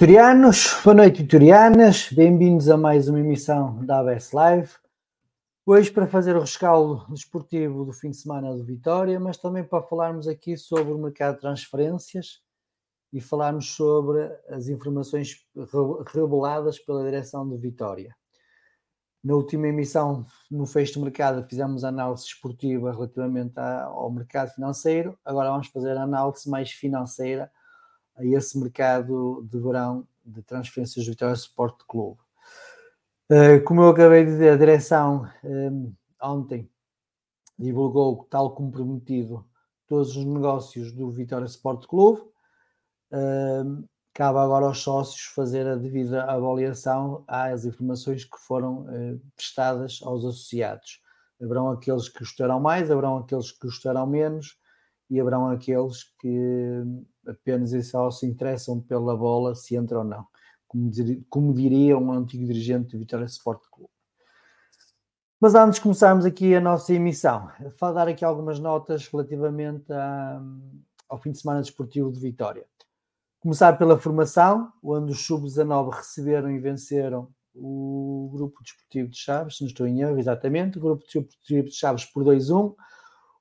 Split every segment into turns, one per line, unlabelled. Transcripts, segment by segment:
Vitorianos. Boa noite, vitorianas. Bem-vindos a mais uma emissão da ABS Live. Hoje para fazer o rescaldo desportivo do fim de semana do Vitória, mas também para falarmos aqui sobre o mercado de transferências e falarmos sobre as informações reveladas pela direção do Vitória. Na última emissão, no fecho do mercado, fizemos análise esportiva relativamente ao mercado financeiro. Agora vamos fazer análise mais financeira a esse mercado de verão de transferências do Vitória Sport Clube. Uh, como eu acabei de dizer, a direção um, ontem divulgou, tal como prometido, todos os negócios do Vitória Sport Clube. Uh, cabe agora aos sócios fazer a devida avaliação às informações que foram prestadas aos associados. Haverão aqueles que gostarão mais, haverão aqueles que gostarão menos e haverão aqueles que apenas e só se interessam pela bola, se entra ou não, como, dir, como diria um antigo dirigente do Vitória Sport Clube. Mas antes de começarmos aqui a nossa emissão, vou dar aqui algumas notas relativamente a, ao fim de semana desportivo de Vitória. Começar pela formação, onde os sub-19 receberam e venceram o grupo desportivo de Chaves, se não estou em erro, exatamente, o grupo desportivo de Chaves por 2-1.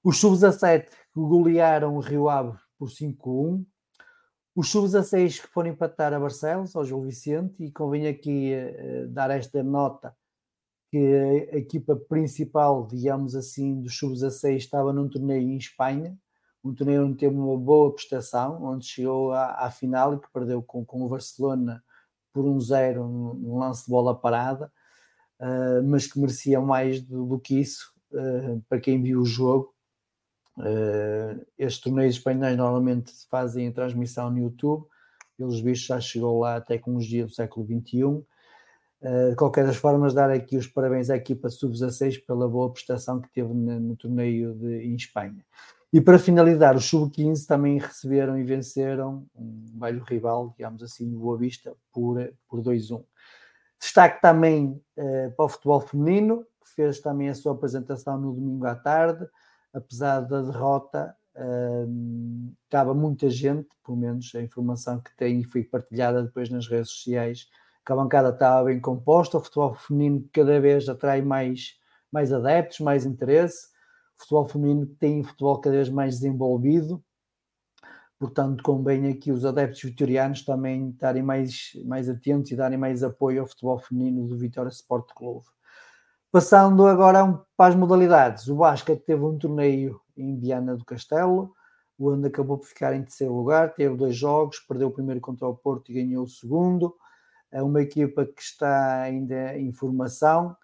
Os sub-17 golearam o Rio Ave por 5-1. Os sub-16 que foram empatar a Barcelos, ao Gil Vicente, e convém aqui uh, dar esta nota que a equipa principal, digamos assim, dos sub-16 estava num torneio em Espanha, um torneio onde teve uma boa prestação, onde chegou à, à final e que perdeu com, com o Barcelona por um zero num lance de bola parada, uh, mas que merecia mais do, do que isso, uh, para quem viu o jogo, Uh, estes torneios espanhóis normalmente fazem a transmissão no YouTube, pelos bichos já chegou lá os dias do século XXI. Uh, de qualquer das formas, dar aqui os parabéns à equipa sub-16 pela boa prestação que teve no, no torneio de, em Espanha. E para finalizar, os sub-15 também receberam e venceram um velho rival, digamos assim, Boa Vista, por, por 2-1. Destaque também uh, para o futebol feminino, que fez também a sua apresentação no domingo à tarde apesar da derrota, um, estava muita gente, pelo menos a informação que tem e foi partilhada depois nas redes sociais, que a bancada estava bem composta, o futebol feminino cada vez atrai mais, mais adeptos, mais interesse, o futebol feminino tem um futebol cada vez mais desenvolvido, portanto convém aqui os adeptos vitorianos também estarem mais, mais atentos e darem mais apoio ao futebol feminino do Vitória Sport Clube. Passando agora para as modalidades, o basquete teve um torneio em Viana do Castelo, onde acabou por ficar em terceiro lugar, teve dois jogos, perdeu o primeiro contra o Porto e ganhou o segundo. É uma equipa que está ainda em formação.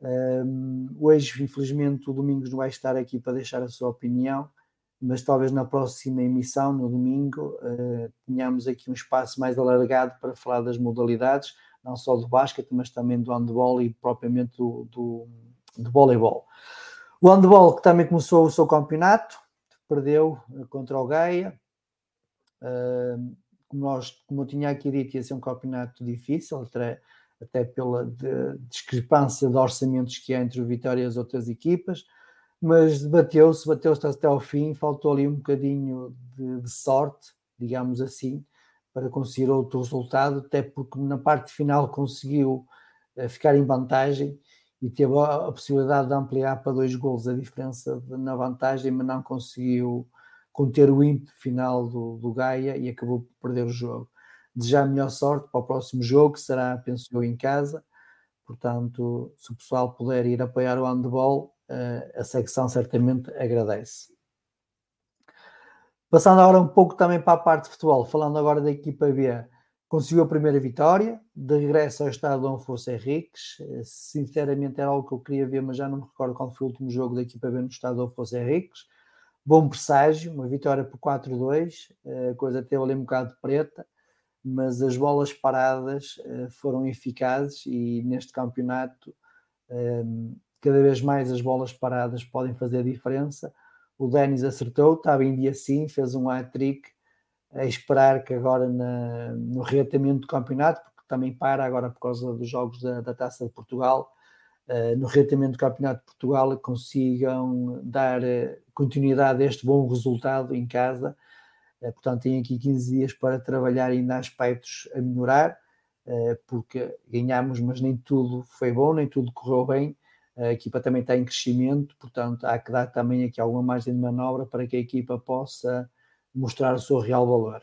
Um, hoje, infelizmente, o Domingos não vai estar aqui para deixar a sua opinião, mas talvez na próxima emissão, no domingo, uh, tenhamos aqui um espaço mais alargado para falar das modalidades, não só do basquete, mas também do handball e propriamente do, do, do voleibol. O handball que também começou o seu campeonato, perdeu eh, contra o Gaia. Uh, como, nós, como eu tinha aqui dito, ia ser um campeonato difícil, até, até pela de, discrepância de orçamentos que há entre o Vitória e as outras equipas, mas debateu-se, bateu-se até ao fim, faltou ali um bocadinho de, de, sorte, digamos assim, para conseguir outro resultado, até porque na parte final conseguiu uh, ficar em vantagem e teve a, possibilidade de ampliar para dois gols a diferença na vantagem, mas não conseguiu conter o ímpeto final do, do Gaia e acabou por perder o jogo. Desejar melhor sorte para o próximo jogo, que será, penso eu, em casa. Portanto, se o pessoal puder ir apoiar o handball, eh, a secção certamente agradece. Passando agora um pouco também para a parte de futebol, falando agora da equipa B, conseguiu a primeira vitória, de regresso ao estado Dom Afonso Henriques. Eh, sinceramente era algo que eu queria ver, mas já não me recordo qual foi o último jogo da equipa B no estado Dom Afonso Henriques bom presságio, uma vitória por 4-2, a coisa teve ali um bocado preta, mas as bolas paradas eh, foram eficazes e neste campeonato ehm, cada vez mais as bolas paradas podem fazer diferença. O Denis acertou, estava em dia sim, fez um hat-trick, a esperar que agora na, no reatamento do campeonato, porque também para agora por causa dos jogos da, da Taça de Portugal, uh, no reatamento do Campeonato de Portugal consigam dar uh, continuidade a este bom resultado em casa. Uh, portanto, têm aqui 15 dias para trabalhar ainda aspectos a melhorar, porque ganhámos, mas nem tudo foi bom, nem tudo correu bem. A equipa também está em crescimento, portanto, há que dar também aqui alguma margem de manobra para que a equipa possa mostrar o seu real valor.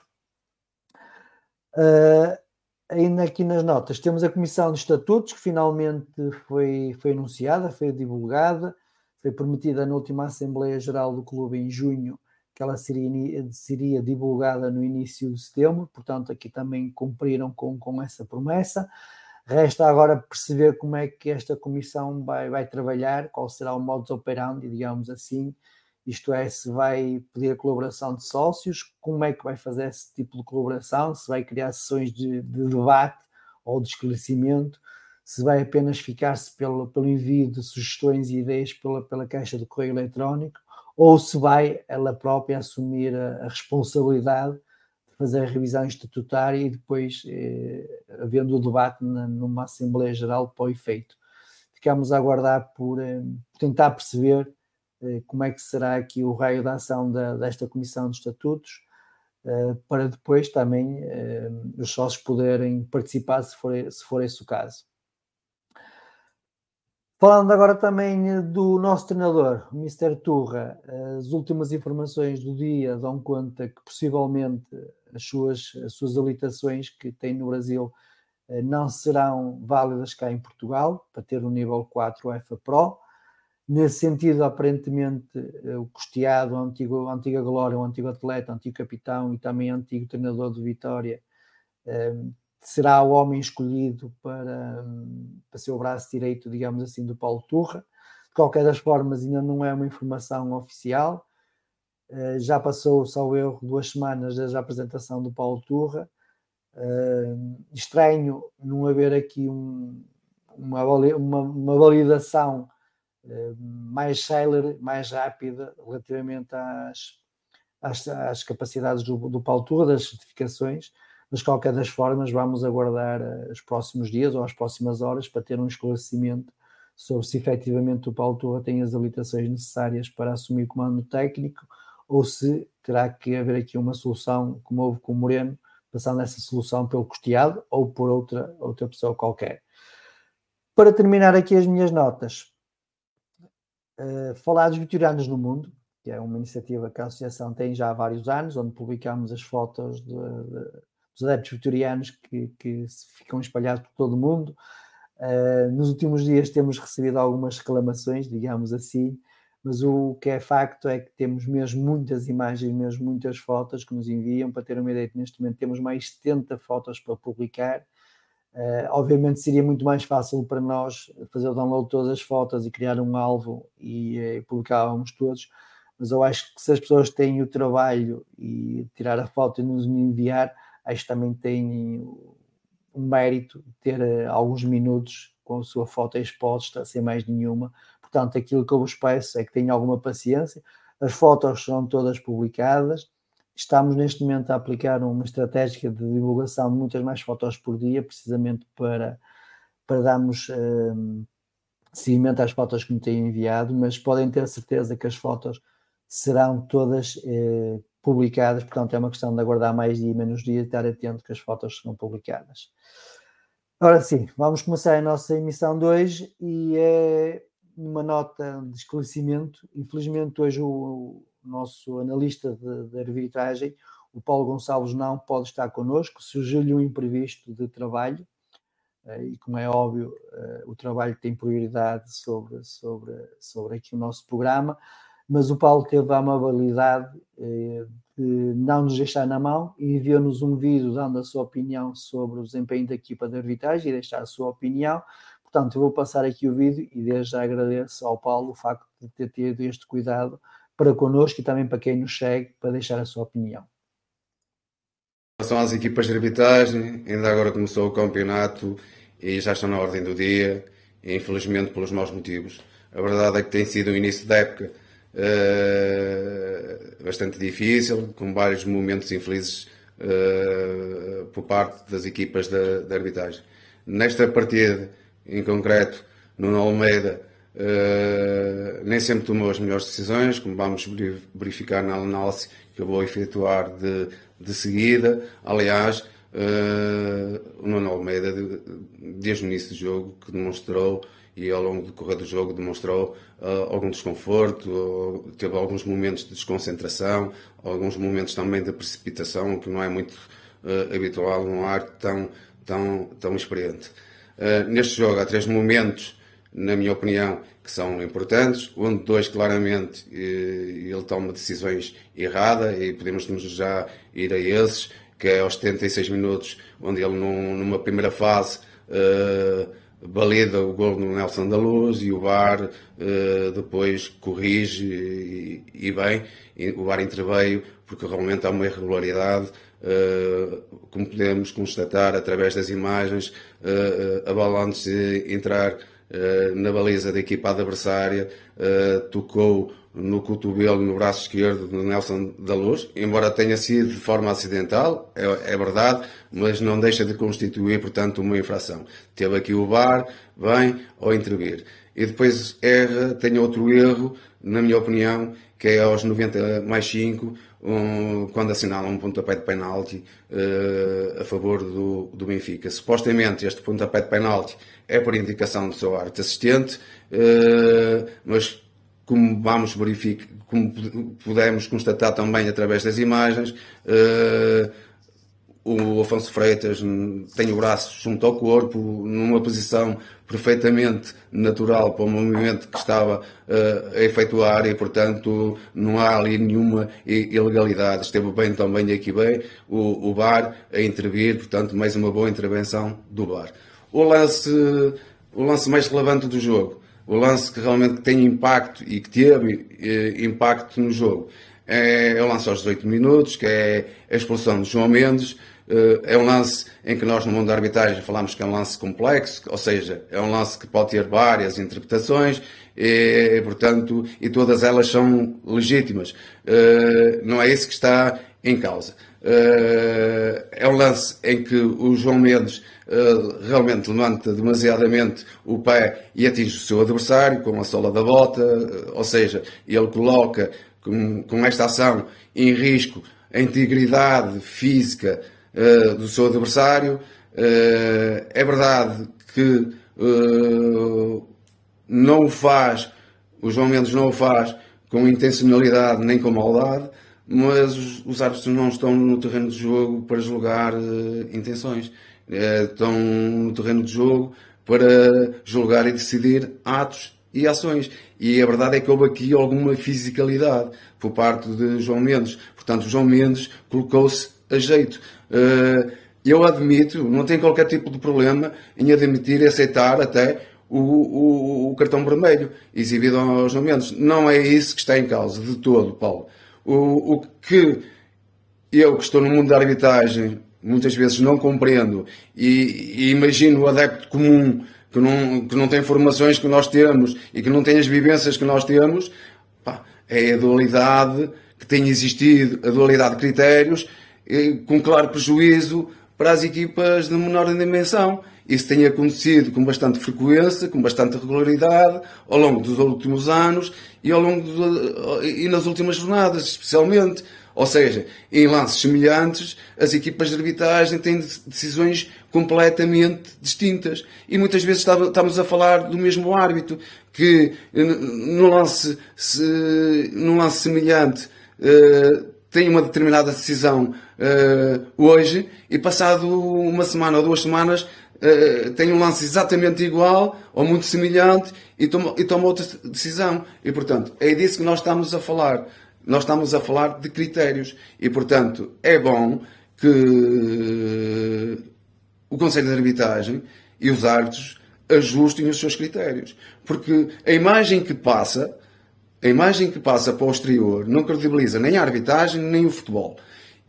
Uh, ainda aqui nas notas, temos a Comissão de Estatutos, que finalmente foi, foi anunciada, foi divulgada, foi prometida na última Assembleia Geral do Clube em junho, que ela seria, seria divulgada no início de setembro, portanto, aqui também cumpriram com, com essa promessa. Resta agora perceber como é que esta comissão vai, vai trabalhar, qual será o modus operandi, digamos assim, isto é, se vai pedir a colaboração de sócios, como é que vai fazer esse tipo de colaboração, se vai criar sessões de, de debate ou de esclarecimento, se vai apenas ficar-se pelo, pelo envio de sugestões e ideias pela, pela caixa de correio eletrónico, ou se vai ela própria assumir a, a responsabilidade de fazer a revisão estatutária e depois, eh, havendo o debate na, numa Assembleia Geral para o efeito. Ficamos a aguardar por eh, tentar perceber eh, como é que será aqui o raio da ação da, desta Comissão de Estatutos, eh, para depois também eh, os sócios poderem participar, se for, se for esse o caso. Falando agora também do nosso treinador, o Mr. Turra, as últimas informações do dia dão conta que possivelmente as suas, as suas habilitações que tem no Brasil não serão válidas cá em Portugal, para ter o nível 4 UEFA Pro. Nesse sentido, aparentemente, eh, o custeado, o antigo, a antiga glória, o antigo atleta, o antigo capitão e também o antigo treinador de Vitória, eh, será o homem escolhido para, para ser o braço direito, digamos assim, do Paulo Turra. De qualquer das formas, ainda não é uma informação oficial. Eh, já passou, salvo erro, duas semanas desde a apresentação do Paulo Turra. Estranho não haver aqui um, uma, uma, uma validação mais célere, mais rápida relativamente às, às, às capacidades do, do Paulo Turra, das certificações, mas de qualquer das formas vamos aguardar eh, os próximos dias ou as próximas horas para ter um esclarecimento sobre se efetivamente o Paulo Turra tem as habilitações necessárias para assumir o comando técnico ou se terá que haver aqui uma solução, como houve com o Moreno, passando essa solução pelo custeado ou por outra, outra pessoa qualquer. Para terminar aqui as minhas notas, uh, falar dos vitorianos no mundo. que é uma iniciativa que a Associação tem já há vários anos, onde publicamos as fotos de, de, dos adeptos vitorianos que, que ficam espalhados por todo o mundo. Uh, nos últimos dias temos recebido algumas reclamações, digamos assim, mas o que é facto é que temos mesmo muitas imagens, mesmo muitas fotos que nos enviam. Para ter uma ideia, neste momento temos mais 70 fotos para publicar. Uh, obviamente seria muito mais fácil para nós fazer o download de todas as fotos e criar um alvo e uh, publicávamos todos, mas eu acho que se as pessoas têm o trabalho e tirar a foto e nos enviar, acho que também têm o mérito de ter uh, alguns minutos com a sua foto exposta, sem mais nenhuma, Portanto, aquilo que eu vos peço é que tenham alguma paciência. As fotos são todas publicadas. Estamos neste momento a aplicar uma estratégia de divulgação de muitas mais fotos por dia, precisamente para, para darmos um, seguimento às fotos que me têm enviado, mas podem ter certeza que as fotos serão todas eh, publicadas, portanto é uma questão de aguardar mais dia e menos dia e estar atento que as fotos serão publicadas. Agora sim, vamos começar a nossa emissão de hoje e é uma nota de esclarecimento. Infelizmente, hoje o, o nosso analista de, de, arbitragem, o Paulo Gonçalves, não pode estar connosco. Surgiu-lhe um imprevisto de trabalho eh, e, como é óbvio, eh, o trabalho tem prioridade sobre, sobre, sobre aqui o nosso programa. Mas o Paulo teve a amabilidade eh, de não nos deixar na mão e enviou-nos um vídeo dando a sua opinião sobre o desempenho da equipa de arbitragem e deixar a sua opinião Portanto, eu vou passar aqui o vídeo e desde já agradeço ao Paulo o facto de ter tido este cuidado para connosco e também para quem nos segue para deixar a sua opinião.
São as equipas de arbitragem, ainda agora começou o campeonato e já estão na ordem do dia, infelizmente pelos maus motivos. A verdade é que tem sido um início da época uh, bastante difícil, com vários momentos infelizes uh, por parte das equipas da arbitragem. Nesta partida, em concreto, no Almeida, uh, nem sempre tomou as melhores decisões, como vamos verificar na análise que eu vou efetuar de, de seguida. Aliás, uh, o Nuno Almeida, desde o início do jogo, que demonstrou e ao longo do correr do jogo demonstrou uh, algum desconforto, teve alguns momentos de desconcentração, alguns momentos também de precipitação, que não é muito uh, habitual num arte tão, tão, tão experiente. Uh, neste jogo há três momentos, na minha opinião, que são importantes, onde dois claramente ele toma decisões erradas e podemos já ir a esses, que é aos 76 minutos, onde ele num, numa primeira fase valida o gol no Nelson da Luz e o VAR uh, depois corrige e, e bem, e o VAR interveio porque realmente há uma irregularidade Uh, como podemos constatar através das imagens, uh, a bola antes de entrar na baliza da equipa adversária tocou no cotovelo, no braço esquerdo do Nelson da Luz, embora tenha sido de forma acidental, é, é, verdade, mas não deixa de constituir, portanto, uma infração. Teve aqui o VAR, vem ao intervir. E depois erra, tem outro erro, na minha opinião, que é aos 90 mais 5, um, quando assinalam um pontapé de penalti uh, a favor do, do Benfica. Supostamente este pontapé de penalti é por indicação do seu arte assistente, uh, mas como vamos verificar, como pudemos constatar também através das imagens, uh, o Afonso Freitas tem o braço junto ao corpo, numa posição perfeitamente natural para o movimento que estava uh, a efetuar e, portanto, não há ali nenhuma ilegalidade. Esteve bem também aqui bem o, o a intervir, portanto, mais uma boa intervenção do VAR. O lance, o lance mais relevante do jogo, o lance que realmente tem impacto e que teve eh, impacto no jogo, é, é o lance aos 18 minutos, que é a expulsão de João Mendes, eh, é um lance em que nós no mundo da arbitragem falamos que é um lance complexo, ou seja, é um lance que pode ter várias interpretações e, portanto, e todas elas são legítimas. Eh, não é isso que está em causa. Eh, é um lance em que o João Mendes realmente levanta demasiadamente o pé e atinge o seu adversário com a sola da bota, ou seja, ele coloca com, com esta ação em risco a integridade física uh, do seu adversário. Uh, é verdade que uh, não o faz, o João Mendes não o faz com intencionalidade nem com maldade, mas os, os árbitros não estão no terreno de jogo para julgar intenções. Uh, estão no terreno de jogo para julgar e decidir atos e ações. E a verdade é que houve aqui alguma fisicalidade por parte de João Mendes. Portanto, João Mendes colocou-se a jeito. Uh, eu admito, não tenho qualquer tipo de problema em admitir e aceitar até o, o, o, cartão vermelho exibido aos João Mendes. Não é isso que está em causa, de todo, Paulo. O, o que eu, que estou no mundo da arbitragem, muitas vezes não compreendo e, e imagino o adepto comum que não, que não tem formações que nós temos e que não tem as vivências que nós temos, pá, é a dualidade que tem existido, a dualidade de critérios, com claro prejuízo para as equipas de menor dimensão. Isso tem acontecido com bastante frequência, com bastante regularidade, ao longo dos últimos anos e, ao longo do, e nas últimas jornadas, especialmente. Ou seja, em lances semelhantes, as equipas de arbitragem têm decisões completamente distintas. E muitas vezes estamos a falar do mesmo árbitro, que no lance, no lance semelhante eh, tem uma determinada decisão uh, hoje e passado uma semana ou duas semanas uh, tem um lance exatamente igual ou muito semelhante e e toma outra decisão. E, portanto, é disso que nós estamos a falar. Nós estamos a falar de critérios. E, portanto, é bom que o Conselho de Arbitragem e os árbitros ajustem os seus critérios. Porque a imagem que passa, a imagem que passa para o exterior não credibiliza nem a arbitragem nem o futebol.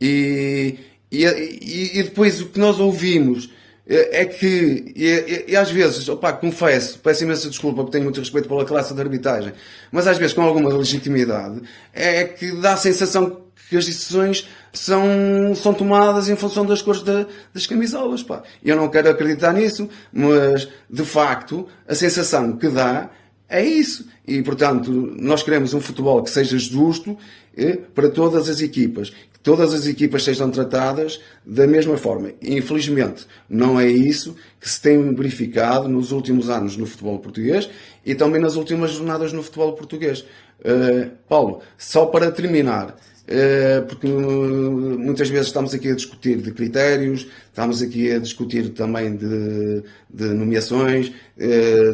E, e, e, depois o que nós ouvimos é, é que, e, e, às vezes, opá, confesso, peço imensa desculpa porque tenho muito respeito pela classe de arbitragem, mas às vezes com alguma legitimidade, é que dá a sensação que as decisões são, são tomadas em função das cores da, das camisolas. Pá. Eu não quero acreditar nisso, mas de facto a sensação que dá é isso. E portanto, nós queremos um futebol que seja justo eh, para todas as equipas, todas as equipas sejam tratadas da mesma forma. Infelizmente, não é isso que se tem verificado nos últimos anos no futebol português e também nas últimas jornadas no futebol português. Uh, Paulo, só para terminar, uh, porque muitas vezes estamos aqui a discutir de critérios, estamos aqui a discutir também de, de nomeações,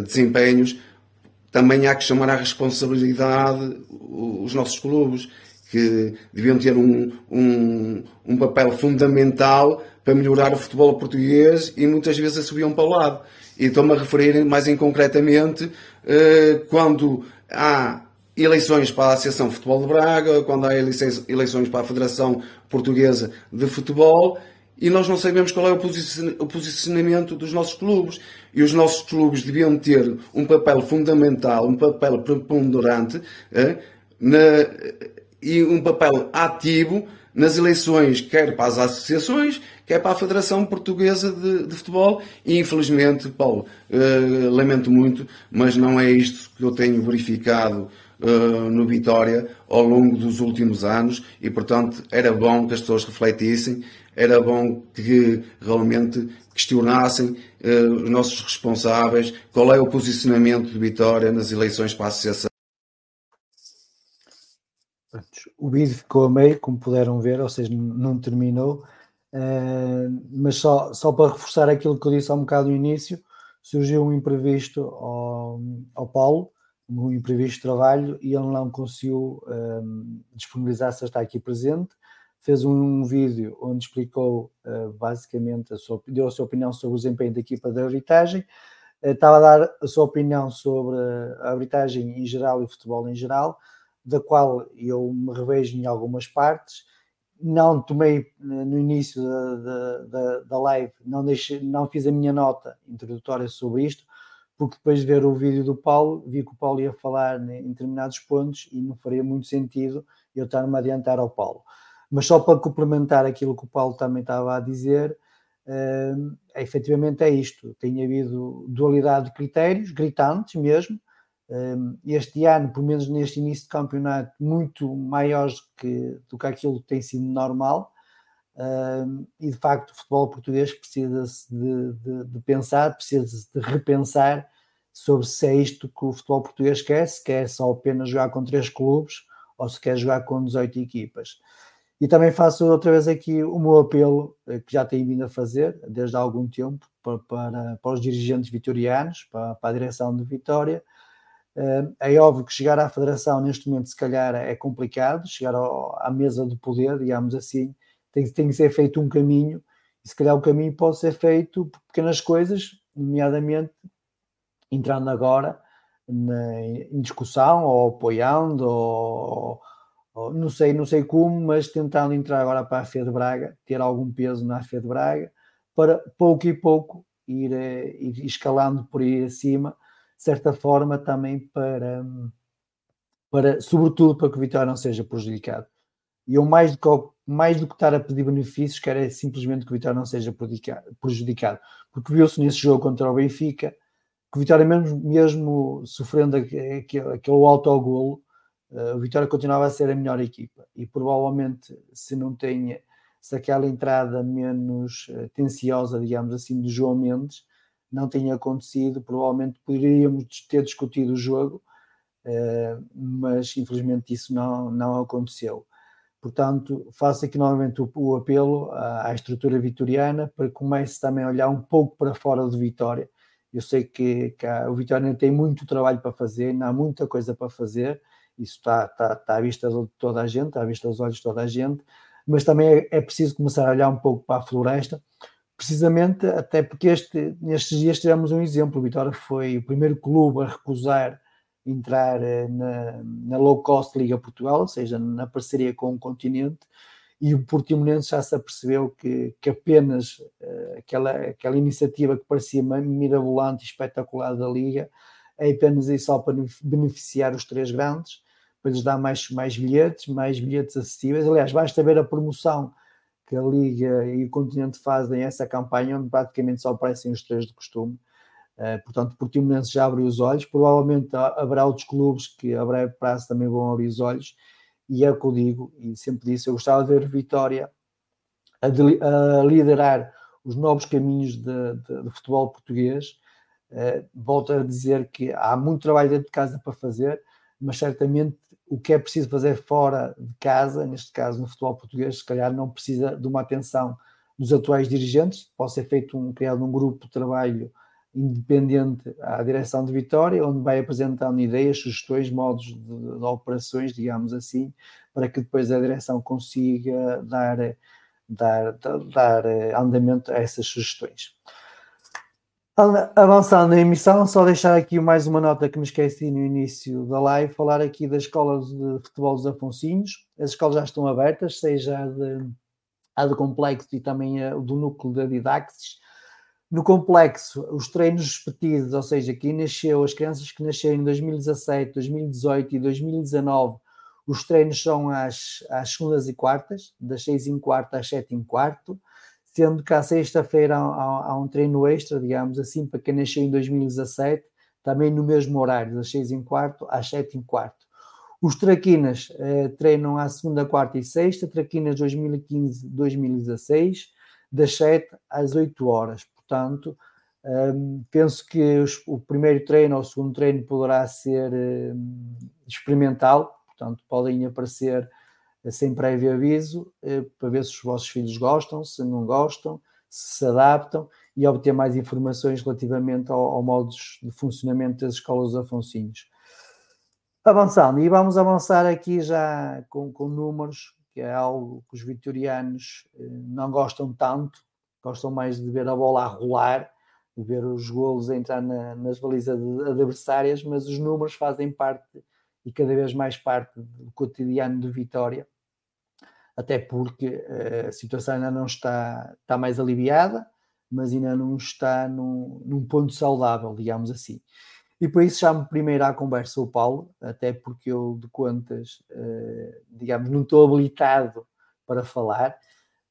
desempenhos. Também há que chamar à responsabilidade os nossos clubes que deviam ter um, um, um papel fundamental para melhorar o futebol português e muitas vezes subiam para o lado. E estou-me a referir mais em concretamente uh, quando há eleições para a Associação de Futebol de Braga, quando há eleições para a Federação Portuguesa de Futebol e nós não sabemos qual é o posicionamento dos nossos clubes. E os nossos clubes deviam ter um papel fundamental, um papel preponderante eh, na, e um papel ativo nas eleições, quer para as associações, quer para a Federação Portuguesa de, de Futebol. E infelizmente, Paulo, uh, lamento muito, mas não é isto que eu tenho verificado uh, no Vitória ao longo dos últimos anos. E portanto, era bom que as pessoas refletissem, era bom que realmente questionassem uh, os nossos responsáveis qual é o posicionamento de Vitória nas eleições para a Associação.
O vídeo ficou a meio, como puderam ver, ou seja, não terminou. Uh, mas só, só para reforçar aquilo que eu disse há um bocado no início, surgiu um imprevisto ao, ao Paulo, um imprevisto de trabalho, e ele não conseguiu uh, disponibilizar-se a estar aqui presente. Fez um, um vídeo onde explicou uh, basicamente, a sua, deu a sua opinião sobre o desempenho da equipa de arbitragem, estava a dar a sua opinião sobre a arbitragem em geral e o futebol em geral da qual eu me revejo em algumas partes. Não tomei no início da, da, da live, não, não fiz a minha nota introdutória sobre isto, porque depois de ver o vídeo do Paulo, vi que o Paulo ia falar em determinados pontos e não faria muito sentido eu estar-me a adiantar ao Paulo. Mas só para complementar aquilo que o Paulo também estava a dizer, é, efetivamente é isto: tem havido dualidade de critérios, gritantes mesmo, este ano, pelo menos neste início de campeonato, muito maiores do que, do que aquilo que tem sido normal. e de facto, o futebol português precisa de, de, de pensar, precisa de repensar sobre se é isto que o futebol português quer, se quer só apenas jogar com três clubes ou se quer jogar com 18 equipas. E também faço outra vez aqui o meu apelo, eh, que já tenho vindo a fazer desde há algum tempo, para, para, para os dirigentes vitorianos, para, para, a direção de Vitória. Eh, é óbvio que chegar à federação neste momento, se calhar, é complicado, chegar ao, à mesa do poder, digamos assim, tem, tem que ser feito um caminho, e se calhar o caminho pode ser feito por pequenas coisas, nomeadamente entrando agora na, em discussão, ou apoiando, ou, ou, não sei, não sei como, mas tentando entrar agora para a Fé de Braga, ter algum peso na Fé de Braga, para pouco e pouco ir, eh, ir escalando por aí acima, de certa forma também para, para sobretudo para que o Vitória não seja prejudicado. E eu mais do que, mais do que estar a pedir benefícios, quero é simplesmente que o Vitória não seja prejudicado, porque viu-se nesse jogo contra o Benfica que o Vitória mesmo, mesmo sofrendo aquele, aquele autogolo, uh, o Vitória continuava a ser a melhor equipa e provavelmente se não tenha se aquela entrada menos uh, tenciosa, digamos assim, do João Mendes não tinha acontecido, provavelmente poderíamos ter discutido o jogo, uh, mas infelizmente isso não, não aconteceu. Portanto, faço aqui novamente o, o apelo à, à, estrutura vitoriana para que comece também a olhar um pouco para fora do Vitória. Eu sei que, que a, o Vitória tem muito trabalho para fazer, ainda há muita coisa para fazer, isso está, está, está à vista de toda a gente, está à vista dos olhos de toda a gente, mas também é, é, preciso começar a olhar um pouco para a floresta, precisamente até porque este, nestes dias tivemos um exemplo. O Vitória foi o primeiro clube a recusar entrar eh, na, na low cost Liga Portugal, ou seja, na parceria com o continente, e o Portimonense já se apercebeu que, que apenas uh, aquela, aquela iniciativa que parecia mirabolante e espetacular da Liga é apenas aí só para beneficiar os três grandes para lhes dar mais, mais bilhetes, mais bilhetes acessíveis. Aliás, basta ver a promoção que a Liga e o Continente fazem essa campanha, onde praticamente só aparecem os três de costume. Uh, portanto, Portimonense já abriu os olhos. Provavelmente haverá outros clubes que a breve prazo também vão abrir os olhos. E é o que eu digo, e sempre disse, eu gostava de ver Vitória a, de, a liderar os novos caminhos de futebol português. Uh, volto a dizer que há muito trabalho dentro de casa para fazer, mas certamente o que é preciso fazer fora de casa, neste caso no futebol português, se calhar não precisa de uma atenção dos atuais dirigentes, pode ser feito um, criado um grupo de trabalho independente à direção de Vitória, onde vai apresentando ideias, sugestões, modos de, de, operações, digamos assim, para que depois a direção consiga dar, dar, dar andamento a essas sugestões. Avançando na emissão, só deixar aqui mais uma nota que me esqueci no início da live, falar aqui das escolas de futebol dos Afonsinhos. As escolas já estão abertas, seja a de, a complexo e também a do núcleo da Didaxis. No complexo, os treinos repetidos, ou seja, quem nasceu, as crianças que nasceram em 2017, 2018 e 2019, os treinos são às, às segundas e quartas, das seis e quarto às sete e quarto sendo que à sexta-feira há, há, um treino extra, digamos assim, para quem nasceu em 2017, também no mesmo horário, das 6 em quarto às 7 em quarto. Os traquinas eh, treinam à segunda, quarta e sexta, traquinas 2015-2016, das 7 às 8 horas. Portanto, um, penso que os, o primeiro treino ou o segundo treino poderá ser um, experimental, portanto, podem aparecer sem prévio aviso, eh, para ver se os vossos filhos gostam, se não gostam, se se adaptam e obter mais informações relativamente ao, ao modos de funcionamento das escolas Afonsinhos. Avançando, e vamos avançar aqui já com, com números, que é algo que os vitorianos eh, não gostam tanto, gostam mais de ver a bola a rolar, de ver os golos entrar na, nas balizas adversárias, mas os números fazem parte e cada vez mais parte do cotidiano de Vitória até porque eh, a situação ainda não está, está mais aliviada, mas ainda não está num, num ponto saudável, digamos assim. E por isso chamo primeiro à conversa o Paulo, até porque eu, de contas, eh, digamos, não estou habilitado para falar,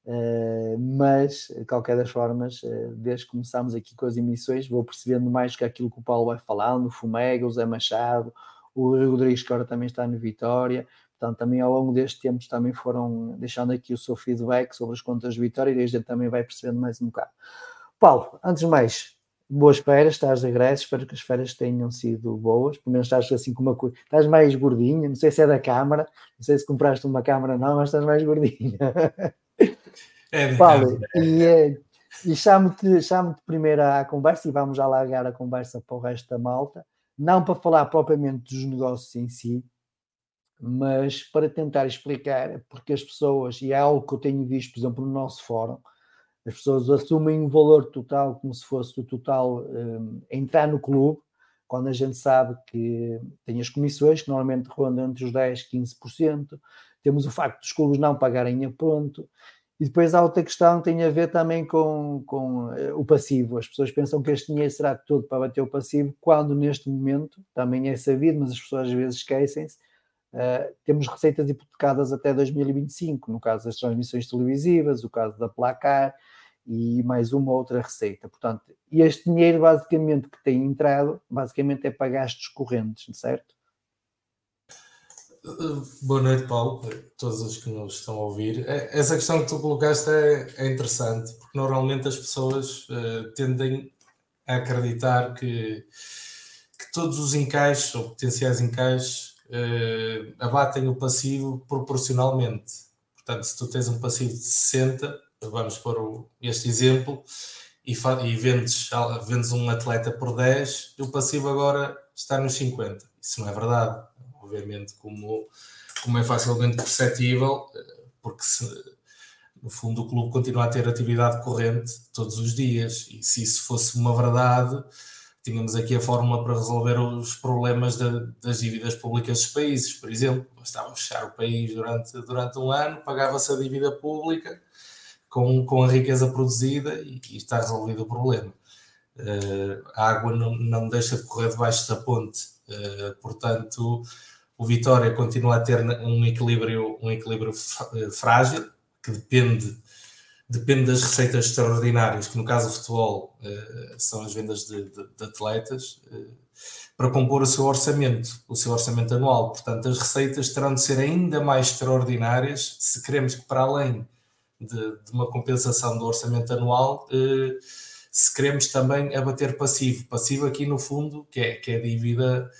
eh, mas, de qualquer das formas, desde que começámos aqui com as emissões, vou percebendo mais que aquilo que o Paulo vai falando, o Fumega, o Zé Machado, o Rodrigues que agora também está no Vitória, Portanto, também ao longo deste tempo também foram deixando aqui o seu feedback sobre as contas de vitória e desde também vai percebendo mais um bocado. Paulo, antes de mais, boas férias, estás de regresso, espero que as férias tenham sido boas, pelo menos estás assim com uma coisa, estás mais gordinha, não sei se é da câmara, não sei se compraste uma câmara não, mas estás mais gordinha. É, Paulo, e, eh, e chamo-te chamo primeiro à conversa e vamos alargar a conversa para o resto da malta, não para falar propriamente dos negócios em si, mas para tentar explicar porque as pessoas, e é algo que eu tenho visto, por exemplo, no nosso fórum, as pessoas assumem um valor total como se fosse o total um, entrar no clube, quando a gente sabe que tem as comissões que normalmente rondam entre os 10% e 15%, temos o facto dos clubes não pagarem a pronto, e depois há outra questão que tem a ver também com, com uh, o passivo. As pessoas pensam que este dinheiro será todo para bater o passivo, quando neste momento, também é sabido, mas as pessoas às vezes esquecem-se, uh, temos receitas hipotecadas até 2025, no caso das transmissões televisivas, o caso da placar, e mais uma outra receita. Portanto, este dinheiro basicamente que tem entrado, basicamente é para gastos correntes, certo?
Boa noite, Paulo, todos os que nos estão a ouvir. É, essa questão que tu colocaste é, é interessante, porque normalmente as pessoas uh, tendem a acreditar que, que todos os encaixes ou potenciais encaixes uh, abatem o passivo proporcionalmente. Portanto, se tu tens um passivo de 60, vamos pôr este exemplo, e, e vendes, vendes um atleta por 10, e o passivo agora está nos 50. Isso não é verdade, obviamente, como, como é facilmente perceptível, porque se, no fundo o clube continua a ter atividade corrente todos os dias, e se isso fosse uma verdade, tínhamos aqui a fórmula para resolver os problemas das dívidas públicas dos países, por exemplo, bastava fechar o país durante, durante um ano, pagava-se a dívida pública, com, com a riqueza produzida e, e está resolvido o problema. Uh, a água não, não deixa de correr debaixo da ponte, uh, portanto, o Vitória continua a ter um equilíbrio, um equilíbrio eh, frágil, que depende, depende das receitas extraordinárias, que no caso do futebol uh, são as vendas de, de, de atletas, para compor o seu orçamento, o seu orçamento anual. Portanto, as receitas terão de ser ainda mais extraordinárias se queremos que, para além de, de uma compensação do orçamento anual, eh, se queremos também abater passivo. Passivo aqui no fundo, que é, que é dívida,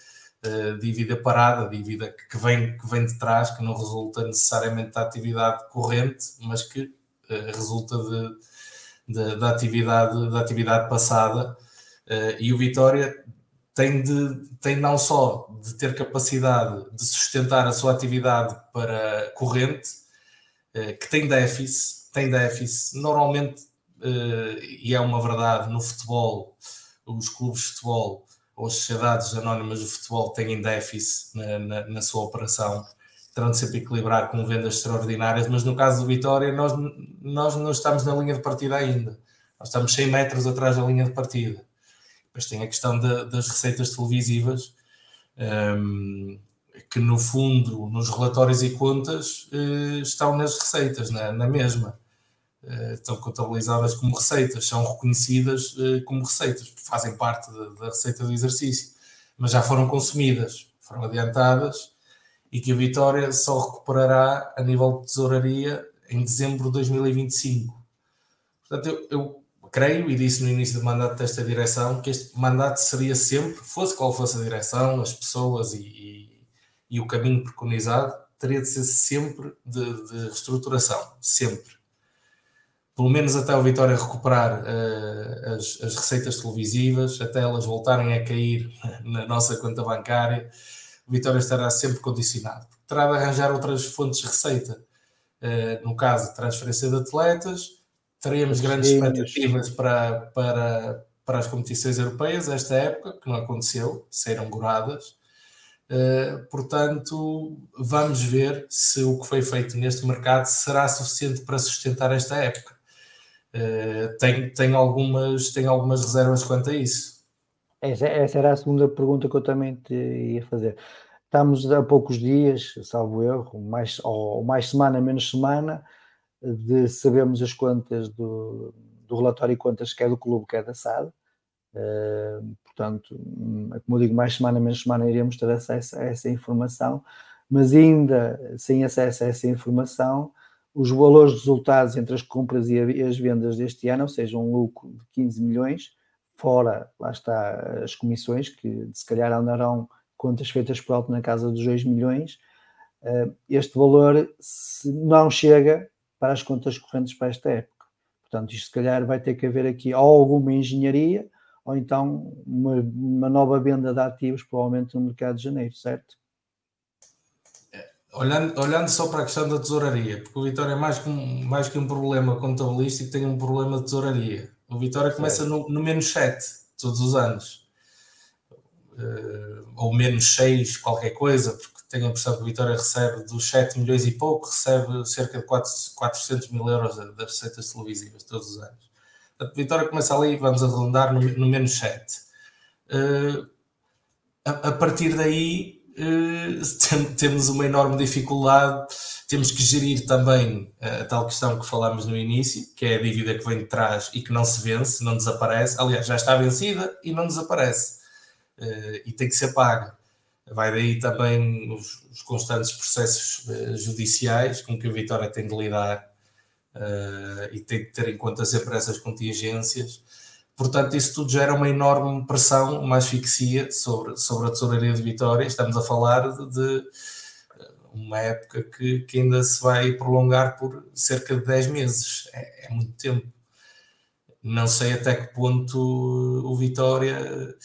eh, dívida parada, dívida que vem, que vem de trás, que não resulta necessariamente da atividade corrente, mas que eh, resulta de, de, da, atividade, da atividade passada. e o Vitória tem, de, tem não só de ter capacidade de sustentar a sua atividade para corrente, que tem déficit, tem déficit, normalmente, e é uma verdade, no futebol, os clubes de futebol ou sociedades anónimas de futebol têm déficit na, na, na sua operação, terão de sempre equilibrar com vendas extraordinárias, mas no caso do Vitória, nós, nós não estamos na linha de partida ainda, nós estamos 100 metros atrás da linha de partida. Depois tem a questão de, das receitas televisivas. Um, ehm, que no fundo, nos relatórios e contas, eh, estão nas receitas, na, na mesma. Eh, estão contabilizadas como receitas, são reconhecidas eh, como receitas, fazem parte da, receita do exercício, mas já foram consumidas, foram adiantadas e que a Vitória só recuperará a nível de tesouraria em dezembro de 2025. Portanto, eu, eu creio, e disse no início do mandato desta direção, que este mandato seria sempre, fosse qual fosse a direção, as pessoas e, e o caminho preconizado teria de ser sempre de, de reestruturação, sempre. Pelo menos até o Vitória recuperar uh, as, as, receitas televisivas, até elas voltarem a cair na nossa conta bancária, o Vitória estará sempre condicionado. Terá de arranjar outras fontes de receita. Uh, no caso, transferência de atletas, teremos grandes expectativas para, para, para as competições europeias esta época, que não aconteceu, saíram goradas. Eh, portanto, vamos ver se o que foi feito neste mercado será suficiente para sustentar esta época. Uh, tenho, tenho, algumas, tenho algumas reservas quanto a isso.
Essa, essa, era a segunda pergunta que eu também te ia fazer. Estamos há poucos dias, salvo erro, mais, ou mais semana, menos semana, de sabermos as contas do, do relatório de contas é do clube, que é da SAD. Uh, portanto, como eu digo, mais semana, menos semana iremos ter acesso a essa informação, mas ainda sem acesso a essa informação, os valores resultados entre as compras e as vendas deste ano, ou seja, um lucro de 15 milhões, fora, lá está, as comissões, que se calhar andarão contas feitas por alto na casa dos 2 milhões, uh, este valor não chega para as contas correntes para esta época. Portanto, isto se calhar vai ter que haver aqui alguma engenharia ou então uma, uma nova venda de ativos, provavelmente no mercado de janeiro, certo?
Olhando, olhando só para a questão da tesouraria, porque o Vitória é mais que um, mais que um problema contabilístico, tem um problema de tesouraria. O Vitória começa no, no, menos 7 todos os anos, uh, ou menos 6, qualquer coisa, porque tenho a impressão que o Vitória recebe dos 7 milhões e pouco, recebe cerca de 4, 400 mil euros das receitas televisivas todos os anos. Portanto, Vitória começa ali, vamos arredondar, no, no menos 7. Uh, a, a, partir daí, temos uma enorme dificuldade, temos que gerir também a tal questão que falámos no início, que é a dívida que vem de trás e que não se vence, não desaparece. Aliás, já está vencida e não desaparece. Uh, e tem que ser paga. Vai daí também os, os constantes processos judiciais com que a Vitória tem de lidar e tem de ter em conta sempre essas contingências. Portanto, isso tudo gera uma enorme pressão, uma asfixia sobre, sobre a tesouraria de Vitória. Estamos a falar de, de uma época que, que, ainda se vai prolongar por cerca de 10 meses. É, é muito tempo. Não sei até que ponto o Vitória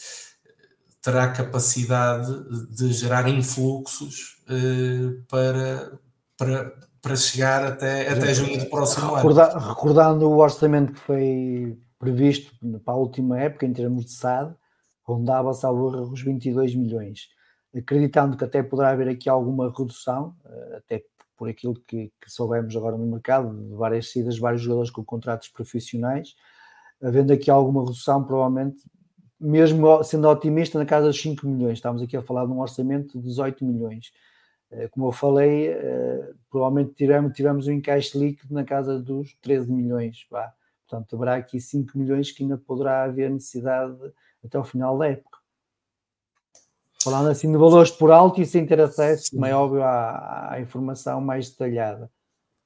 terá capacidade de gerar influxos uh, para, para, para chegar até, até junho do próximo
ano. Recordando o orçamento que foi previsto para a última época, em termos de SAD, rondava, salvo os 22 milhões. Acreditando que até poderá haver aqui alguma redução, eh, até por aquilo que, que soubemos agora no mercado, de várias saídas vários jogadores com contratos profissionais, havendo aqui alguma redução, provavelmente mesmo sendo otimista, na casa dos 5 milhões. Estamos aqui a falar de um orçamento de 18 milhões. Eh, como eu falei, eh, provavelmente tivemos, tivemos um encaixe líquido na casa dos 13 milhões. Vá. Portanto, haverá aqui 5 milhões que ainda poderá haver necessidade até o final da época. Falando assim de valores por alto e sem ter acesso, como é óbvio, à, à informação mais detalhada.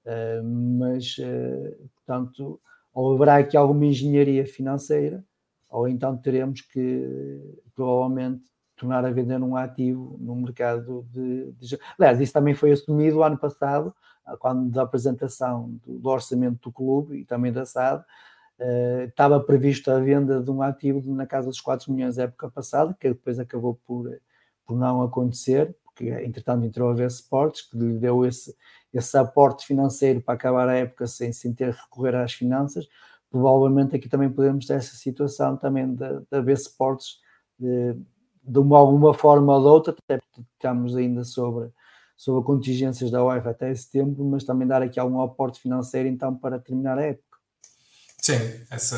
Uh, mas, uh, portanto, ou haverá aqui alguma engenharia financeira, ou então teremos que provavelmente tornar a vender um ativo no mercado de, de... Aliás, isso também foi assumido ano passado, quando da apresentação do, do orçamento do clube e também da SAD, uh, estava prevista a venda de um ativo na casa dos 4 milhões da época passada, que depois acabou por, por não acontecer, porque entretanto entrou a ver Sports, que lhe deu esse, esse aporte financeiro para acabar a época sem, sem ter recorrer às finanças, provavelmente aqui também podemos ter essa situação também da, da B Sports de, de uma, alguma forma ou de outra, até porque estamos ainda sobre, sobre contingências da UEFA até esse tempo, mas também dar aqui algum aporte financeiro então para terminar a época.
Sim, essa,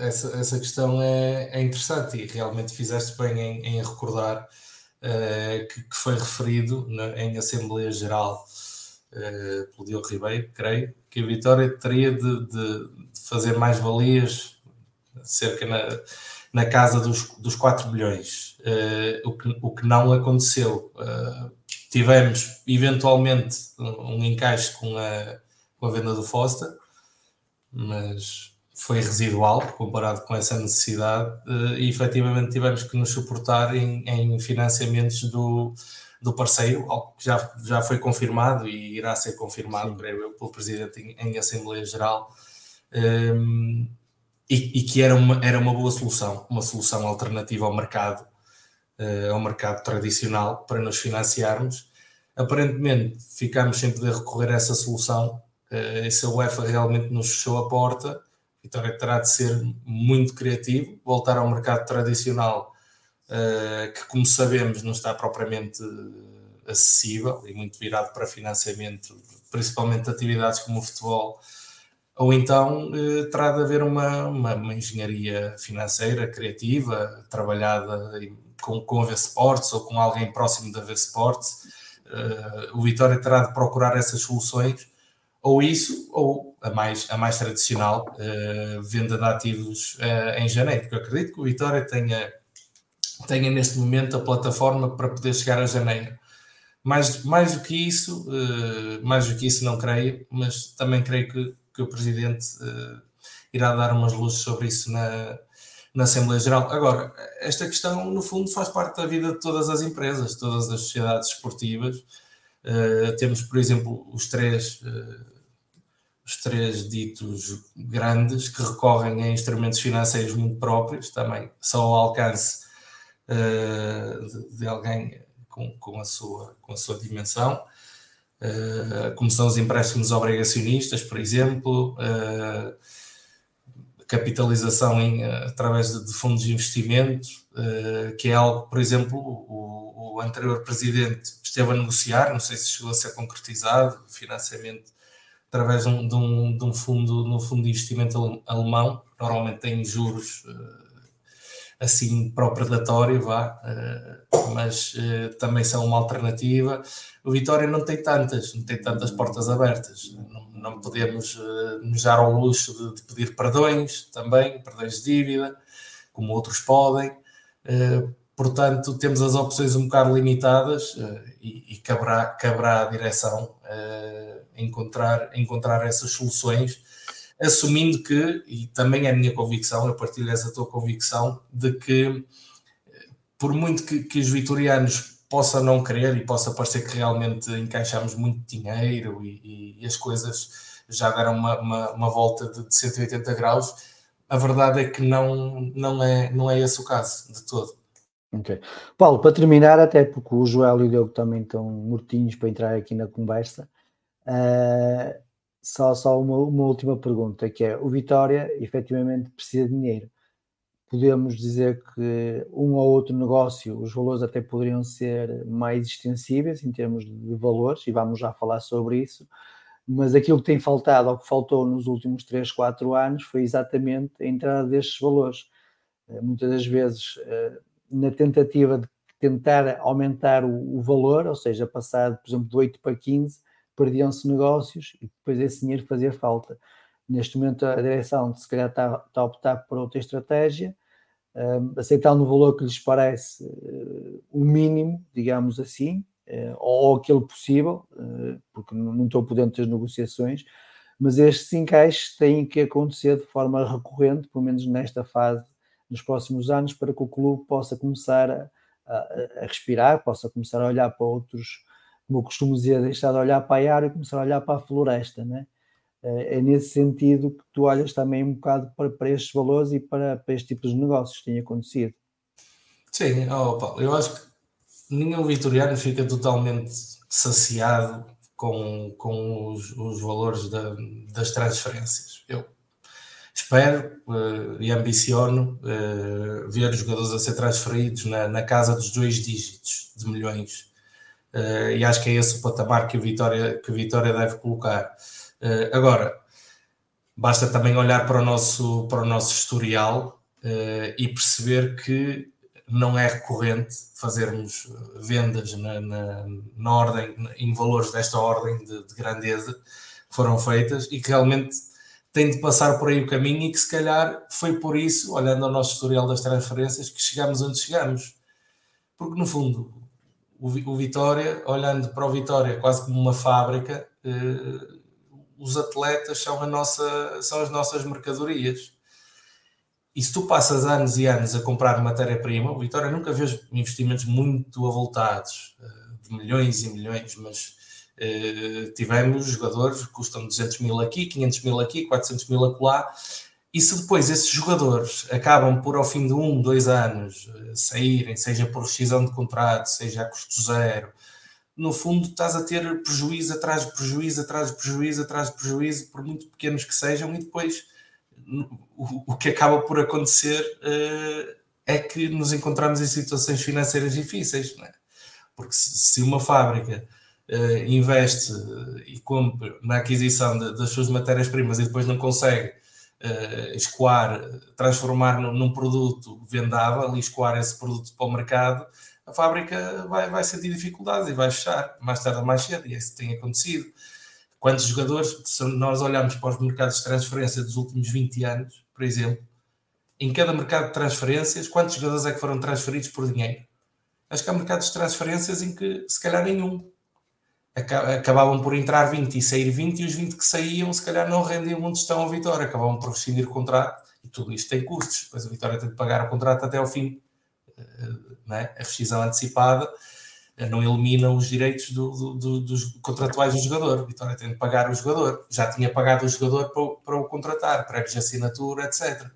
essa, essa questão é, é interessante e realmente fizeste bem em, em recordar uh, que, que, foi referido na, em Assembleia Geral uh, pelo Diogo Ribeiro, creio, que a Vitória teria de, de fazer mais valias, cerca na, na casa dos, dos 4 bilhões, uh, o, que, o que não aconteceu. Tivemos eventualmente um, um encaixe com a, com a venda do Foster, mas foi residual comparado com essa necessidade uh, e efetivamente tivemos que nos suportar em, em financiamentos do, do parceiro, algo que já, já foi confirmado e irá ser confirmado pelo Presidente em, em Assembleia Geral, um, e, e, que era uma, era uma boa solução, uma solução alternativa ao mercado, uh, ao mercado tradicional para nos financiarmos. Aparentemente ficámos sem poder recorrer a essa solução. Uh, se a UEFA realmente nos fechou a porta, Vitória terá de ser muito criativo, voltar ao mercado tradicional, uh, que como sabemos não está propriamente acessível e muito virado para financiamento, principalmente de atividades como o futebol, ou então eh, terá de haver uma, uma, uma, engenharia financeira, criativa, trabalhada com, com a V-Sports ou com alguém próximo da V-Sports. Eh, o Vitória terá de procurar essas soluções, ou isso, ou a mais, a mais tradicional, eh, venda de ativos eh, em janeiro, porque eu acredito que o Vitória tenha, tenha neste momento a plataforma para poder chegar a janeiro. Mais, mais do que isso, mais do que isso não creio, mas também creio que que o Presidente uh, irá dar umas luzes sobre isso na, na Assembleia Geral. Agora, esta questão, no fundo, faz parte da vida de todas as empresas, todas as sociedades esportivas. Uh, temos, por exemplo, os três, uh, os três ditos grandes que recorrem a instrumentos financeiros muito próprios, também só ao alcance uh, de, de, alguém com, com, a sua, com a sua dimensão. como são os empréstimos obrigacionistas, por exemplo, capitalização em, eh, através de, de, fundos de investimento, uh, que é algo, por exemplo, o, o, anterior presidente esteve a negociar, não sei se chegou a ser concretizado, financiamento através de um, de um, de um fundo, no fundo de investimento alemão, normalmente tem juros uh, assim para o predatório, vá, mas também são uma alternativa. O Vitória não tem tantas, não tem tantas portas abertas. Não, não podemos uh, nos dar ao luxo de, de, pedir perdões também, perdões de dívida, como outros podem. Uh, portanto, temos as opções um bocado limitadas uh, e, e caberá, caberá à direção encontrar, encontrar essas soluções, assumindo que, e também é a minha convicção, eu partilho essa tua convicção, de que por muito que, que os vitorianos possa não querer e possa parecer que realmente encaixamos muito dinheiro e, e as coisas já deram uma, uma, uma volta de, de 180 graus, a verdade é que não, não, é, não é esse o caso de todo.
Ok. Paulo, para terminar, até porque o Joel e o Diogo também estão mortinhos para entrar aqui na conversa, uh, só, só uma, uma última pergunta, que é, o Vitória efetivamente precisa de dinheiro podemos dizer que um ou outro negócio, os valores até poderiam ser mais extensíveis em termos de valores, e vamos já falar sobre isso, mas aquilo que tem faltado, ou que faltou nos últimos 3, 4 anos, foi exatamente a entrada destes valores. Eh, muitas das vezes, eh, na tentativa de tentar aumentar o, valor, ou seja, passar, por exemplo, de 8 para 15, perdiam-se negócios e depois esse dinheiro fazia falta. Neste momento, a direção, se calhar, está, está a optar por outra estratégia, uh, aceitando o valor que lhes parece uh, o mínimo, digamos assim, uh, ou aquele possível, eh, porque não, não, estou por dentro das negociações, mas estes encaixes têm que acontecer de forma recorrente, pelo menos nesta fase, nos próximos anos, para que o clube possa começar a, a, a respirar, possa começar a olhar para outros, como eu costumo dizer, deixar de olhar para a área e começar a olhar para a floresta, né? É nesse sentido que tu olhas também um bocado para, para estes valores e para, para este tipo de negócios que têm acontecido.
Sim, oh, Paulo, eu acho que nenhum vitoriano fica totalmente saciado com, com os, os valores da, das transferências. Eu espero uh, e ambiciono uh, ver os jogadores a ser transferidos na, na casa dos dois dígitos de milhões. Uh, e acho que é esse o patamar que a Vitória, que a Vitória deve colocar. Uh, agora, basta também olhar para o nosso, para o nosso historial uh, e perceber que não é recorrente fazermos vendas na, na, na ordem, em valores desta ordem de, de, grandeza que foram feitas e que realmente tem de passar por aí o caminho e que se calhar foi por isso, olhando ao nosso historial das transferências, que chegamos onde chegamos. Porque no fundo, o, o Vitória, olhando para o Vitória quase como uma fábrica, eh, os atletas são, nossa, são as nossas mercadorias. E se tu passas anos e anos a comprar matéria-prima, o Vitória nunca vê investimentos muito avultados, eh, de milhões e milhões, mas eh, tivemos jogadores que custam 200 mil aqui, 500 mil aqui, 400 mil acolá, e se depois esses jogadores acabam por, ao fim de um, dois anos, eh, saírem, seja por rescisão de contrato, seja a custo zero, no fundo estás a ter prejuízo atrás de prejuízo, atrás de prejuízo, atrás de prejuízo, por muito pequenos que sejam, e depois o, que acaba por acontecer uh, é que nos encontramos em situações financeiras difíceis, é? porque se, uma fábrica uh, investe e compra na aquisição de, das suas matérias-primas e depois não consegue uh, escoar, transformar num, num produto vendável e escoar esse produto para o mercado, a fábrica vai, vai sentir dificuldades e vai fechar mais tarde ou mais cedo, e isso tem acontecido. Quantos jogadores, se nós olharmos para os mercados de transferência dos últimos 20 anos, por exemplo, em cada mercado de transferências, quantos jogadores é que foram transferidos por dinheiro? Acho que há mercados de transferências em que se calhar nenhum. Acabavam por entrar 20 e sair 20, e os 20 que saíam se calhar não rendiam onde estão a vitória, acabavam por rescindir o contrato e tudo isto tem custos. Depois a Vitória tem de pagar o contrato até ao fim, né? a rescisão antecipada não elimina os direitos do, do, do, dos contratuais do jogador. A Vitória tem de pagar o jogador. Já tinha pagado o jogador para, para o contratar, prévios de assinatura, etc.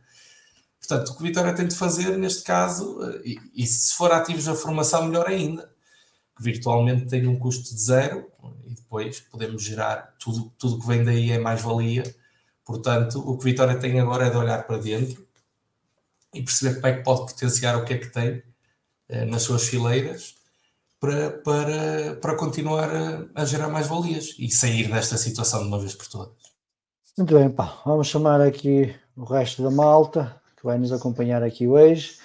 Portanto, o que o Vitória tem de fazer neste caso, e, e se for ativos na formação, melhor ainda, que virtualmente tem um custo de zero e depois podemos gerar tudo, tudo que vem daí é mais-valia. Portanto, o que o Vitória tem agora é de olhar para dentro e perceber como é que pode potenciar o que é que tem eh, nas suas fileiras para, para, para continuar a, a gerar mais valias e sair desta situação de uma vez por todas.
Muito bem, pá. Vamos chamar aqui o resto da malta que vai nos acompanhar aqui hoje.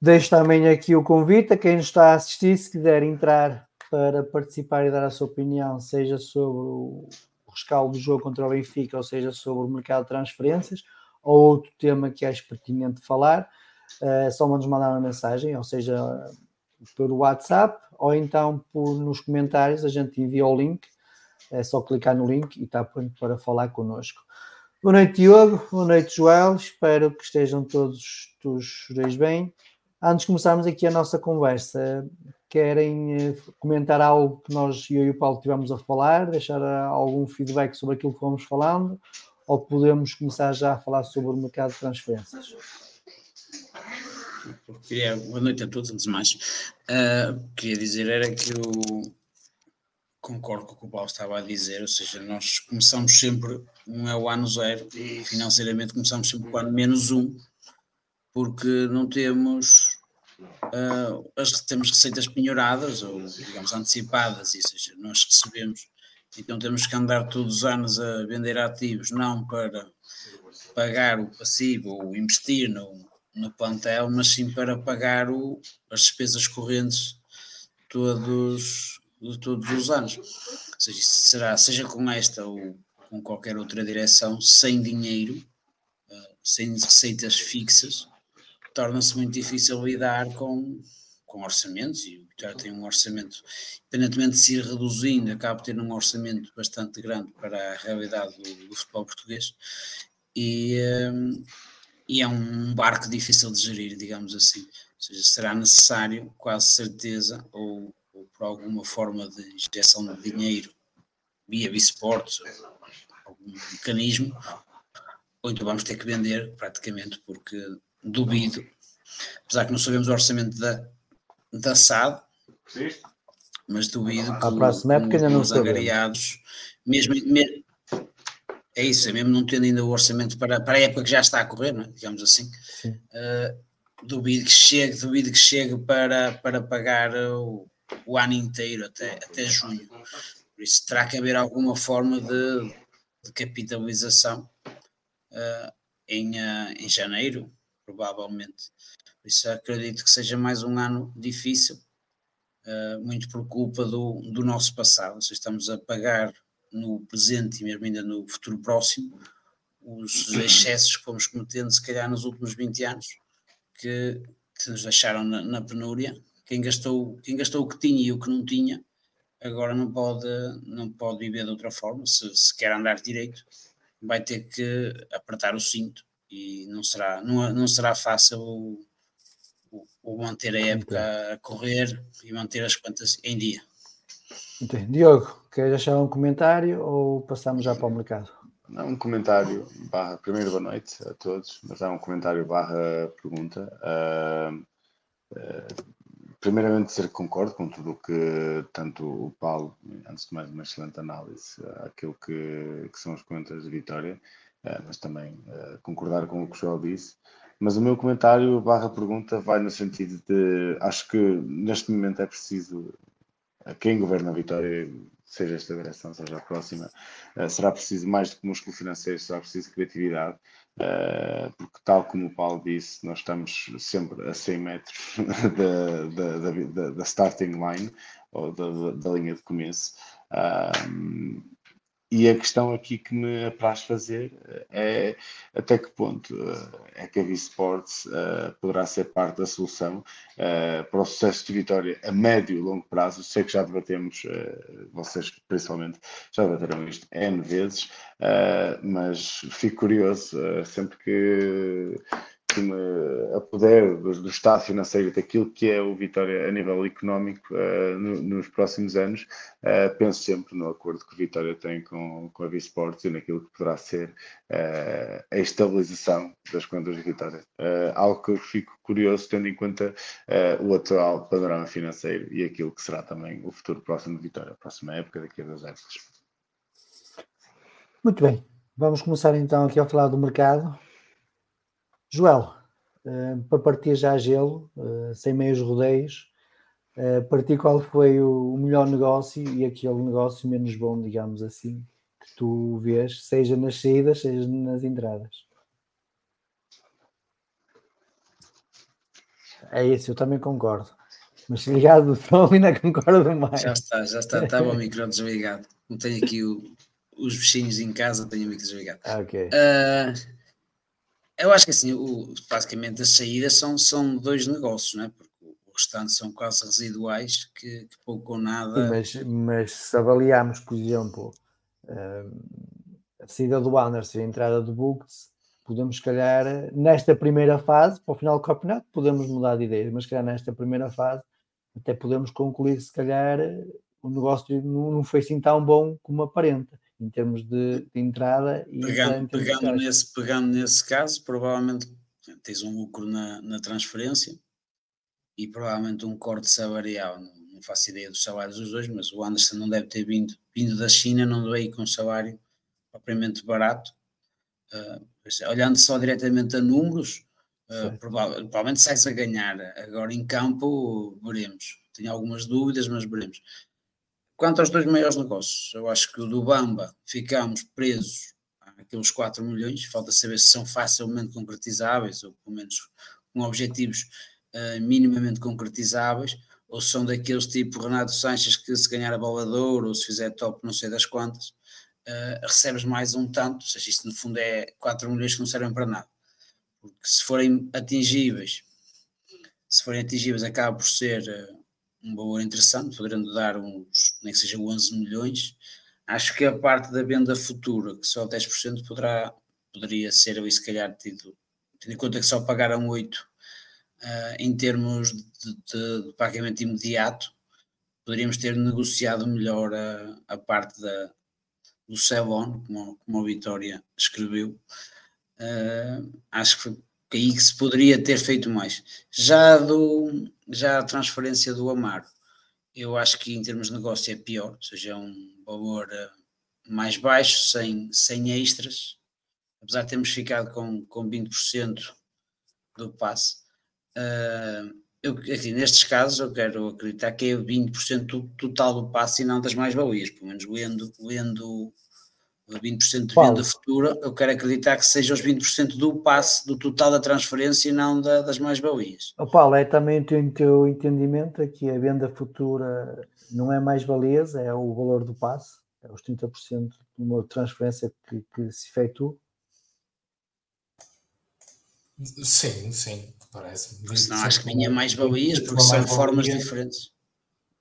Deixo também aqui o convite a quem nos está a assistir, se quiser entrar para participar e dar a sua opinião, seja sobre o rescaldo do jogo contra o Benfica, ou seja sobre o mercado de transferências, ou outro tema que acho pertinente falar, é só nos mandar uma mensagem, ou seja, pelo WhatsApp, ou então por, nos comentários, a gente envia o link, é só clicar no link e está pronto para falar connosco. Boa noite, Diogo. Boa noite, Joel. Espero que estejam todos os dois bem. Antes de começarmos aqui a nossa conversa, querem eh, comentar algo que nós, eu e o Paulo, tivemos a falar, deixar algum feedback sobre aquilo que fomos falando, ou podemos começar já a falar sobre o mercado de transferências?
Queria, boa noite a todos, antes de mais. Uh, queria dizer era que eu concordo com o que o Paulo estava a dizer, ou seja, nós começamos sempre, não é o ano zero, e financeiramente começamos sempre com o ano menos um, porque não temos, uh, as, temos receitas penhoradas, ou digamos antecipadas, ou seja, nós recebemos, então temos que andar todos os anos a vender ativos, não para pagar o passivo ou investir no, no plantel, mas sim para pagar o, as despesas correntes todos de todos os anos. Ou seja, será, seja com esta ou com qualquer outra direção, sem dinheiro, eh, sem receitas fixas, torna-se muito difícil lidar com, com orçamentos, e o Vitória tem um orçamento, independentemente de se ir reduzindo, acaba por ter um orçamento bastante grande para a realidade do, do futebol português, e, eh, e é um barco difícil de gerir, digamos assim. Ou seja, será necessário, quase certeza, ou ou por alguma forma de injeção de dinheiro via Bisports, algum mecanismo, ou então vamos ter que vender praticamente, porque duvido, apesar que não sabemos o orçamento da, da SAD, mas duvido que,
a próxima época ainda não os
agariados, mesmo, mesmo, é isso, é mesmo não tendo ainda o orçamento para, para a época que já está a correr, é? digamos assim, uh, duvido que chegue, duvido que chegue para, para pagar o, o ano inteiro, até, até junho. Por isso terá que haver alguma forma de, de capitalização uh, em, uh, em janeiro, provavelmente. Por isso acredito que seja mais um ano difícil, muito por culpa do, do nosso passado. Seja, estamos a pagar no presente e mesmo ainda no futuro próximo os excessos que fomos cometendo, se calhar, nos últimos 20 anos, que, que nos deixaram na, na penúria quem gastou, quem gastou o que tinha e o que não tinha, agora não pode, não pode viver de outra forma. Se, se quer andar direito, vai ter que apertar o cinto e não será, não, não será fácil o, o, o manter a época a correr e manter as contas em dia.
Entendi. Diogo, queres deixar um comentário ou passamos já para o mercado?
Não, um comentário barra, primeiro boa noite a todos, mas é um comentário barra pergunta. Uh, uh, primeiramente dizer que concordo com tudo o que tanto o Paulo, antes de mais uma excelente análise àquilo que, que são os comentários de Vitória, eh, mas também eh, concordar com o que o Joel disse. Mas o meu comentário barra pergunta vai no sentido de acho que neste momento é preciso quem governa a Vitória, seja esta direção, seja a próxima, eh, será preciso mais do que músculo financeiro, será preciso criatividade Uh, porque tal como o Paulo disse, nós estamos sempre a 100 metros da, da, da, da starting line, ou da, da, linha de começo. E a questão aqui que me apraz fazer é até que ponto é que a V-Sports uh, poderá ser parte da solução uh, para o sucesso de Vitória a médio e longo prazo. Sei que já debatemos, uh, vocês principalmente, já debateram isto N vezes, mas fico curioso sempre que me apoder do, do estado financeiro daquilo que é o Vitória a nível económico uh, no, nos próximos anos, uh, penso sempre no acordo que o Vitória tem com, com a Visports e naquilo que poderá ser uh, a estabilização das contas de Vitória. algo que eu fico curioso tendo em conta o atual panorama financeiro e aquilo que será também o futuro próximo de Vitória, a próxima época, daqui a duas épocas.
Muito bem, vamos começar então aqui a falar do mercado. Joel, uh, para partir já gelo, uh, sem meios rodeios, uh, partir qual foi o, melhor negócio e aquele negócio menos bom, digamos assim, que tu vês, seja nas saídas, seja nas entradas. É isso, eu também concordo. Mas ligado do som ainda concordo mais.
Já está, já está, estava o micro desligado. Não tenho aqui o, os bichinhos em casa, tenho o micro desligado.
Ah, ok.
Uh, eu acho que assim, o, basicamente as saídas são, são dois negócios, não é? Porque o restante são quase residuais que, que pouco ou nada.
Mas, mas se avaliarmos, por exemplo, a saída do Anderson e a entrada do Books, podemos, se calhar, nesta primeira fase, para o final do campeonato, podemos mudar de ideia, mas, se calhar, nesta primeira fase, até podemos concluir, se calhar, o negócio não, não foi assim tão bom como aparenta em termos de, de entrada e
pegando, pegando nesse, pegando nesse caso, provavelmente tens um lucro na, na transferência e provavelmente um corte salarial. Não, não faço ideia dos salários dos dois, mas o Anderson não deve ter vindo, vindo da China, não veio com um salário propriamente barato. Uh, olhando só diretamente a números, uh, provavelmente, provavelmente sai a ganhar. Agora em campo, veremos. Tenho algumas dúvidas, mas veremos. Quanto aos dois maiores negócios, eu acho que o do Bamba ficamos presos àqueles 4 milhões, falta saber se são facilmente concretizáveis ou pelo menos com objetivos uh, minimamente concretizáveis, ou são daqueles tipo Renato Sanches que se ganhar a bola de ouro ou se fizer top não sei das quantas, uh, recebes mais um tanto, ou seja, isto no fundo é 4 milhões que não servem para nada. Porque se forem atingíveis, se forem atingíveis acaba por ser uh, um valor interessante, podendo dar uns, nem que seja 11 milhões. Acho que a parte da venda futura, que só 10% poderá, poderia ser ali se calhar tido, tendo em conta que só pagaram 8 uh, em termos de, de, de, pagamento imediato, poderíamos ter negociado melhor a, a parte da, do Celon, como, como a Vitória escreveu. Uh, acho que aí que se poderia ter feito mais. Já, do, já a transferência do Amaro, eu acho que em termos de negócio é pior, ou seja, é um valor eh, mais baixo, sem, sem extras, apesar de termos ficado com, com 20% do passe. Uh, eu, aqui, nestes casos, eu quero acreditar que é 20% do total do passe e não das mais-valias, pelo menos lendo, lendo 20% de venda futura, eu quero acreditar que seja os 20% do passe, do total da transferência e não da, das mais-valias.
Oh, Paulo, é também o teu entendimento que a venda futura não é mais-valias, é o valor do passe, é os 30% de uma transferência que, que se efetua?
Sim, sim, parece-me.
Não, acho que vinha mais-valias, porque são formas diferentes.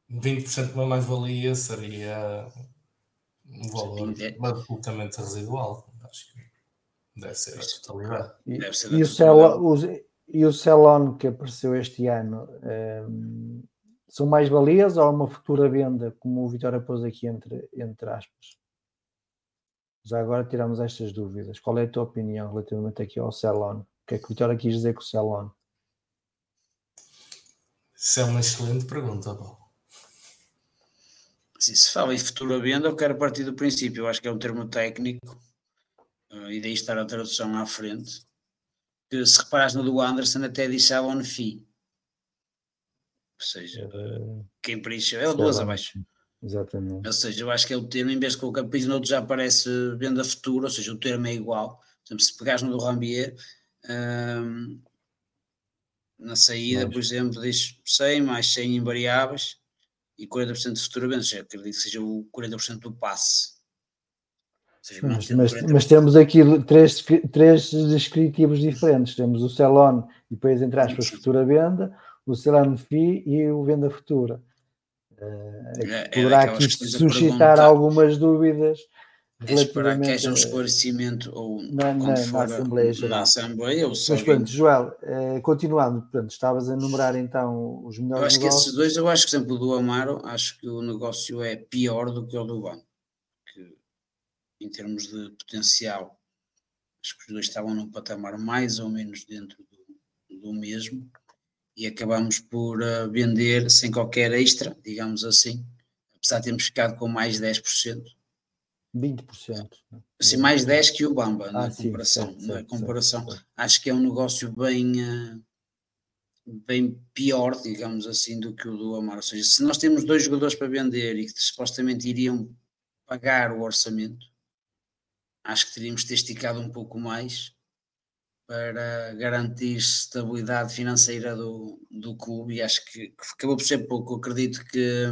20% de uma mais-valia seria um valor absolutamente residual. Acho que deve ser a totalidade. E, deve ser
e, o, Celo, e o Celon que apareceu este ano um, são mais valias ou uma futura venda, como o Vitória pôs aqui entre, entre aspas? Já agora tiramos estas dúvidas. Qual é a tua opinião relativamente aqui ao Celon? O que é que o Vitória quis dizer com o Celon?
Isso é uma excelente pergunta, Paulo.
Assim, se fala em futura venda, eu quero partir do princípio, eu acho que é um termo técnico, uh, e daí estar a tradução à frente, que se reparares no do Anderson até diz on fee. Ou seja, quem preencheu é o duas abaixo.
Exatamente.
Ou seja, eu acho que é o termo, em vez de colocar país no outro já aparece venda futura, ou seja, o termo é igual. Exemplo, se pegares no do Rambier, um, na saída, Mas... por exemplo, diz 100 mais 100 invariáveis, e 40% de já acredito que seja o 40% do passe.
Mas, mas, mas, temos aqui três, três descritivos diferentes. Temos o Celon e depois, entre aspas, futura venda, o Celon FI e o venda futura. Uh, é, poderá aqui suscitar algumas dúvidas
Esperar que haja um esclarecimento ou
na, na, na Assembleia Geral.
Assembleia, ou
Mas pronto, Joel, eh, continuando, portanto, estavas a enumerar então os melhores
eu acho
negócios.
que esses dois, eu acho que, por exemplo, do Amaro, acho que o negócio é pior do que o do banco. Que, em termos de potencial, acho que os dois estavam num patamar mais ou menos dentro do, do mesmo e acabamos por uh, vender sem qualquer extra, digamos assim, apesar de termos ficado com mais 10%.
20%.
Assim, mais 10 que o Bamba, ah, na sim, comparação. Certo, na comparação. Acho que é um negócio bem, uh, bem pior, digamos assim, do que o do Amar. Ou seja, se nós temos dois jogadores para vender e que supostamente iriam pagar o orçamento, acho que teríamos de ter esticado um pouco mais para garantir estabilidade financeira do, do clube e acho que, que acabou por ser pouco. Eu acredito que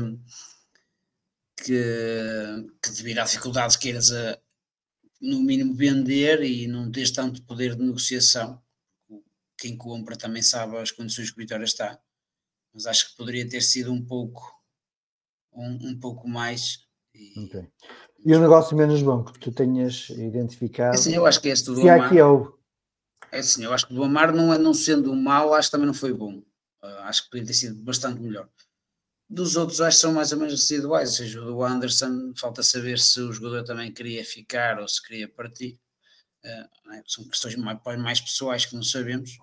que, que devido à dificuldade queiras a, no mínimo vender e não tens tanto poder de negociação. Quem compra também sabe as condições que o Vitória está, mas acho que poderia ter sido um pouco um, um pouco mais.
E, okay. e o negócio menos bom que tu tenhas identificado? É
assim, eu acho que este do
Se Amar. Aqui é, o...
é assim, eu acho que o do Amar não, é, não sendo mal, acho que também não foi bom. Uh, acho que poderia ter sido bastante melhor. Dos outros acho que são mais ou menos residuais, ou seja, o do Anderson falta saber se o jogador também queria ficar ou se queria partir. Uh, é? São questões mais, mais, pessoais que não sabemos.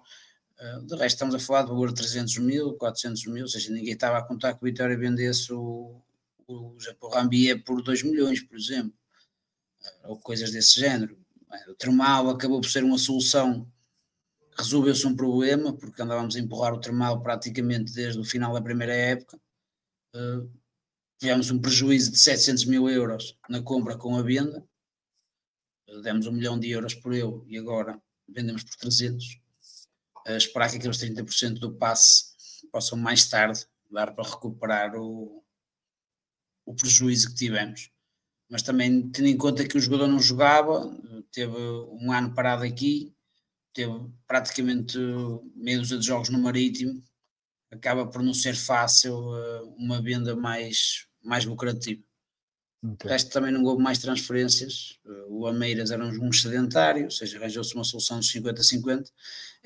Uh, de resto, estamos a falar de valor 300 mil, 400 mil, ou seja, ninguém estava a contar que o Vitória vendesse o, o, o Rambia por 2 milhões, por exemplo, uh, ou coisas desse género. O Termal acabou por ser uma solução, resolveu-se um problema, porque andávamos a empurrar o Termal praticamente desde o final da primeira época uh, tivemos um prejuízo de 700 mil euros na compra com a venda, uh, demos um milhão de euros por eu e agora vendemos por 300. Uh, esperar que aqueles 30% do passe possam mais tarde dar para recuperar o, o prejuízo que tivemos. Mas também tendo em conta que o jogador não jogava, teve um ano parado aqui, teve praticamente meia dúzia de jogos no Marítimo, acaba por não ser fácil uh, uma venda mais, mais lucrativa. Okay. O resto também não houve mais transferências. Uh, o Ameiras era um, sedentário, ou seja, arranjou-se uma solução de 50-50.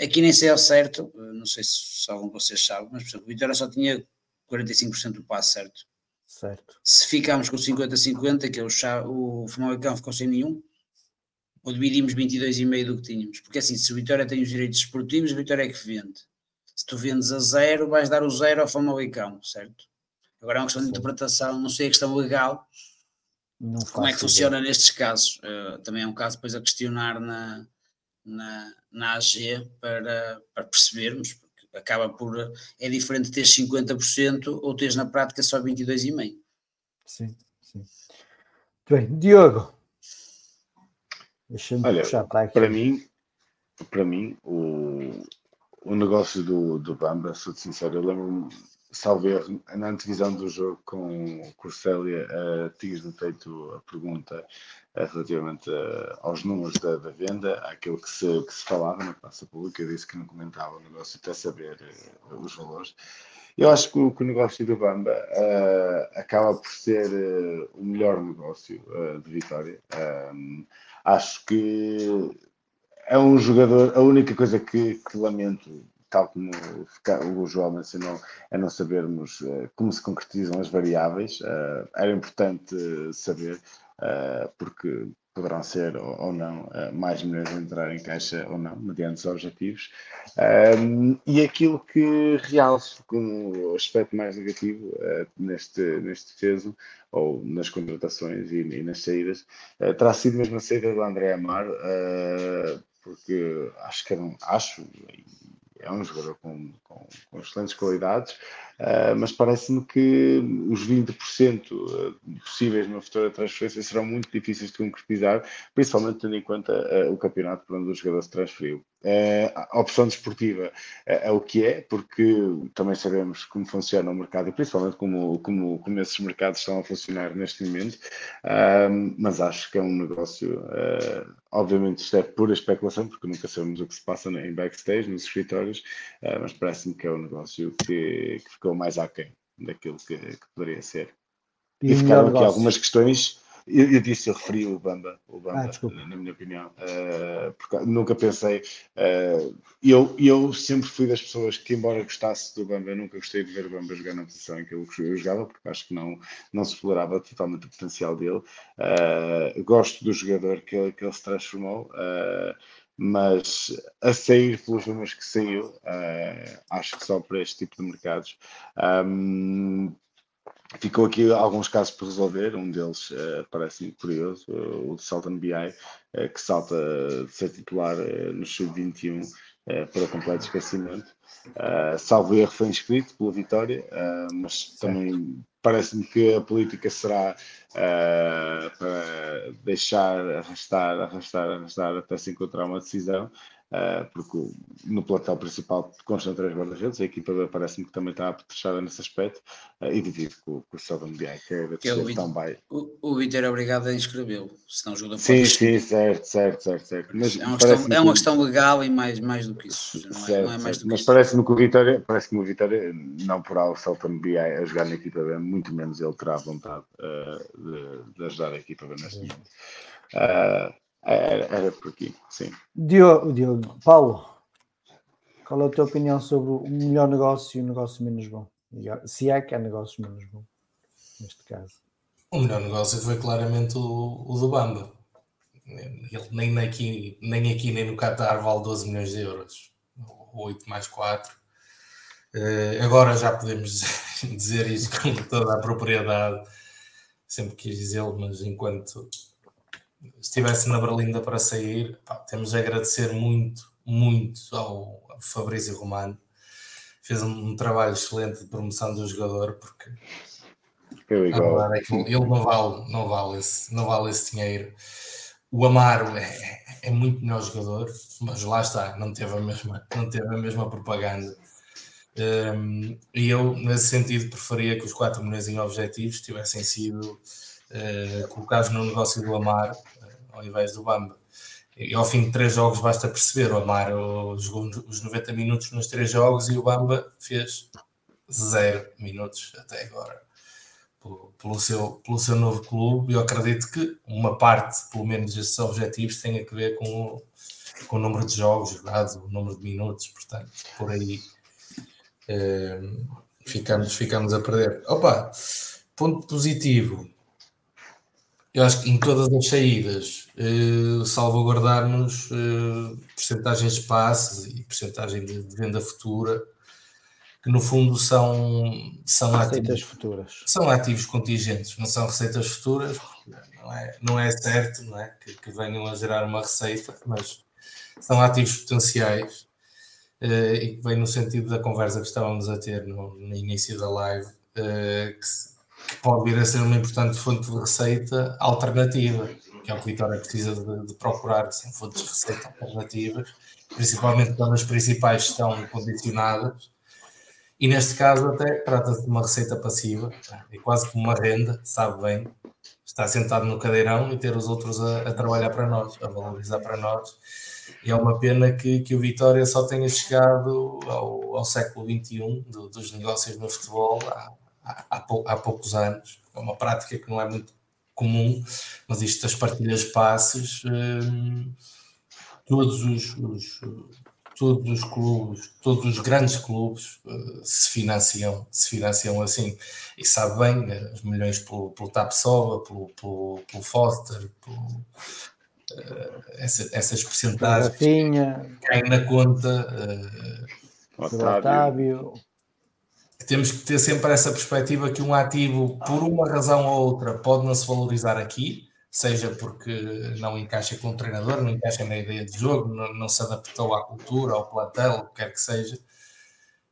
Aqui nem sei ao certo, uh, não sei se, algum de vocês sabe, mas por exemplo, o Vitória só tinha 45% do passe certo.
Certo.
Se ficámos com 50-50, que é o, o Famalicão ficou sem nenhum, ou dividimos 22,5 do que tínhamos. Porque assim, se o Vitória tem os direitos esportivos, o Vitória é que vende se tu vendes a zero, vais dar o zero ao Famalicão, certo? Agora é uma questão de interpretação, não sei a questão legal, como é que funciona ideia. nestes casos. Uh, também é um caso depois a questionar na, na, na AG para, para percebermos, porque acaba por. É diferente ter 50% ou teres na prática só 22,5%.
Sim, sim. Muito bem, Diogo. Deixa-me puxar para aqui.
Para mim, para mim o, o negócio do, do Bamba, sou sincero, eu lembro-me, salve na antevisão do jogo com o Corcélia, uh, tinhas-me feito a pergunta uh, relativamente uh, aos números da, da, venda, aquilo que se, que se falava na praça pública, eu disse que não comentava o negócio até saber os valores. Eu acho que o, que o negócio do Bamba acaba por ser o melhor negócio de Vitória. acho que é um jogador, a única coisa que, que lamento, tal como o João mencionou, é não sabermos uh, como se concretizam as variáveis. Uh, era importante saber, uh, porque poderão ser ou, ou não mais milhões a entrar em caixa ou não, mediante os objetivos. Um, e aquilo que realço como aspecto mais negativo neste, neste defeso, ou nas contratações e, e nas saídas, terá sido mesmo a saída do André Amar porque acho que um, acho, é um jogador com, com, com excelentes qualidades, uh, mas parece-me que os 20% ah, possíveis numa futura transferência serão muito difíceis de concretizar, principalmente tendo em conta uh, o campeonato para onde o jogador se transferiu. É, a opção desportiva é, é, o que é, porque também sabemos como funciona o mercado e principalmente como, como, como esses mercados estão a funcionar neste momento, um, mas acho que é um negócio, uh, obviamente isto é pura especulação, porque nunca sabemos o que se passa em backstage, nos escritórios, uh, mas parece-me que é um negócio que, que ficou mais aquém daquilo que, que poderia ser. E, e ficaram aqui algumas questões eu, eu, disse, eu referi o Bamba, o Bamba ah, na minha opinião, uh, porque nunca pensei. Uh, eu, eu sempre fui das pessoas que, embora gostasse do Bamba, nunca gostei de ver o Bamba jogar na posição em que eu jogava, porque acho que não, não se explorava totalmente o potencial dele. Uh, gosto do jogador que, que ele se transformou mas a sair pelos números que saiu, uh, acho que só para este tipo de mercados, um, Ficou aqui alguns casos por resolver, um deles uh, parece-me curioso, uh, o de Salton BI, uh, que salta de ser titular no sub-21 para completo esquecimento. salvo erro foi inscrito pela Vitória, mas também parece-me que a política será para deixar arrastar, arrastar, arrastar até se encontrar uma decisão. Uh, porque no plantel principal constam três guarda-redes, a equipa parece-me que também está apetrechada nesse aspecto uh, e divido com, com o Southern BI, que é tão bem.
O, o Inter é obrigado a inscrevê-lo, senão ajuda
Sim, sim, certo, certo, certo. certo.
Mas é uma, questão, é uma questão legal e mais, mais do que isso. Não é, certo, não é mais
Mas parece-me que o Vitória, parece que o Vitória, não por o Southern BI a jogar na equipa B, muito menos ele terá vontade uh, de, de, ajudar a equipa B neste momento. Era, era por aqui, sim.
Diogo, Diogo, Paulo, qual é a tua opinião sobre o melhor negócio e o negócio menos bom? Se é que há negócios menos bom, neste caso.
O melhor negócio foi claramente o, o do Bamba. Ele nem aqui, nem aqui nem no Qatar vale 12 milhões de euros. 8 mais 4. Uh, eh, agora já podemos dizer isto com toda a propriedade. Sempre quis dizê-lo, mas enquanto estivesse na Berlinda para sair, pá, temos de agradecer muito, muito ao, Fabrício Romano. Fez um, um, trabalho excelente de promoção do jogador, porque
é
que ele não vale, não, vale esse, não vale esse dinheiro. O Amaro é, é muito melhor jogador, mas lá está, não teve a mesma, não teve a mesma propaganda. Um, e eu, nesse sentido, preferia que os 4 milhões em objetivos tivessem sido uh, colocados no negócio do Amar uh, ao invés do Bamba. E ao fim de três jogos basta perceber, o Amar jogou os 90 minutos nos três jogos e o Bamba fez zero minutos até agora pelo, pelo, seu, pelo seu novo clube. Eu acredito que uma parte, pelo menos, desses objetivos tenha a ver com o, com o número de jogos jogados, o número de minutos, portanto, por aí eh, ficamos, ficamos a perder. Opa, ponto positivo. Eu acho que em todas as saídas, salvaguardar-nos uh, porcentagens de passes e porcentagem de, de, venda futura, que no fundo são, são
receitas ativos, futuras.
São ativos contingentes, não são receitas futuras, não é, não é certo não é? Que, que venham a gerar uma receita, mas são ativos potenciais uh, e que vem no sentido da conversa que estávamos a ter no, no início da live, que, que pode vir a ser uma importante fonte de receita alternativa, que é o que Vitória precisa de, de procurar, assim, fontes de receita alternativas, principalmente quando as principais estão condicionadas. E neste caso, até trata-se de uma receita passiva, é quase como uma renda, sabe bem, estar sentado no cadeirão e ter os outros a, a trabalhar para nós, a valorizar para nós. E é uma pena que, que o Vitória só tenha chegado ao, ao século XXI do, dos negócios no futebol há, há, há poucos anos. É uma prática que não é muito comum, mas isto das partilhas de passes, hum, todos os, os, todos os clubes, todos os grandes clubes uh, se financiam, se financiam assim. E sabe bem, eh, os milhões pelo, pelo Tapsoba, pelo, pelo, pelo Foster, pelo, uh, essa, essas porcentagens caem na conta.
Uh, Otávio
temos que ter sempre essa perspectiva que um ativo, por uma razão ou outra, pode não se valorizar aqui, seja porque não encaixa com o treinador, não encaixa na ideia de jogo, não, não se adaptou à cultura, ao plantel, o que quer que seja,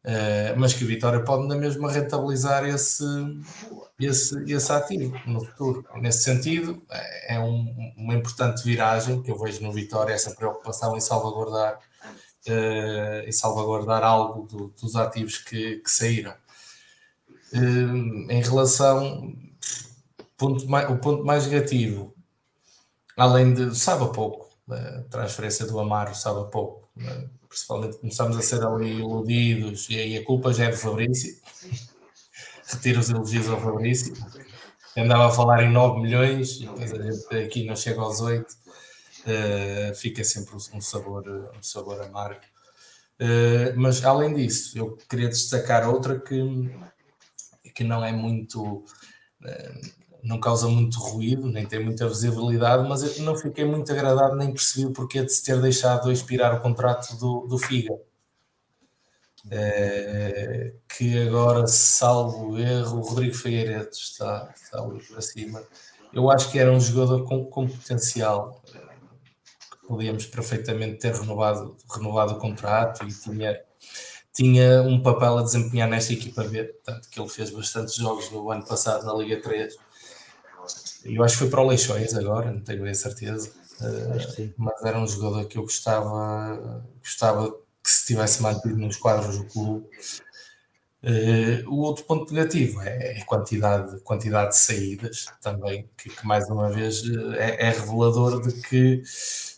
uh, mas que Vitória pode na mesma rentabilizar esse, esse, esse ativo no futuro. Nesse sentido, é um, uma importante viragem que eu vejo no Vitória, essa preocupação em salvaguardar uh, e salvaguardar algo do, dos ativos que, que saíram. Uh, em relação ponto mais, o ponto mais negativo, além de sabe a pouco, a transferência do Amaro sabe a pouco, né? principalmente começamos a ser ali iludidos e aí a culpa já é do Fabrício. Retiro os elogios ao Fabrício. Andava a falar em 9 milhões e depois a gente aqui não chega aos 8. Uh, eh, fica sempre um sabor, um sabor amargo. Uh, mas além disso, eu queria destacar outra que, que não é muito. Uh, não causa muito ruído, nem tem muita visibilidade, mas eu não fiquei muito agradado, nem percebi o porquê de se ter deixado expirar o contrato do, do Figa. É, que agora, salvo erro, o Rodrigo Figueiredo está, está ali para cima. Eu acho que era um jogador com, com potencial, que podíamos perfeitamente ter renovado, renovado o contrato e tinha, tinha um papel a desempenhar nesta equipa B, tanto que ele fez bastantes jogos no ano passado na Liga 3 eu acho que foi para o Leixões agora, não tenho a certeza. Uh, mas era um jogador que eu gostava, gostava que se tivesse mantido nos quadros do clube. Uh, o outro ponto negativo é a quantidade, quantidade de saídas também, que, que mais uma vez é, é revelador de que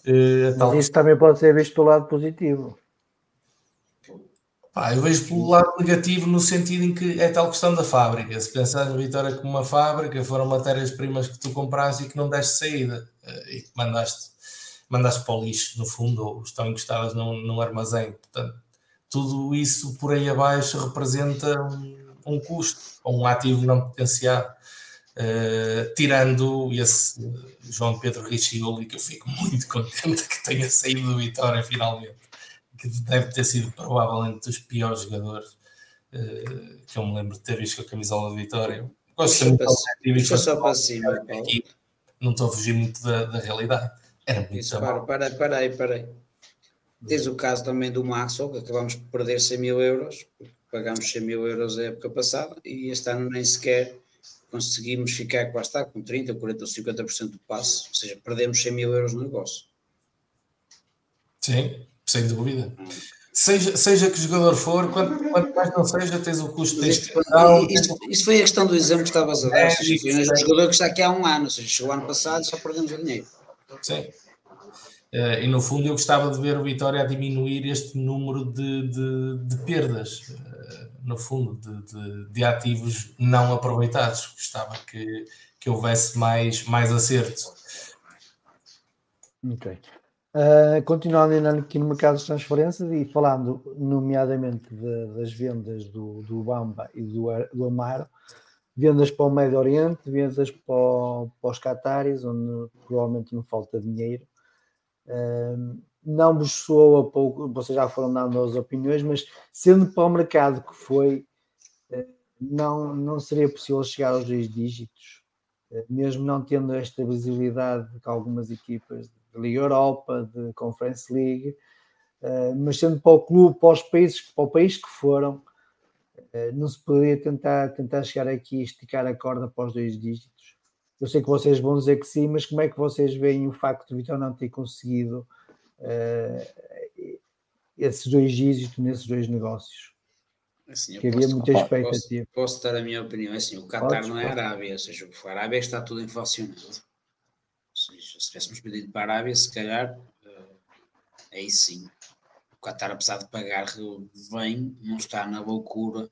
uh, tal... isso também pode ser visto pelo lado positivo.
Eu vejo pelo lado negativo no sentido em que é tal questão da fábrica. Se pensares Vitória como uma fábrica, foram matérias-primas que tu compraste e que não deste saída eh, e que mandaste, mandaste para o lixo, no fundo, ou estão encostadas num, num armazém. Portanto, tudo isso por aí abaixo representa um, um custo ou um ativo não potenciado. Uh, tirando esse João Pedro Richioli, que eu fico muito contente que tenha saído do Vitória finalmente que deve ter sido provavelmente dos piores jogadores uh, que eu me lembro de ter visto com a camisola de Vitória.
Gosto de ser só para cima. Aqui,
não estou a fugir muito da, da realidade. Era muito
Isso, para, para, para aí, para aí. Tens o caso também do Maxwell, que acabamos por perder 100 mil euros, pagámos 100 mil euros a época passada e este ano nem sequer conseguimos ficar com, está, com 30, 40 ou 50% do passo, ou seja, perdemos 100 mil euros no negócio.
Sim, sem dúvida. Seja, seja que jogador for, quanto, quanto mais não seja, tens o custo deste
Isso, isso foi a questão do exemplo que estavas a dar. É, é, um jogador que está aqui há um ano, ou seja, chegou ano passado e só perdemos o dinheiro.
Sim. Uh, e no fundo eu gostava de ver o Vitória a diminuir este número de, de, de perdas, uh, no fundo, de, de, de, ativos não aproveitados. Gostava que, que houvesse mais, mais acerto.
Ok. Uh, continuando ainda aqui no mercado de transferências e falando nomeadamente de, das vendas do, do Bamba e do, do Amaro, vendas para o Médio Oriente, vendas para, para os Qataris, onde provavelmente não falta dinheiro. Uh, não vos soa pouco, vocês já foram dando as opiniões, mas sendo para o mercado que foi, uh, não, não seria possível chegar aos dois dígitos, mesmo não tendo esta visibilidade que algumas equipas Liga Europa, de Conference League, uh, mas sendo para o clube, para os países, para o país que foram, uh, não se poderia tentar, tentar chegar aqui e esticar a corda para os dois dígitos. Eu sei que vocês vão dizer que sim, mas como é que vocês veem o facto de Vitor não ter conseguido uh, esses dois dígitos nesses dois negócios? Assim, que havia muita expectativa.
Posso, posso, dar a minha opinião? É assim, o Qatar não é a Arábia, ou seja, a Arábia está tudo inflacionado se tivéssemos pedido para a Arábia, se calhar, uh, aí sim. O Qatar, apesar de pagar bem, não está na loucura,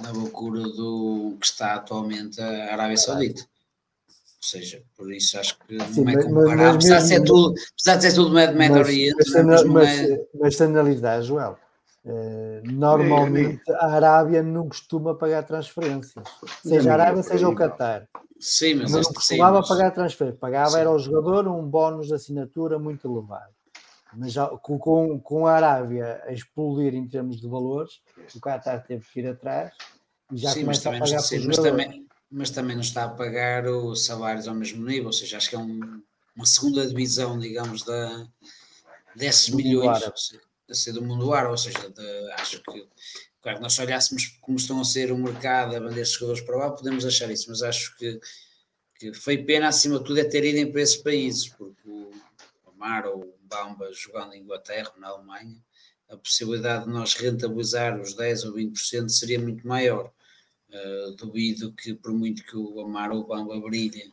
na loucura do que está atualmente a Arábia Saudita. Ou seja, por isso acho que sim, não é comparável. Apesar, de ser tudo, apesar de ser tudo Médio Oriente,
mas, mas, mas, é... mas se analisar, Joel, Uh, normalmente a Arábia não costuma pagar transferências, seja a Arábia, seja o Qatar.
Sim, mas
não costumava sim, pagar transferência, pagava sim. era ao jogador um bónus de assinatura muito elevado. Mas com, com a Arábia a explodir em termos de valores, o Qatar teve que ir atrás e já sim, começa a pagar sim,
mas também, mas também não está a pagar os salários ao mesmo nível, ou seja, acho que é um, uma segunda divisão, digamos, da, desses milhões a ser do mundo árabe, ou seja, de, acho que Claro, nós olhássemos como estão a ser o mercado, a vender jogadores para lá, podemos achar isso, mas acho que, que foi pena, acima de tudo, é ter ido para esses países, porque o, Amar ou Bamba jogando em Inglaterra na Alemanha, a possibilidade de nós rentabilizar os 10 ou 20% seria muito maior. Uh, duvido que, por muito que o Amar ou o Bamba brilhem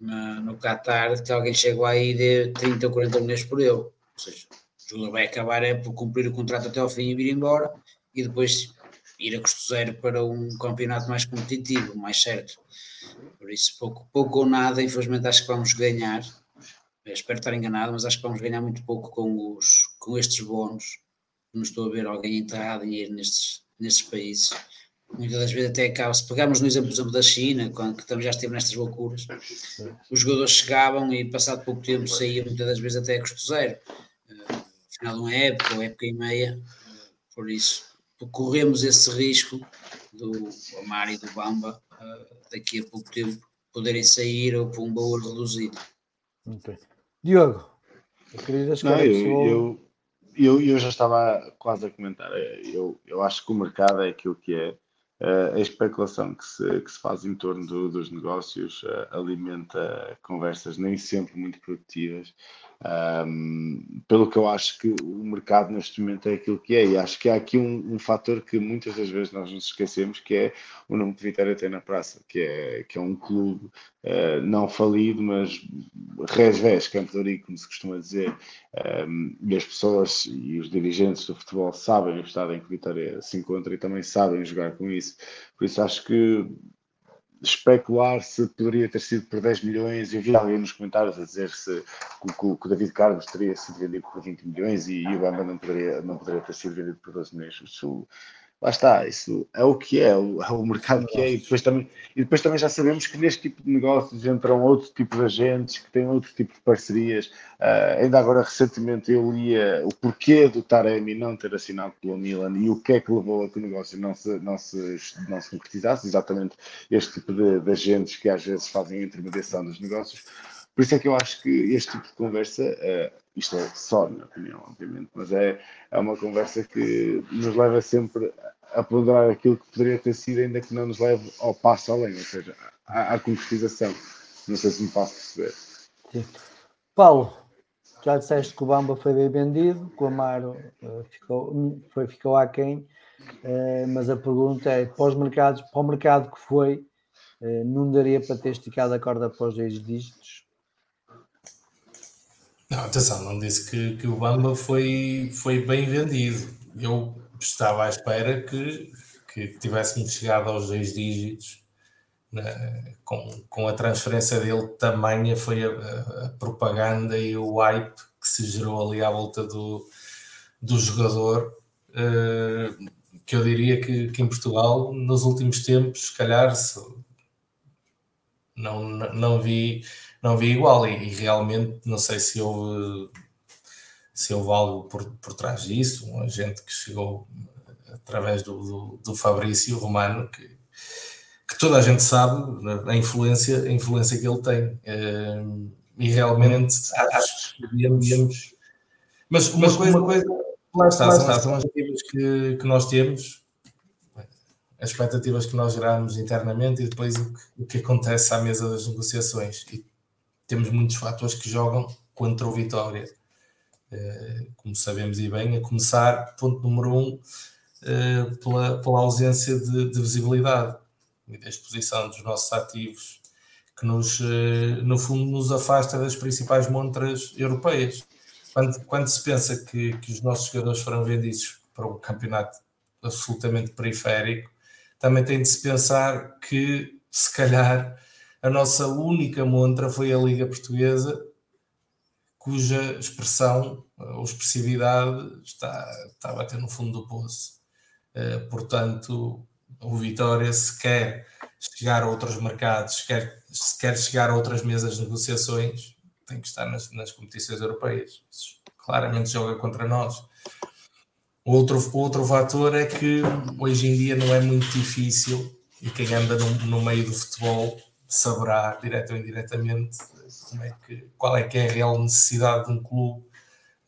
na, no Qatar, que alguém chegue lá e dê 30 ou 40 milhões por ele. Ou seja, o vai acabar é por cumprir o contrato até ao fim e vir embora e depois ir a custo zero para um campeonato mais competitivo, mais certo. Por isso, pouco, pouco ou nada, infelizmente acho que vamos ganhar. Eu espero estar enganado, mas acho que vamos ganhar muito pouco com, os, com estes bónus. Não estou a ver alguém enterrar dinheiro nestes, nestes países. Muitas das vezes até acaba, se pegarmos no exemplo, exemplo da China, quando que já esteve nestas loucuras, os jogadores chegavam e passado pouco tempo saíam muitas das vezes até a custo zero. Uh, final de uma época ou época e meia, por isso corremos esse risco do Amar e do Bamba uh, daqui a pouco tempo poderem sair ou por um valor reduzido.
Okay. Diogo, querias
Não, eu, eu, eu, eu, já estava quase a comentar. Eu, eu acho que o mercado é aquilo que é. Uh, a especulação que se, que se faz em torno do, dos negócios uh, alimenta conversas nem sempre muito produtivas um, pelo que eu acho que o mercado neste momento é aquilo que é, e acho que há aqui um, um fator que muitas das vezes nós nos esquecemos, que é o nome que Vitória tem na praça, que é, que é um clube uh, não falido, mas de Ourique, como se costuma dizer, um, e as pessoas e os dirigentes do futebol sabem o estado em que Vitória se encontra e também sabem jogar com isso. Por isso acho que especular se poderia ter sido por 10 milhões. Eu vi alguém nos comentários a dizer se que, o David Carlos teria sido vendido por 20 milhões e, e o Bamba não poderia, não poderia ter sido vendido por 12 milhões. Isso, lá está, isso é o que é, é o mercado que é, e depois, também, e depois também já sabemos que neste tipo de negócios entram outro tipo de agentes que têm outro tipo de parcerias. Uh, ainda agora, recentemente, eu lia o porquê do Taremi não ter assinado pelo Milan e o que é que levou a que o negócio não se, não se, não se concretizasse, exatamente este tipo de, de agentes que às vezes fazem a intermediação dos negócios. Por isso é que eu acho que este tipo de conversa, uh, isto é só na opinião, obviamente, mas é, é uma conversa que nos leva sempre a ponderar aquilo que poderia ter sido, ainda que não nos leve ao passo além, ou seja, à, à concretização. Não sei se me faço perceber.
Sim. Paulo, já disseste que o Bamba foi bem vendido, que o Amaro uh, ficou, foi, ficou aquém, uh, mas a pergunta é: para, os mercados, para o mercado que foi, uh, não daria para ter esticado a corda para os dois dígitos?
Não, atenção, não disse que, que o Bamba foi, foi bem vendido. Eu estava à espera que, que tivéssemos chegado aos dois dígitos. Né? Com, com a transferência dele, tamanha foi a, a, propaganda e o hype que se gerou ali à volta do, do jogador. Uh, que eu diria que, que, em Portugal, nos últimos tempos, se calhar, se, não, não vi não vi igual e, e, realmente não sei se houve se houve algo por, por trás disso, um agente que chegou através do, do, do Fabrício Romano, que, que, toda a gente sabe a influência, a influência que ele tem. Eh, e realmente acho que devíamos. Mas uma mas coisa, uma coisa lá está, são, são as expectativas que, que nós temos, as expectativas que nós geramos internamente e depois o que, o que acontece à mesa das negociações. E temos muitos fatores que jogam contra o Vitória. Eh, como sabemos e bem, a começar, ponto número um, eh, pela, pela ausência de, de visibilidade e da exposição dos nossos ativos, que nos, eh, no fundo, nos afasta das principais montras europeias. Quando, quando se pensa que, que os nossos jogadores foram vendidos para um campeonato absolutamente periférico, também tem de se pensar que, se calhar, a nossa única montra foi a Liga Portuguesa, cuja expressão ou expressividade está, está a bater no fundo do poço. Uh, portanto, o Vitória, se quer chegar a outros mercados, se quer, se quer chegar a outras mesas de negociações, tem que estar nas, nas competições europeias. Isso claramente joga contra nós. Outro, outro fator é que hoje em dia não é muito difícil, e quem anda no, no meio do futebol saberá, direto ou indiretamente, é que, qual é que é a real necessidade de um clube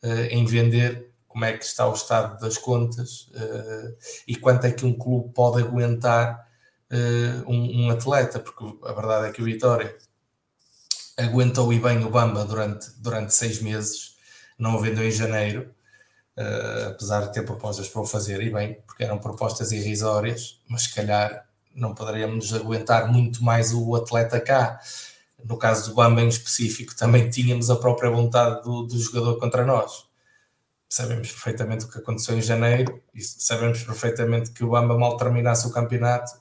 uh, em vender, como é que está o estado das contas uh, e quanto é que um clube pode aguentar uh, um, um, atleta, porque a verdade é que o Vitória aguentou e bem o Bamba durante, durante seis meses, não o vendeu em janeiro, apesar de ter propostas para o fazer, e bem, porque eram propostas irrisórias, mas se calhar não poderíamos aguentar muito mais o atleta cá. No caso do Bamba em específico, também tínhamos a própria vontade do, do jogador contra nós. Sabemos perfeitamente o que aconteceu em janeiro e sabemos perfeitamente que o Bamba mal terminasse o campeonato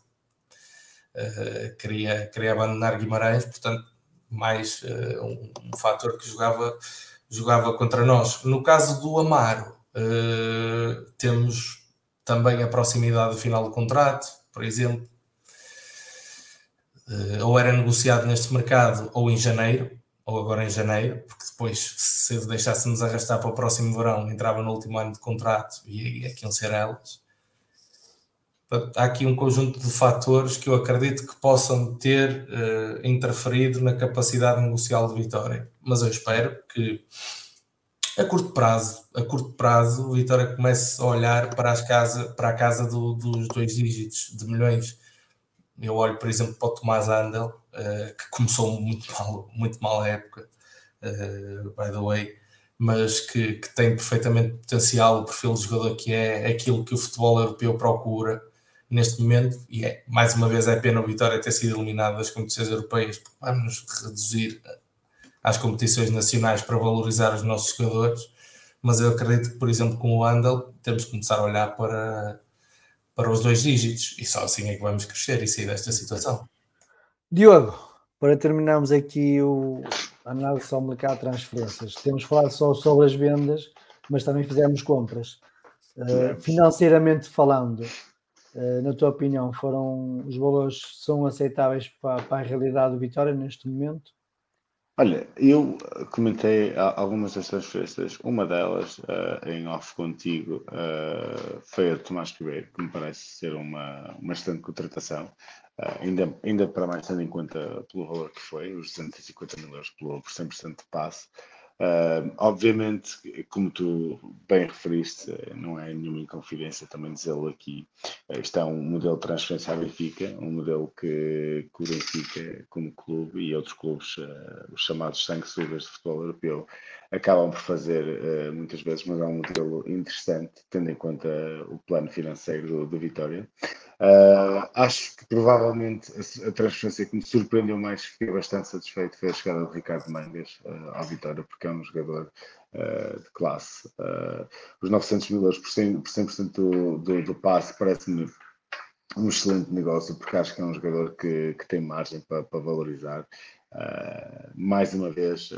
uh, queria, queria abandonar Guimarães, portanto, mais uh, um, um fator que jogava, jogava contra nós. No caso do Amaro, uh, temos também a proximidade do final do contrato, por exemplo, ou era negociado neste mercado ou em janeiro, ou agora em janeiro, porque depois, se deixássemos arrastar para o próximo verão, entrava no último ano de contrato e aqui iam ser elas há aqui um conjunto de fatores que eu acredito que possam ter uh, interferido na capacidade negocial de Vitória. Mas eu espero que a curto prazo, a curto prazo, Vitória comece a olhar para, as casa, para a casa do, dos dois dígitos de milhões. Eu olho, por exemplo, para o Tomás Andel, uh, que começou muito mal, muito mal a época, uh, by the way, mas que, que, tem perfeitamente potencial, o perfil de jogador que é, é aquilo que o futebol europeu procura neste momento, e é, mais uma vez é pena o Vitória ter sido eliminado das competições europeias, porque vamos reduzir às competições nacionais para valorizar os nossos jogadores, mas eu acredito que, por exemplo, com o Andal, temos que começar a olhar para, para os dois dígitos, e só assim é que vamos crescer e sair desta situação.
Diogo, para terminarmos aqui o análise ao mercado de transferências, temos falado só sobre as vendas, mas também fizemos compras. Uh, financeiramente falando, eh, na tua opinião, foram os valores são aceitáveis para, para, a realidade do Vitória neste momento?
Olha, eu comentei algumas das transferências. Uma delas, uh, em off contigo, uh, foi a Tomás Ribeiro, que me parece ser uma, uma excelente contratação. Uh, ainda, ainda para mais tendo em conta pelo valor que foi, os 250 mil euros pelo, por 100% de passe. Uh, obviamente, como tu bem referiste, não é nenhuma inconfidência também dizê-lo aqui, isto é um modelo de transferência à Benfica, um modelo que, que o Benfica, como clube e outros clubes, uh, os chamados sanguessugas de futebol europeu, acabam por fazer uh, muitas vezes, mas é um modelo interessante, tendo em conta o plano financeiro do, do Vitória. Uh, acho que provavelmente a, a, transferência que me surpreendeu mais, fiquei bastante satisfeito, foi a chegada de Ricardo Mangas uh, à Vitória, porque é um jogador de classe. os 900 mil euros por 100%, por 100 do, do, do passe parece-me um excelente negócio, porque acho que é um jogador que, que tem margem para, para valorizar. Mais uma vez,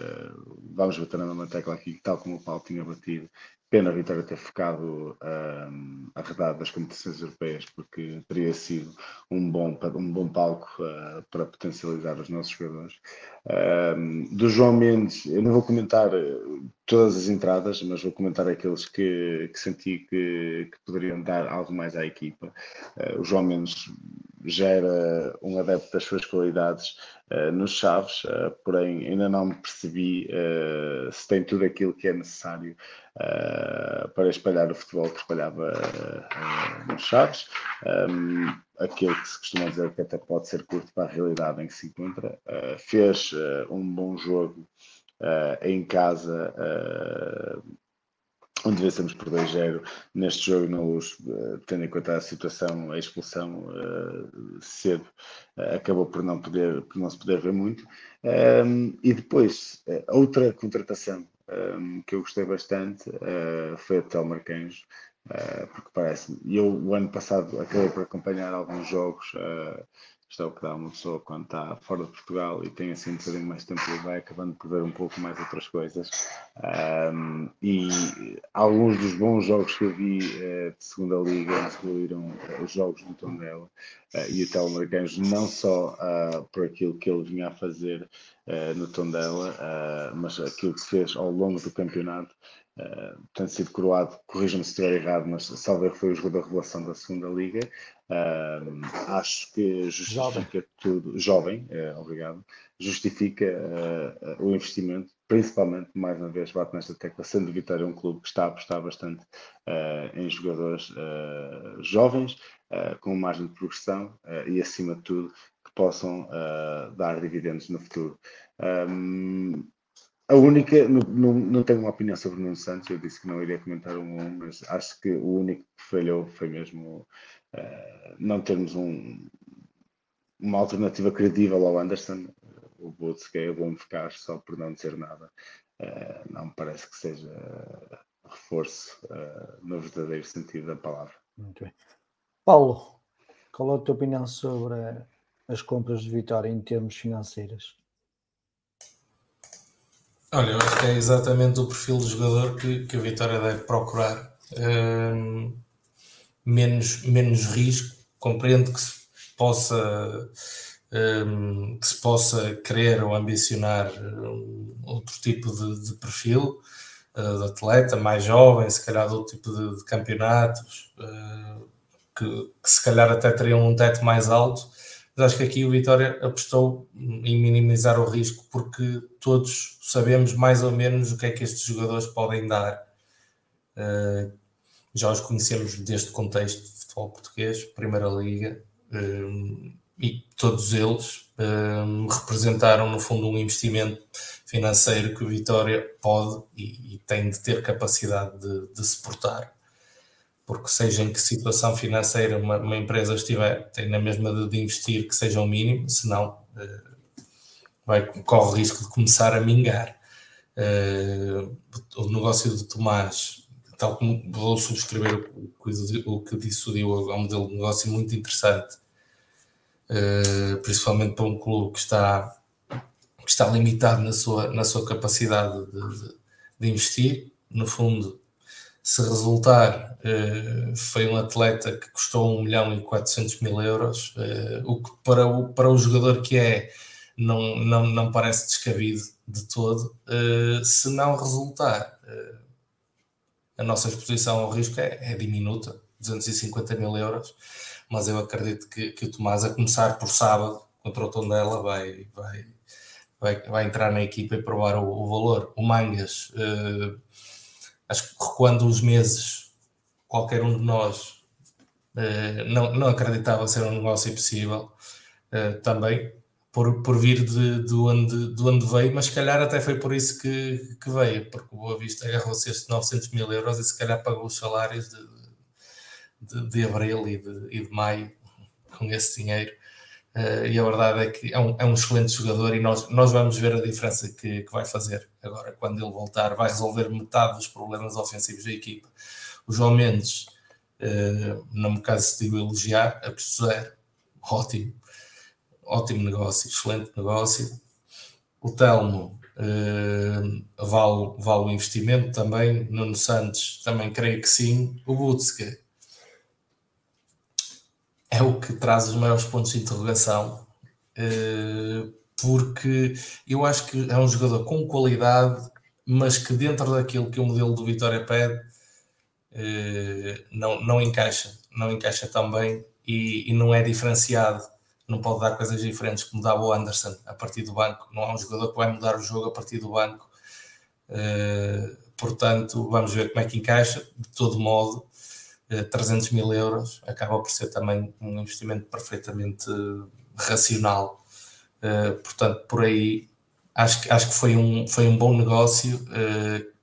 vamos bater na mesma tecla aqui, tal como o Paulo tinha batido, Pena a Vitória ter ficado um, arredado das competições europeias, porque teria sido um bom, um bom palco uh, para potencializar os nossos jogadores. Do João Mendes, eu não vou comentar todas as entradas, mas vou comentar aqueles que, que senti que, que, poderiam dar algo mais à equipa. Uh, o João Mendes já era um adepto das suas qualidades uh, nos Chaves, porém ainda não percebi se tem tudo aquilo que é necessário uh, para espalhar o futebol que espalhava uh, nos Chaves. Um, aquele que se costuma dizer que até pode ser curto para a realidade em que se encontra. Uh, fez um bom jogo em casa onde vencemos por 2-0 neste jogo, não os, tendo em conta a situação, a expulsão uh, cedo, uh, acabou por não, poder, por não se poder ver muito. Um, e depois, uh, outra contratação um, que eu gostei bastante uh, foi a Telmer Canjo, uh, porque parece-me. Eu, o ano passado, acabei por acompanhar alguns jogos. Isto é o que dá uma pessoa quando está fora de Portugal e tem assim um bocadinho mais tempo e vai acabando por ver um pouco mais outras coisas. Um, e alguns dos bons jogos que eu vi uh, de segunda liga incluíram os jogos do Tondela uh, e o Telemarcanos, não só por aquilo que ele vinha a fazer no Tondela, mas aquilo que fez ao longo do campeonato. Uh, tem sido coroado, corrija-me se estiver errado, mas salve foi o jogador da revelação da segunda liga acho que justifica jovem. tudo, jovem, é, obrigado, justifica uh, o investimento, principalmente, mais uma vez, bate nesta tecla, sendo Vitória um clube que está a apostar bastante uh, em jogadores jovens, com margem de progressão e, acima de tudo, que possam dar dividendos no futuro. Um, a única, não, não, não, tenho uma opinião sobre o Nuno Santos, eu disse que não iria comentar um mas acho que o único que falhou foi mesmo uh, não termos um, uma alternativa credível ao Anderson. O Boots, que é bom ficar só por não dizer nada, uh, não me parece que seja reforço uh, no verdadeiro sentido da palavra.
Muito bem. Paulo, qual é a tua opinião sobre as compras de Vitória em termos financeiros?
Olha, eu acho que é exatamente o perfil de jogador que, que a Vitória deve procurar. Um, menos, menos risco, compreendo que se possa um, que se possa querer ou ambicionar um, outro tipo de, de perfil uh, de atleta, mais jovem, se calhar de outro tipo de, de campeonatos, uh, que, que, se calhar até teriam um teto mais alto, mas acho que aqui o Vitória apostou em minimizar o risco porque todos sabemos mais ou menos o que é que estes jogadores podem dar. Uh, já os conhecemos deste contexto de futebol português, Primeira Liga, uh, e todos eles uh, representaram, no fundo, um investimento financeiro que o Vitória pode e, e tem de ter capacidade de, de suportar porque seja em que situação financeira uma, uma empresa estiver, tem na mesma de, de, investir que seja o mínimo, senão uh, vai, corre o risco de começar a mingar. Uh, o negócio do Tomás, tal como vou subscrever o, o, o que disse o Diogo, é um modelo de negócio muito interessante, uh, principalmente para um clube que está, que está limitado na sua, na sua capacidade de, de, de investir. No fundo, se resultar, uh, foi um atleta que custou 1 milhão e 400 mil euros, uh, o que para o, para o jogador que é não, não, não parece descabido de todo. Uh, se não resultar, a nossa exposição ao risco é, é, diminuta, 250 mil euros, mas eu acredito que, que o Tomás, a começar por sábado, contra o Tondela, vai, vai, vai, vai entrar na equipa e provar o, o valor. O Mangas acho que recuando os meses, qualquer um de nós uh, não, não acreditava ser um negócio impossível uh, também, por, por vir de, de, onde, de onde veio, mas se calhar até foi por isso que, que veio, porque o Boa Vista agarrou-se estes 900 mil euros e se calhar pagou os salários de, de, de abril e de, e de maio com esse dinheiro. Uh, e a verdade é que é um, é um excelente jogador e nós, nós vamos ver a diferença que, que, vai fazer agora quando ele voltar. Vai resolver metade dos problemas ofensivos da equipa. O João Mendes, uh, não me caso de elogiar, a zero, ótimo, ótimo negócio, excelente negócio. O Telmo uh, vale, vale o investimento também. Nuno Santos também creio que sim. O Butske é o que traz os maiores pontos de interrogação, eh, porque eu acho que é um jogador com qualidade, mas que dentro daquilo que o modelo do Vitória pede, eh, não, não encaixa, não encaixa tão bem e, e não é diferenciado, não pode dar coisas diferentes como dava o Anderson a partir do banco, não é um jogador que vai mudar o jogo a partir do banco, eh, portanto vamos ver como é que encaixa, de todo modo 300 mil euros acaba por ser também um investimento perfeitamente racional. Uh, portanto, por aí acho que, acho que foi, um, foi um bom negócio,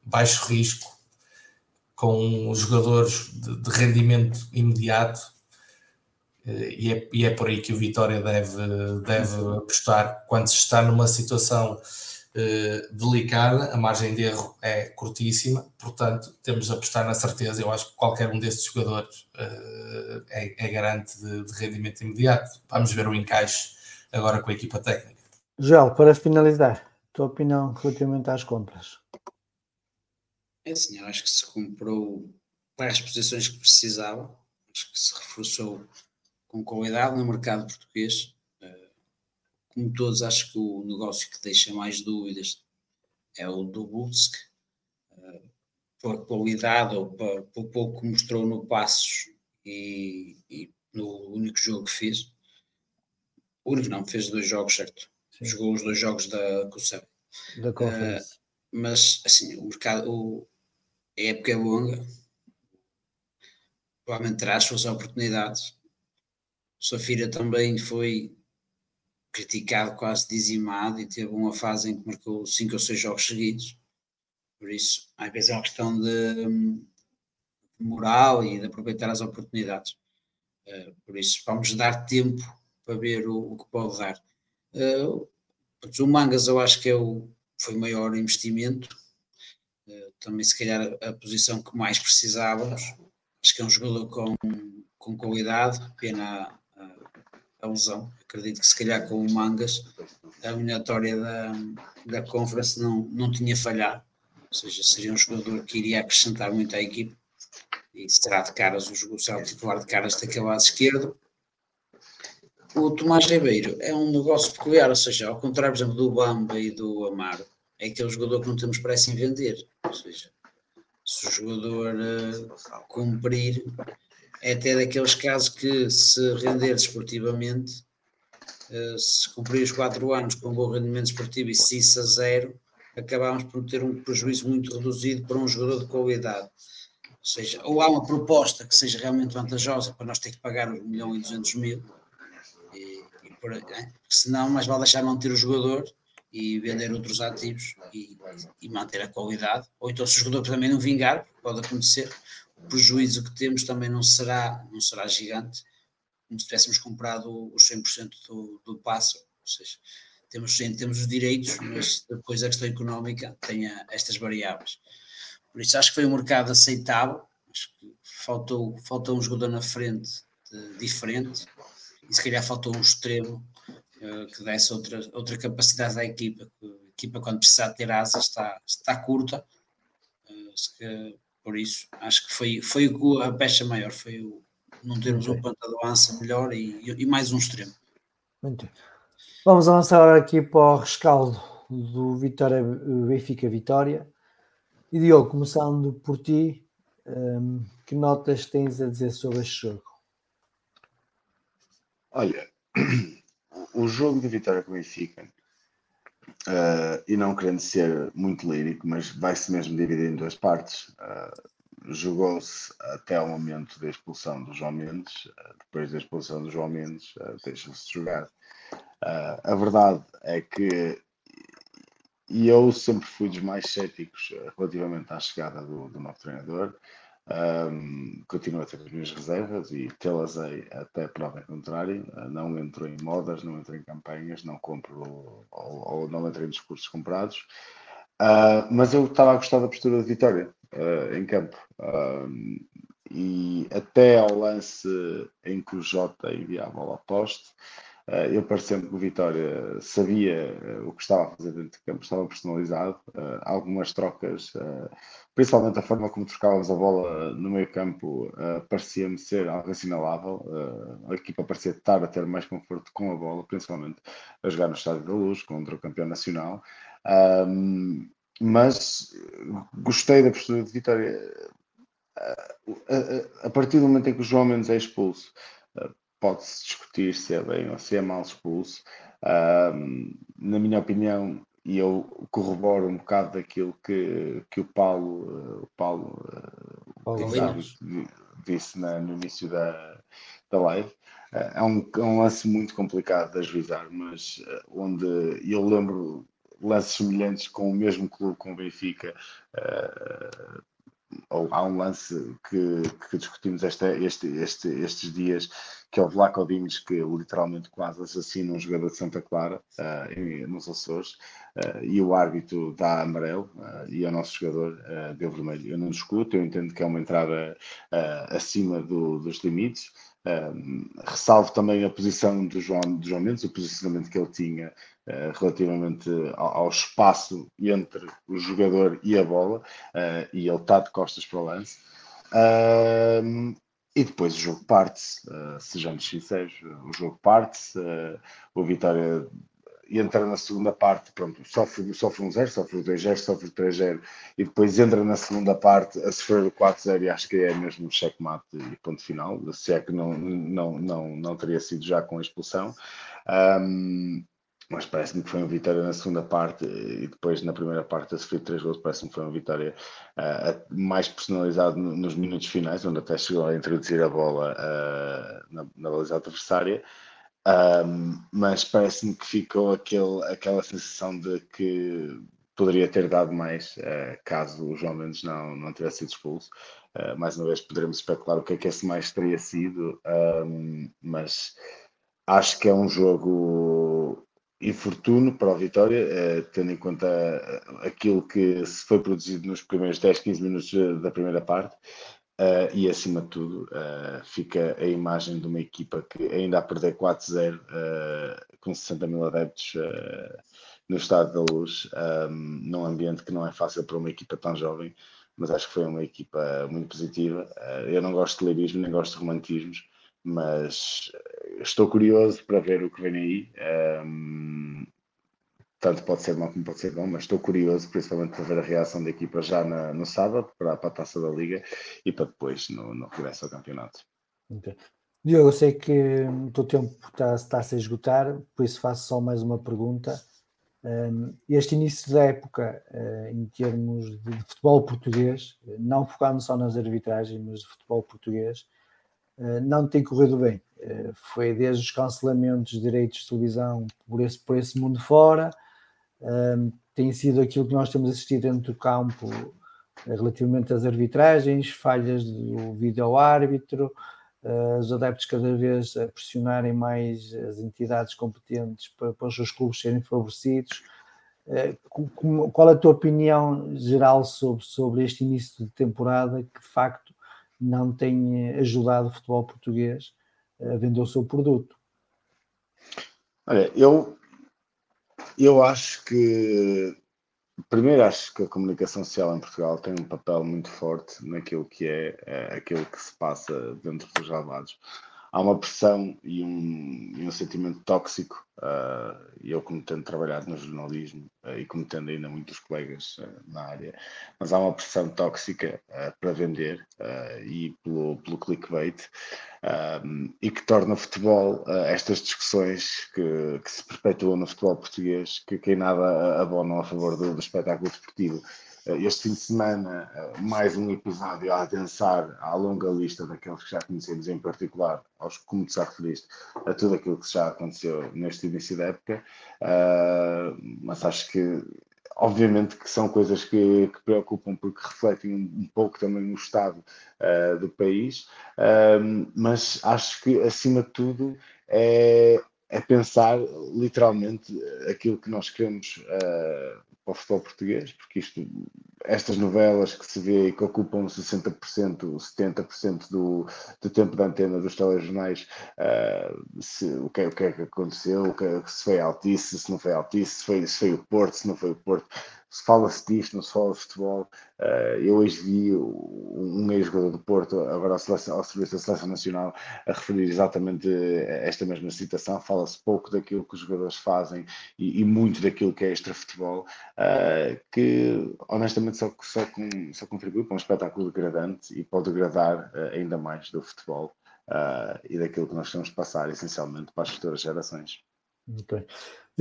baixo risco, com jogadores de, de rendimento imediato. E, é, e é por aí que o Vitória deve, deve apostar quando se está numa situação eh, delicada, a margem de erro é curtíssima, portanto, temos de apostar na certeza. Eu acho que qualquer um destes jogadores uh, é, é, garante de, de, rendimento imediato. Vamos ver o encaixe agora com a equipa técnica.
Joel, para finalizar, tua opinião relativamente às compras?
É assim, eu acho que se comprou para as posições que precisava, acho que se reforçou com qualidade no mercado português como todos, acho que o negócio que deixa mais dúvidas é o do Bulsk, uh, pela qualidade ou pelo pouco que mostrou no Passos e, e, no único jogo que fez. O único não, fez dois jogos, certo? Sim. Jogou os dois jogos da Conselho.
Da Conference. Uh,
mas, assim, o mercado, o, a época é longa, provavelmente terá as suas oportunidades. Safira também foi criticado, quase dizimado, e teve uma fase em que marcou cinco ou seis jogos seguidos. Por isso, às vezes é uma questão de, moral e de aproveitar as oportunidades. Uh, por isso, vamos dar tempo para ver o, o que pode dar. Uh, o Mangas, eu acho que é o, foi o maior investimento. Uh, também, se calhar, a posição que mais precisávamos. Acho que é um jogador com, com qualidade, pena a lesão. Acredito que se calhar com o Mangas a eliminatória da, da Conference não, não tinha falhado. Ou seja, seria um jogador que iria acrescentar muito à equipe e será de caras o, o titular de caras daquele lado esquerdo. O Tomás Ribeiro é um negócio peculiar, ou seja, ao contrário, por exemplo, do Bamba e do Amaro, é aquele jogador que não temos pressa em vender. Ou seja, se o jogador uh, cumprir, é até daqueles casos que se render desportivamente, eh, se cumprir os 4 anos com um bom rendimento desportivo e se isso a zero, acabamos por ter um prejuízo muito reduzido para um jogador de qualidade. Ou seja, ou há uma proposta que seja realmente vantajosa para nós ter que pagar 1 milhão e 200 mil, e, e por, é? senão mais vale deixar manter o jogador e vender outros ativos e, e, manter a qualidade, ou então se o jogador também não vingar, pode acontecer, prejuízo que temos também não será, não será gigante, como se tivéssemos comprado os 100% do, do passo, ou seja, temos, sim, temos os direitos, mas depois a questão económica tem estas variáveis. Por isso acho que foi um mercado aceitável, acho que faltou, faltou um jogador na frente de, diferente, e se calhar faltou um extremo uh, que desse outra, outra capacidade à equipa, a equipa quando precisar ter asas está, está curta, uh, por isso, acho que foi, foi a pecha maior, foi o não termos um ponta de lança melhor e, e, mais um extremo.
Muito Vamos avançar aqui para o rescaldo do Vitória Benfica Vitória. E Diogo, começando por ti, um, que notas tens a dizer sobre este jogo?
Olha, o jogo de Vitória com o Benfica, uh, e não querendo ser muito lírico, mas vai-se mesmo dividir em duas partes. Uh, jogou-se até o momento da expulsão do João Mendes, uh, depois da expulsão do João Mendes, deixa-se jogar. a verdade é que e eu sempre fui dos mais céticos relativamente à chegada do, do novo treinador. Um, continuo a ter as minhas reservas e tê-las até prova em contrário. Uh, não entro em modas, não entro em campanhas, não compro ou, ou não entro em discursos comprados. Uh, mas eu estava a gostar da postura de Vitória uh, em campo. e até ao lance em que o Jota enviava a bola ao poste, eu parecendo que o Vitória sabia uh, o que estava a fazer dentro de campo, estava personalizado. Uh, algumas trocas, principalmente a forma como trocávamos a bola no meio campo, parecia-me ser algo assinalável. a equipa parecia estar a ter mais conforto com a bola, principalmente a jogar no Estádio da Luz contra o campeão nacional. mas gostei da postura de Vitória. a partir do momento em que o João Mendes é expulso, pode-se discutir se é bem ou se é mal expulso. na minha opinião, e eu corroboro um bocado daquilo que, que o Paulo, o Paulo, Paulo disse, na, no início da, da live. Uh, é, um, é um lance muito complicado de ajuizar, mas onde eu lembro lances semelhantes com o mesmo clube, com o Benfica, uh, ou há um lance que, que discutimos esta, este, este, estes dias, que é o Vlaco Dimos, que literalmente quase assassina um jogador de Santa Clara, uh, nos Açores, uh, e o árbitro dá amarelo, uh, e o nosso jogador deu vermelho. Eu não discuto, eu entendo que é uma entrada acima do, dos limites, ressalvo também a posição do João, do João Mendes, o posicionamento que ele tinha relativamente ao, espaço entre o jogador e a bola, uh, e ele está de costas para o lance. Uh, e depois o jogo parte-se, sejamos sinceros, o jogo parte-se, o Vitória entra na segunda parte, pronto, sofre, sofre um 0, sofre o 2-0, sofre o 3-0 e depois entra na segunda parte a sofrer o 4-0 e acho que é mesmo checkmate e ponto final, se é que não, não, não, não teria sido já com a expulsão. Um, mas parece-me que foi uma vitória na segunda parte e depois na primeira parte a sofrer três gols, parece-me que foi uma vitória uh, mais personalizada nos minutos finais, onde até chegou a introduzir a bola uh, na, na baliza adversária. Um, mas parece-me que ficou aquele, aquela sensação de que poderia ter dado mais uh, caso o João Mendes não, não tivesse sido expulso. Mais uma vez poderemos especular o que é que esse mais teria sido, um, mas acho que é um jogo infortuno para a Vitória, uh, tendo em conta aquilo que se foi produzido nos primeiros 10, 15 minutos da primeira parte. E acima de tudo fica a imagem de uma equipa que ainda a perder 4-0 uh, com 60 mil adeptos no Estado da Luz, um, num ambiente que não é fácil para uma equipa tão jovem, mas acho que foi uma equipa muito positiva. eu não gosto de lirismo, nem gosto de romantismos, mas estou curioso para ver o que vem aí. Um, tanto pode ser mau como pode ser bom, mas estou curioso, principalmente para ver a reação da equipa já na, no sábado, para, para, a taça da Liga e para depois no, no regresso ao campeonato.
Okay. Diogo, eu sei que o teu tempo está, está a se esgotar, por isso faço só mais uma pergunta. Um, este início da época, uh, em termos de, futebol português, não focando só nas arbitragens, mas de futebol português, não tem corrido bem. Uh, foi desde os cancelamentos de direitos de televisão por esse, por esse mundo fora, um, tem sido aquilo que nós temos assistido dentro do campo eh, relativamente às arbitragens, falhas do vídeo-árbitro, uh, os adeptos cada vez a pressionarem mais as entidades competentes para, para os seus clubes serem favorecidos. Qual a tua opinião geral sobre, sobre este início de temporada que de facto não tem ajudado o futebol português a vender o seu produto?
Olha, eu eu acho que, primeiro, acho que a comunicação social em Portugal tem um papel muito forte naquilo que é, é aquilo que se passa dentro dos lavados há uma pressão e um, e um sentimento tóxico, uh, eu como tendo trabalhado no jornalismo uh, e como tendo ainda muitos colegas uh, na área, mas há uma pressão tóxica para vender e pelo, pelo clickbait e que torna o futebol estas discussões que, que, se perpetuam no futebol português, que, que em nada abonam a favor do, do espetáculo desportivo este fim de semana, eh, mais um episódio a adensar à longa lista daqueles que já conhecemos, em particular, aos como tu já referiste, a tudo aquilo que já aconteceu neste início da época. Uh, mas acho que, obviamente, que são coisas que, que preocupam porque refletem um, um, pouco também o estado uh, do país. Uh, mas acho que, acima de tudo, é, é pensar literalmente aquilo que nós queremos para o futebol português, porque isto, estas novelas que se vê e que ocupam 60%, 70% do, do tempo da antena dos telejornais, uh, se, o, que, é, o que é que aconteceu, o que, é, se foi Altice, se não foi Altice, se foi, se foi o Porto, se não foi o Porto, se fala-se disto, não se fala de futebol. Uh, eu hoje vi um ex-jogador do Porto, agora ao, seleção, ao serviço da Seleção Nacional, a referir exatamente esta mesma situação. Fala-se pouco daquilo que os jogadores fazem e, e muito daquilo que é extra-futebol, uh, que honestamente só, só, com, só contribui para um espetáculo degradante e pode degradar uh, ainda mais do futebol e daquilo que nós temos de passar, essencialmente, para as futuras gerações.
Bem.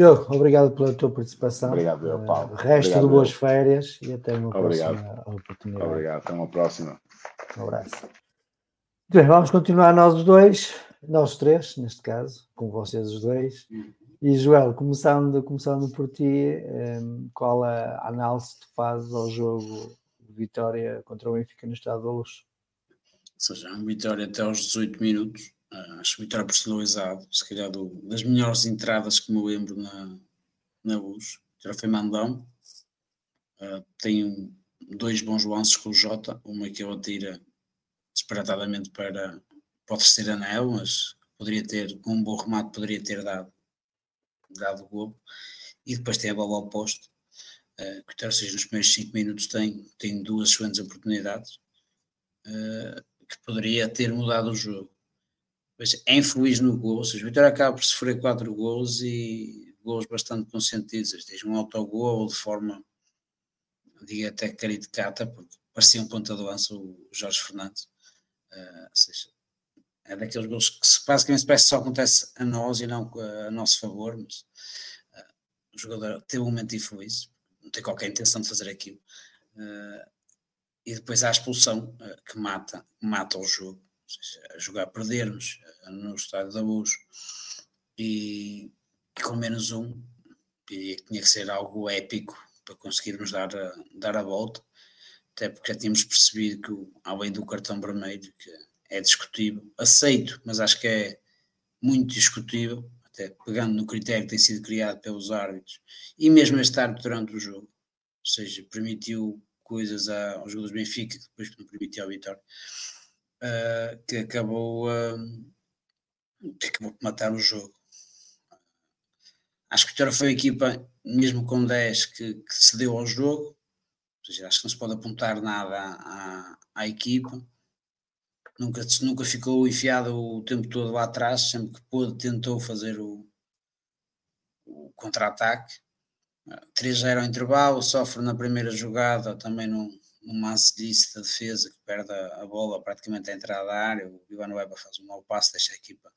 Diogo, obrigado pela tua participação.
Obrigado, eu, Paulo.
Uh, resto
obrigado,
de boas eu. férias e até uma
obrigado.
próxima oportunidade.
Obrigado, até uma próxima.
Um abraço. Bem, vamos continuar nós os dois, nós três, neste caso, com vocês os dois. E Joel, começando, começando por ti, um, qual a análise que tu fazes ao jogo Vitória contra o Benfica no Estado da Luz?
Ou seja, um Vitória até aos 18 minutos, acho Vitória personalizado, se calhar do, das melhores entradas que me lembro na, na luz. Já foi Mandão, uh, tem dois bons lances com o Jota, uma que ele atira disparatadamente para, o terceiro anel, mas poderia ter, com um bom remate, poderia ter dado, dado o gol. E depois tem a bola ao posto, uh, que ou seja, nos primeiros 5 minutos tem, tem duas excelentes oportunidades, uh, que poderia ter mudado o jogo pois é infeliz no gol, ou o Vitória acaba por sofrer quatro gols e gols bastante consentidos, tens um autogol de forma, digo até caricata, porque parecia um ponta de lança o Jorge Fernandes, uh, ou seja, é daqueles gols que basicamente parece que só acontece a nós e não a nosso favor, mas uh, o jogador teve um momento infeliz, não tem qualquer intenção de fazer aquilo, uh, e depois há a expulsão que mata, mata o jogo, seja, a jogar perdermos no estádio da Luz e, e com menos um, que tinha que ser algo épico para conseguirmos dar a, dar a volta, até porque já tínhamos percebido que, além do cartão vermelho, que é discutível, aceito, mas acho que é muito discutível, até pegando no critério que tem sido criado pelos árbitros, e mesmo este árbitro durante o jogo, ou seja, permitiu coisas aos jogadores do Benfica que não permitiu ao Vitória, uh, que acabou, uh, que acabou por matar o jogo. Acho que o foi a equipa, mesmo com 10, que, que cedeu ao jogo, seja, acho que não se pode apontar nada à, à equipa. Nunca, nunca ficou enfiado o tempo todo lá atrás, sempre que pôde tentou fazer o, o contra-ataque. 3-0 ao intervalo, sofre na primeira jogada também num, num lance da defesa que perde a, bola praticamente à entrada da área. O Ivan Weber faz um mau passo, deixa a equipa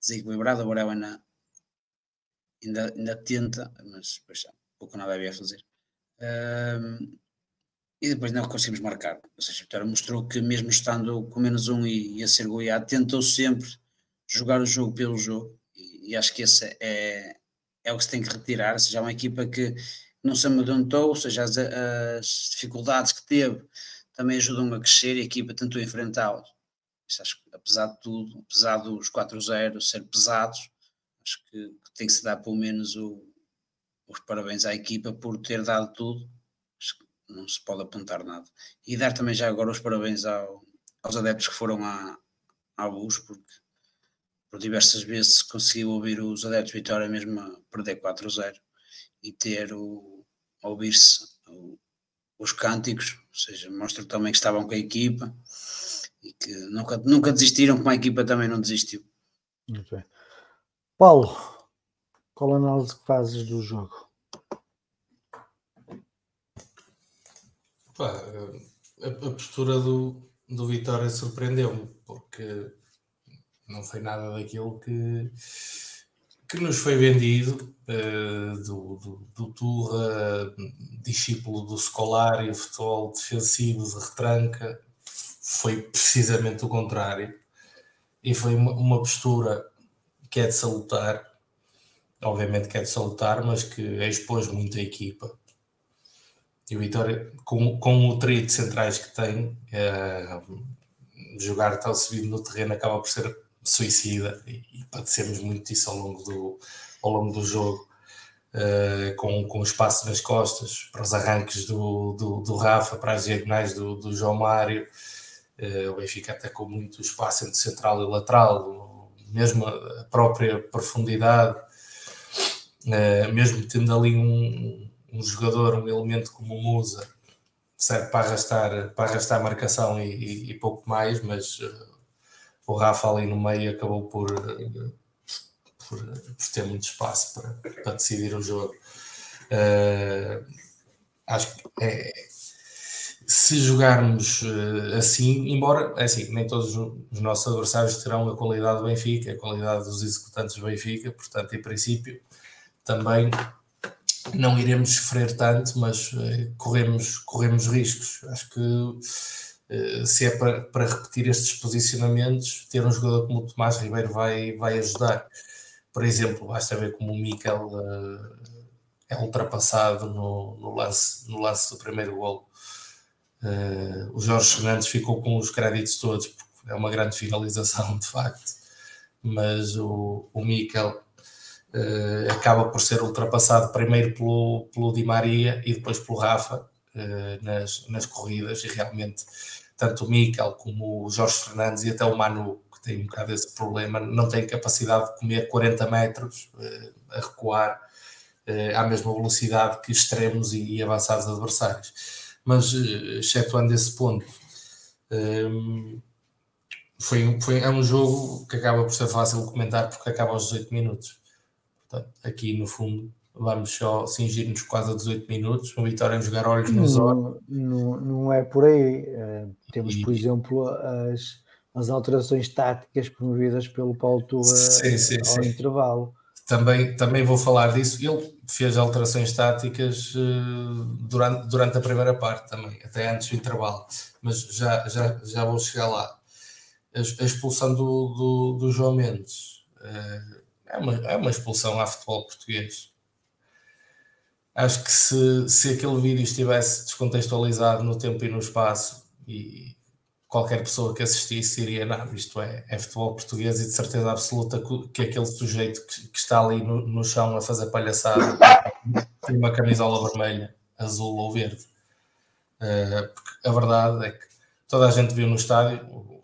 desequilibrada. O Borel ainda, ainda, tenta, mas depois já pouco nada havia a fazer. Um, e depois não conseguimos marcar. Ou seja, Vitória mostrou que, mesmo estando com menos um e, e a ser goiado, tentou sempre jogar o jogo pelo jogo. E, e acho que esse é, é o que se tem que retirar. Seja, é uma equipa que não se amedrontou, ou seja, as, as dificuldades que teve também ajudam a crescer e a equipa tentou enfrentá-las. Apesar de tudo, apesar dos 4-0 ser pesados, acho que, que tem que se dar pelo menos o, os parabéns à equipa por ter dado tudo. Acho que não se pode apontar nada. E dar também já agora os parabéns ao, aos adeptos que foram à, à luz, porque por diversas vezes conseguiu ouvir os adeptos de Vitória mesmo a perder 4-0 e ter o ouvir-se os cânticos, ou seja, mostra também que estavam com a equipa e que nunca, nunca desistiram, como a equipa também não desistiu.
Muito bem. Paulo, qual a análise que fazes do jogo?
Pá, a, a, postura do, do Vitória surpreendeu-me, porque não foi nada daquilo que, que nos foi vendido uh, do, do, do Turra, discípulo do Scolari, futebol defensivo de retranca, foi precisamente o contrário. E foi uma, uma postura que é de salutar, obviamente que é de salutar, mas que expôs muito a equipa. E o Vitória, com, com o trio de centrais que tem, eh, jogar tão subido no terreno acaba por ser suicida e, e padecemos muito disso ao longo do, ao longo do jogo. Uh, com, com espaço nas costas para os arranques do, do, do Rafa, para as diagonais do, do João Mário. Uh, o Benfica até com muito espaço entre central e lateral, mesmo a própria profundidade, uh, mesmo tendo ali um, um jogador, um elemento como o Musa, serve para arrastar, para arrastar a marcação e, e, e pouco mais, mas o Rafa ali no meio acabou por, por, por ter muito espaço para, para decidir o jogo. Uh, acho que é, se jogarmos uh, assim, embora é assim, nem todos os nossos adversários terão a qualidade do Benfica, a qualidade dos executantes do Benfica, portanto, em princípio, também não iremos sofrer tanto, mas uh, corremos, corremos riscos. Acho que eh, se é para, para, repetir estes posicionamentos, ter um jogador como o Tomás Ribeiro vai, vai ajudar. Por exemplo, basta ver como o Mikel é ultrapassado no, no, lance, no lance do primeiro gol. Uh, o Jorge Fernandes ficou com os créditos todos, porque é uma grande finalização, de facto. Mas o, o Mikel uh, acaba por ser ultrapassado primeiro pelo, pelo Di Maria e depois pelo Rafa nas, nas corridas, e realmente tanto o Mikel como o Jorge Fernandes e até o Manu, que tem um bocado esse problema, não tem capacidade de comer 40 metros uh, a recuar uh, à mesma velocidade que extremos e, e avançados adversários. Mas, uh, excetuando esse ponto, um, foi, foi, é um jogo que acaba por ser fácil de comentar porque acaba aos 18 minutos. Portanto, aqui no fundo vamos só cingir-nos quase a 18 minutos, o Vitória a jogar olhos nos olhos.
Não, não é por aí. Uh, temos, e... por exemplo, as, as alterações táticas promovidas pelo Paulo Tua sim, sim, ao sim. intervalo.
Também, também vou falar disso. Ele fez alterações táticas uh, durante, durante a primeira parte também, até antes do intervalo, mas já, já, já vou chegar lá. A, a expulsão do, do, do João Mendes. Uh, é uma, é uma expulsão à futebol português. Acho que se, se aquele vídeo estivesse descontextualizado no tempo e no espaço e qualquer pessoa que assistisse diria, não, isto é, é futebol português e de certeza absoluta que aquele sujeito que, que está ali no, no, chão a fazer palhaçada tem uma camisola vermelha, azul ou verde. Uh, a verdade é que toda a gente viu no estádio, o,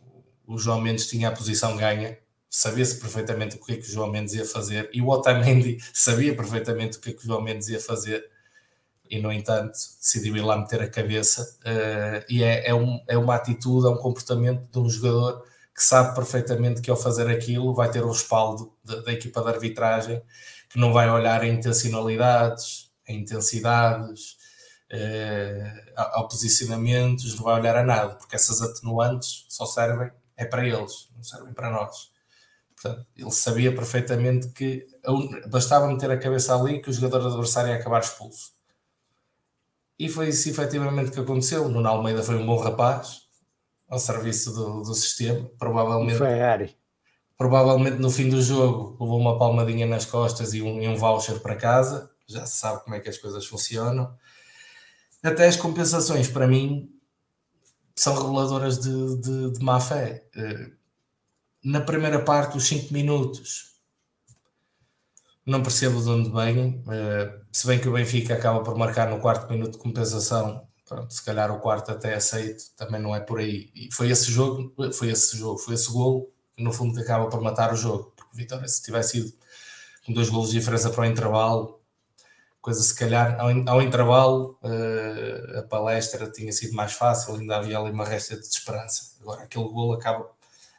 o João Mendes tinha a posição ganha, sabia-se perfeitamente o que é que o João Mendes ia fazer e o Otamendi sabia perfeitamente o que é que o João Mendes ia fazer e no entanto decidiu ir lá meter a cabeça uh, e é, é, um, é uma atitude, é um comportamento de um jogador que sabe perfeitamente que ao fazer aquilo vai ter o respaldo da, equipa de arbitragem que não vai olhar em intencionalidades, em intensidades, uh, ao posicionamentos, não vai olhar a nada, porque essas atenuantes só servem é para eles, não servem para nós. Portanto, ele sabia perfeitamente que bastava meter a cabeça ali que o jogador adversário ia acabar expulso. E foi isso efetivamente que aconteceu. Nuno Almeida foi um bom rapaz ao serviço do, do sistema. Provavelmente, provavelmente no fim do jogo levou uma palmadinha nas costas e um, e um voucher para casa. Já se sabe como é que as coisas funcionam. Até as compensações, para mim, são reveladoras de, de, de má fé. Eh, na primeira parte, os 5 minutos, não percebo de onde vêm. Uh, se bem que o Benfica acaba por marcar no quarto minuto de compensação, pronto, se calhar o quarto até aceito, também não é por aí. E foi esse jogo, foi esse jogo, foi esse golo que no fundo acaba por matar o jogo, porque Vitória, se tivesse ido com dois golos de diferença para o intervalo, coisa se calhar ao, ao intervalo uh, a palestra tinha sido mais fácil, ainda havia ali uma resta de esperança. Agora aquele golo acaba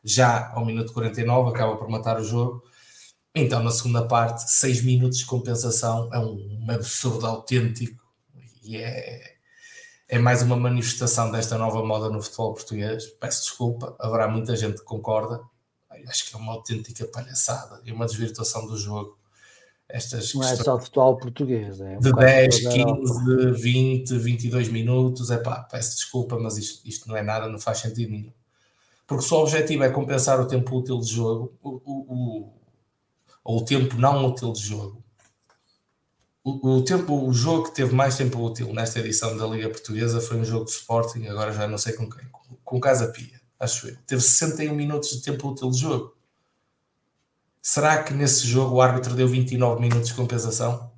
já ao minuto 49, acaba por matar o jogo. Então, na segunda parte, seis minutos de compensação é um, absurdo autêntico e é, é mais uma manifestação desta nova moda no futebol português. Peço desculpa, haverá muita gente que concorda. Acho que é uma autêntica palhaçada e uma desvirtuação do jogo. Estas
não é só futebol português, é
um de 10, 15, 20, 22 minutos. É pá, peço desculpa, mas isto, isto não é nada, não faz sentido nenhum porque se o objetivo é compensar o tempo útil de jogo, o, o, ou o tempo não útil de jogo, o, o, tempo, o jogo que teve mais tempo útil nesta edição da Liga Portuguesa foi um jogo de Sporting, agora já não sei com quem, com, com Casa Pia, acho eu. Teve 61 minutos de tempo útil de jogo. Será que nesse jogo o árbitro deu 29 minutos de compensação?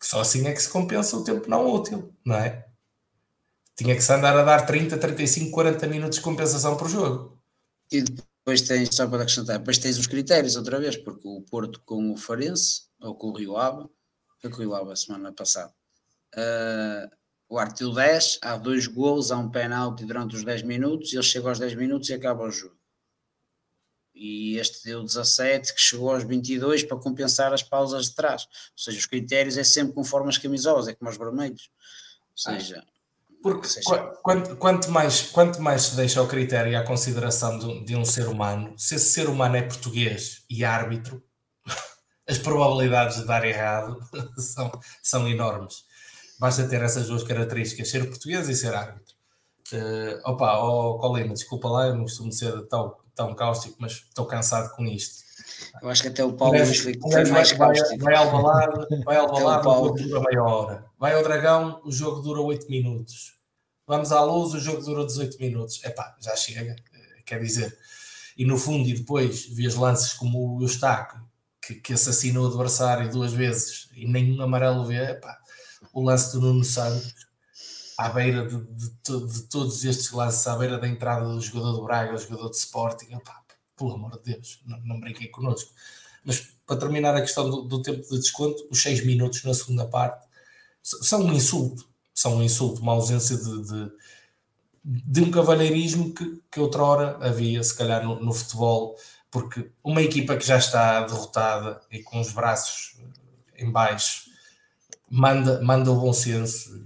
Só assim é que se compensa o tempo não útil, não é? tinha que se andar a dar 30, 35, 40 minutos de compensação por jogo.
E depois tens, só para acrescentar, depois tens os critérios outra vez, porque o Porto com o Farense, ou com o Rio Ave, foi com o Rio Ave a semana passada. Uh, o Arte 10, há dois gols, há um penalti durante os 10 minutos, ele chega aos 10 minutos e acaba o jogo. E este deu 17, que chegou aos 22 para compensar as pausas de trás. Ou seja, os critérios é sempre conforme as camisolas, é como os vermelhos. Ou ah. seja,
porque quanto, quanto, mais, quanto mais se deixa ao critério e à consideração de, de, um ser humano, se esse ser humano é português e árbitro, as probabilidades de dar errado são, são enormes. Basta ter essas duas características, ser português e ser árbitro. Uh, opa, oh, Colina, desculpa lá, eu não costumo ser tão, tão cáustico, mas estou cansado com isto.
Eu acho que até o Paulo Luís
foi mais vai, vai, vai ao balado, vai ao balado, o jogo dura meia hora. Vai ao Dragão, o jogo dura 8 minutos. Vamos à luz, o jogo dura 18 minutos. Epá, já chega, eh, quer dizer. E no fundo, e depois, vi lances como o Eustáquio, que, que assassinou o adversário duas vezes e nenhum amarelo vê. Epá, o lance do Nuno Santos, à beira de, de, de, todos estes lances, à beira da entrada do jogador do Braga, do jogador de Sporting, epá, pelo amor de Deus, não, não brinquei connosco. Mas para terminar a questão do, do, tempo de desconto, os 6 minutos na segunda parte são um insulto. São um insulto, uma ausência de, de, de um cavalheirismo que, que outrora havia, se calhar, no, no, futebol, porque uma equipa que já está derrotada e com os braços em baixo manda, manda o bom senso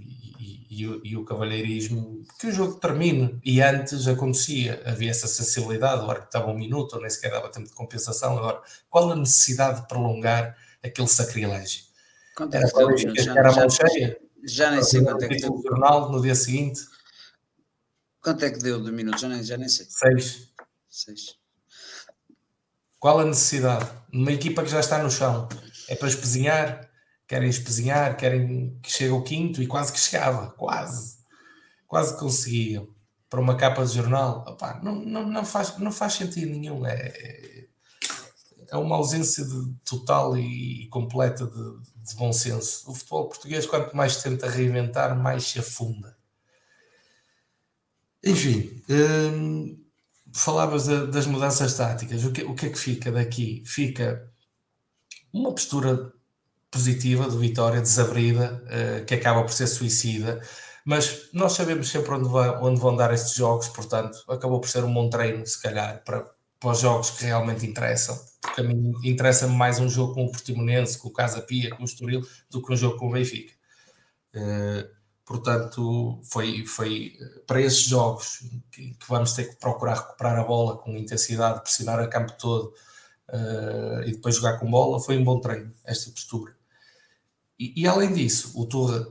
e, o, e o cavalheirismo que o jogo termine. E antes acontecia, havia essa sensibilidade, o árbitro estava um minuto, ou nem sequer dava tempo de compensação. Agora, qual a necessidade de prolongar aquele sacrilégio?
Quanto era, para já, era já, cheia? Já nem sei quanto é que deu.
jornal no dia seguinte.
Quanto é que deu de minutos? Já nem, já nem sei.
Seis.
Seis.
Qual a necessidade? Numa equipa que já está no chão, é para espezinhar, querem espezinhar, querem que chegue o quinto e quase que chegava, quase, quase conseguiam. Para uma capa de jornal, opá, não, não, não, faz, não faz sentido nenhum. É, é uma ausência de, total e, completa de, de bom senso. O futebol português, quanto mais tenta reinventar, mais se afunda. Enfim, hum, falavas de, das mudanças táticas. O que, o que é que fica daqui? Fica uma postura positiva do Vitória, desabrida, uh, que acaba por ser suicida, mas nós sabemos sempre onde, vai, onde vão dar estes jogos, portanto, acabou por ser um bom treino, se calhar, para, para os jogos que realmente interessam. Porque a mim interessa-me mais um jogo com o Portimonense, com o Casa Pia, com o Estoril, do que um jogo com o Benfica. Uh, portanto, foi, foi para esses jogos que, que, vamos ter que procurar recuperar a bola com intensidade, pressionar a campo todo uh, e depois jogar com bola, foi um bom treino, esta postura. E, e além disso, o Torre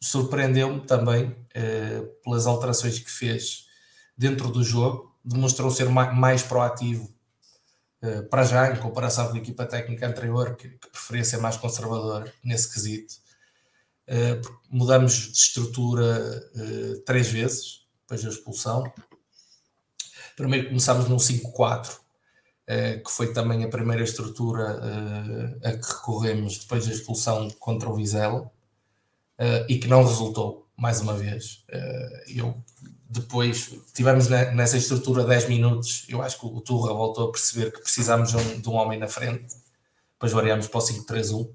surpreendeu-me também uh, pelas alterações que fez dentro do jogo, demonstrou ser mais, mais proativo uh, para já, em comparação com a equipa técnica anterior, que, que preferia ser mais conservadora nesse quesito. Uh, mudamos de estrutura três vezes, depois da expulsão. Primeiro começámos num 5-4, eh, que foi também a primeira estrutura eh, a que recorremos depois da expulsão contra o Vizela eh, e que não resultou, mais uma vez. eu depois tivemos nessa estrutura 10 minutos. Eu acho que o Turra voltou a perceber que precisámos de um, de um homem na frente. Depois variámos para o 5-3-1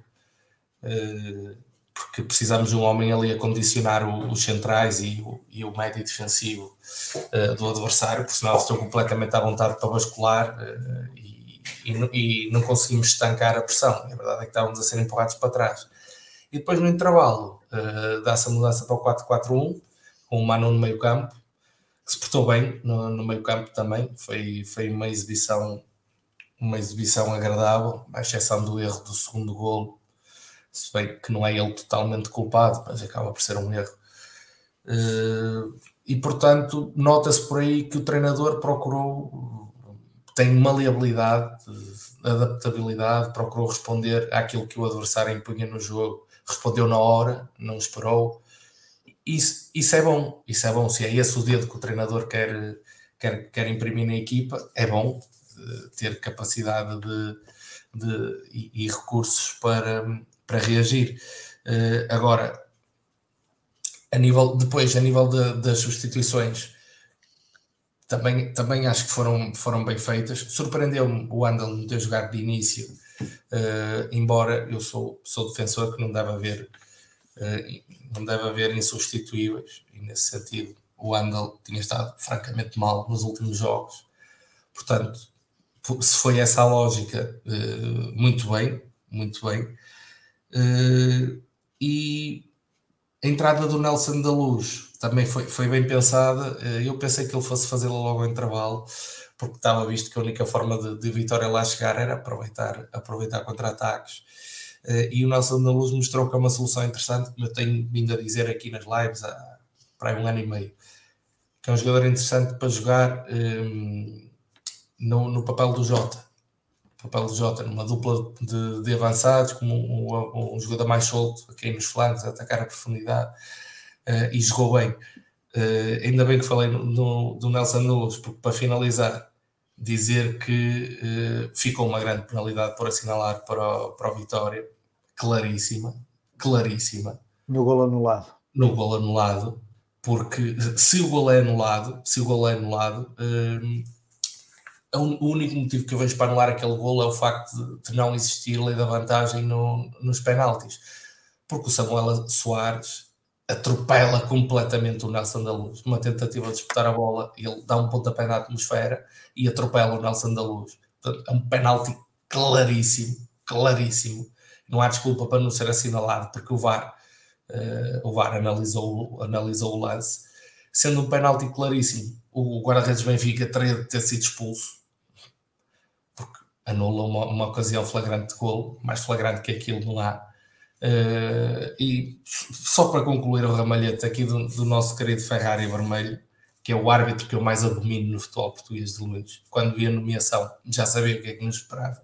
porque precisamos de um homem ali a condicionar o, os centrais e o, e o médio defensivo uh, do adversário, porque senão estão completamente à vontade para bascular uh, e, e, e, não conseguimos estancar a pressão. A verdade é que estávamos a ser empurrados para trás. E depois no intervalo uh, dá-se a mudança para o 4-4-1, com o Manu no meio campo, que se portou bem no, no meio campo também, foi, foi uma exibição uma exibição agradável, à exceção do erro do segundo golo, se bem que não é ele totalmente culpado, mas acaba por ser um erro. Uh, e portanto, nota-se por aí que o treinador procurou, tem maleabilidade, adaptabilidade, procurou responder àquilo que o adversário impunha no jogo, respondeu na hora, não esperou. Isso, isso é bom, isso é bom. Se é esse o dedo que o treinador quer, quer, quer imprimir na equipa, é bom eh, ter capacidade de, de e, e recursos para, para reagir. Uh, agora, a nível, depois, a nível de, das substituições, também, também acho que foram, foram bem feitas. Surpreendeu-me o Andal ter jogado de início, uh, embora eu sou, sou defensor que não deve haver, uh, não deve haver insubstituíveis, e nesse sentido o Andal tinha estado francamente mal nos últimos jogos. Portanto, se foi essa a lógica, muito bem, muito bem. Uh, e a entrada do Nelson da Luz também foi, foi bem pensada. Uh, eu pensei que ele fosse fazê-la logo ao intervalo, porque estava visto que a única forma de, de Vitória lá chegar era aproveitar, aproveitar contra-ataques. Uh, e o Nelson da Luz mostrou que é uma solução interessante, como eu tenho vindo a dizer aqui nas lives há para um ano e meio, que é um jogador interessante para jogar um, no, no papel do Jota papel de Jota numa dupla de, de avançados, como um, um, um, jogador mais solto, aqui nos flancos, a atacar a profundidade, uh, e jogou bem. Uh, ainda bem que falei no, no, do Nelson Nunes, porque para finalizar, dizer que uh, ficou uma grande penalidade por assinalar para o, para o Vitória, claríssima, claríssima.
No gol anulado.
No gol anulado, porque se o gol é anulado, se o gol é anulado, é o único motivo que eu vejo para anular aquele gol é o facto de, não existir lei da vantagem no, nos penaltis. Porque o Samuel Soares atropela completamente o Nelson da Luz. Uma tentativa de disputar a bola, ele dá um pontapé na atmosfera e atropela o Nelson da Luz. É um penalti claríssimo, claríssimo. Não há desculpa para não ser assinalado, porque o VAR, uh, o VAR analisou, analisou o lance. Sendo um penalti claríssimo, o guarda-redes Benfica teria de ter sido expulso anula uma, uma ocasião flagrante de gol, mais flagrante que aquilo não há. Uh, e só para concluir o ramalhete aqui do, do, nosso querido Ferrari vermelho, que é o árbitro que eu mais abomino no futebol português de Luís. Quando vi a nomeação, já sabia o que é que nos esperava.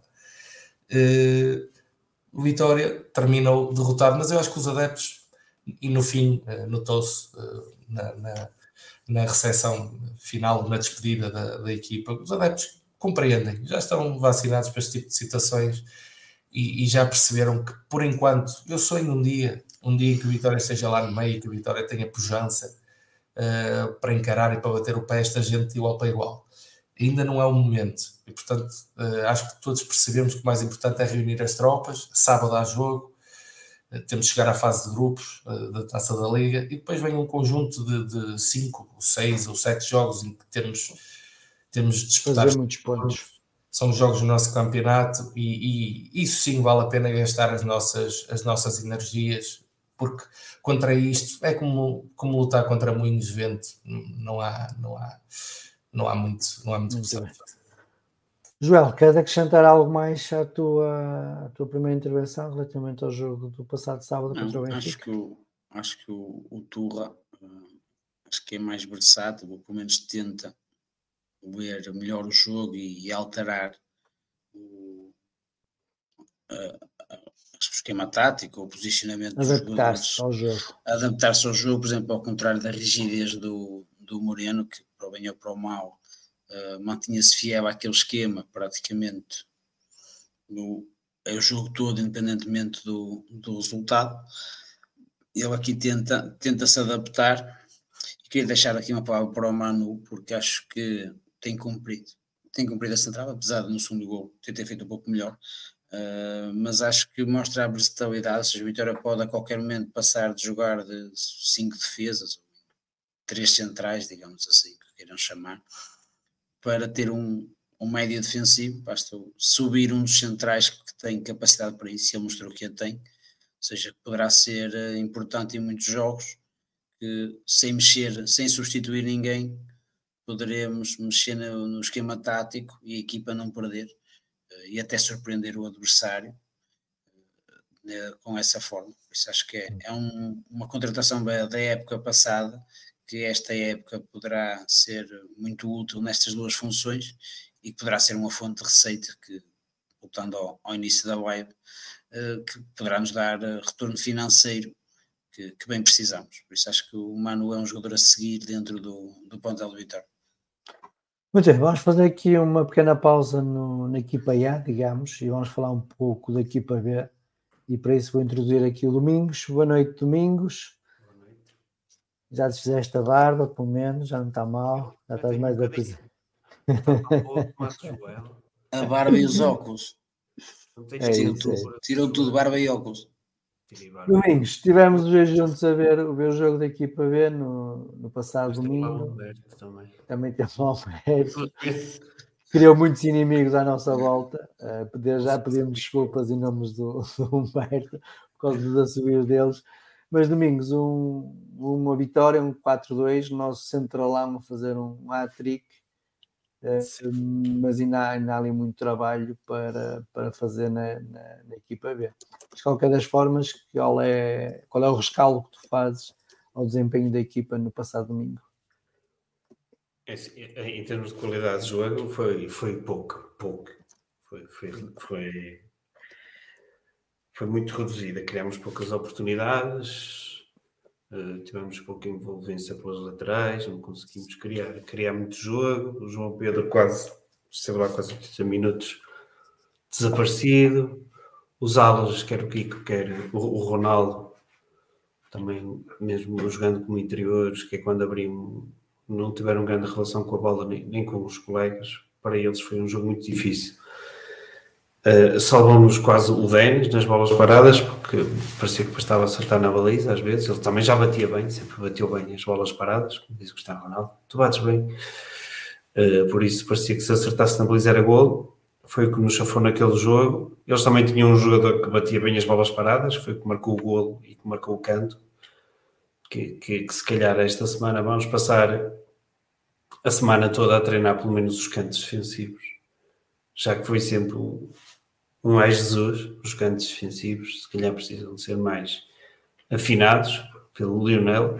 Uh, Vitória terminou derrotado, mas eu acho que os adeptos, e no fim uh, notou-se na, na, na recepção final, na despedida da, da, equipa, os adeptos compreendem, já estão vacinados para este tipo de situações e, e já perceberam que, por enquanto, eu sonho um dia, um dia que o Vitória esteja lá no meio, que o Vitória tenha pujança uh, para encarar e para bater o pé esta gente igual para igual. Ainda não é o momento e, portanto, uh, acho que todos percebemos que o mais importante é reunir as tropas. Sábado há jogo, uh, temos de chegar à fase de grupos da taça da Liga e depois vem um conjunto de, de cinco, ou seis ou sete jogos em que temos, temos de disputar.
Fazer muitos pontos
são jogos do nosso campeonato e, e, isso sim vale a pena gastar as nossas, as nossas energias porque contra isto é como, como lutar contra moinhos de vento, não há, não há, não há muito, não há muito, muito
Joel, queres acrescentar algo mais à tua, à tua primeira intervenção relativamente ao jogo do passado sábado
não, contra o Benfica? Acho que o, acho que o, o Turra uh, acho que é mais versátil, ou pelo menos tenta ver melhor o jogo e, e alterar o, uh, esquema tático, o posicionamento
adaptar-se ao jogo.
Adaptar-se ao jogo, por exemplo, ao contrário da rigidez do, do Moreno, que para o bem ou para o mal uh, mantinha-se fiel àquele esquema praticamente no é o jogo todo, independentemente do, do resultado. Ele aqui tenta, tenta se adaptar. E queria deixar aqui uma palavra para o Manu, porque acho que tem cumprido. Tem cumprido a central, apesar de no segundo gol ter feito um pouco melhor, Uh, mas acho que mostra a versatilidade, ou seja, o Vitória pode a qualquer momento passar de jogar de cinco defesas, três centrais, digamos assim, que queiram chamar, para ter um, um médio defensivo, basta subir um dos centrais que tem capacidade para isso, ele mostrou que a tem, ou seja, poderá ser uh, importante em muitos jogos, que sem mexer, sem substituir ninguém, poderemos mexer no, esquema tático e a equipa não perder e até surpreender o adversário eh, com essa forma. Por isso acho que é, é um, uma contratação da época passada que esta época poderá ser muito útil nestas duas funções e que poderá ser uma fonte de receita que, voltando ao, ao início da web, que poderá nos dar retorno financeiro que, que, bem precisamos. Por isso acho que o Manu é um jogador a seguir dentro do, do Pontel Vitória.
Muito bem, vamos fazer aqui uma pequena pausa no, na equipa A, digamos, e vamos falar um pouco da equipa B. E para isso vou introduzir aqui o Domingos. Boa noite, Domingos. Boa noite. Já te fizeste a barba, pelo menos, já não está mal, já estás mais a pisar.
A barba e os óculos. É tiram, tudo, é. tiram tudo, barba e óculos.
Domingos, estivemos os dois juntos a ver, a ver o jogo da equipa B no, no passado domingo. Também. também teve o Alberto. Criou muitos inimigos à nossa volta. Uh, já pedimos desculpas em nome do, do Humberto por causa dos assobios deles. Mas Domingos, um, uma vitória, um 4-2, nosso centralão a fazer um hat-trick mas ainda há, ainda há ali muito trabalho para, para fazer na, na, na equipa B. Mas, de qualquer das formas, qual é, qual é o rescaldo que tu fazes ao desempenho da equipa no passado domingo?
É, em termos de qualidade de jogo, foi, foi pouco, pouco. Foi, foi, foi, foi muito reduzida. Criámos poucas oportunidades, Uh, tivemos pouca envolvência pelas laterais, não conseguimos criar, criar muito jogo. O João Pedro quase esteve lá quase 80 minutos desaparecido. Os alas, quer o Kiko, quer o, o Ronaldo, também mesmo jogando como interiores, que é quando abrimos, não tiveram grande relação com a bola nem, nem com os colegas. Para eles foi um jogo muito difícil. Uh, salvamos quase o Denis nas bolas paradas, porque parecia que estava a acertar na baliza às vezes. Ele também já batia bem, sempre bateu bem as bolas paradas, como diz Cristiano Ronaldo. Tu bates bem. Uh, por isso parecia que se acertasse na baliza era golo. Foi o que nos chafou naquele jogo. Eles também tinham um jogador que batia bem as bolas paradas, foi o que marcou o golo e que marcou o canto. Que, que, que se calhar esta semana vamos passar a semana toda a treinar pelo menos os cantos defensivos, já que foi sempre mais Jesus, os cantos defensivos, se calhar precisam de ser mais afinados pelo Lionel,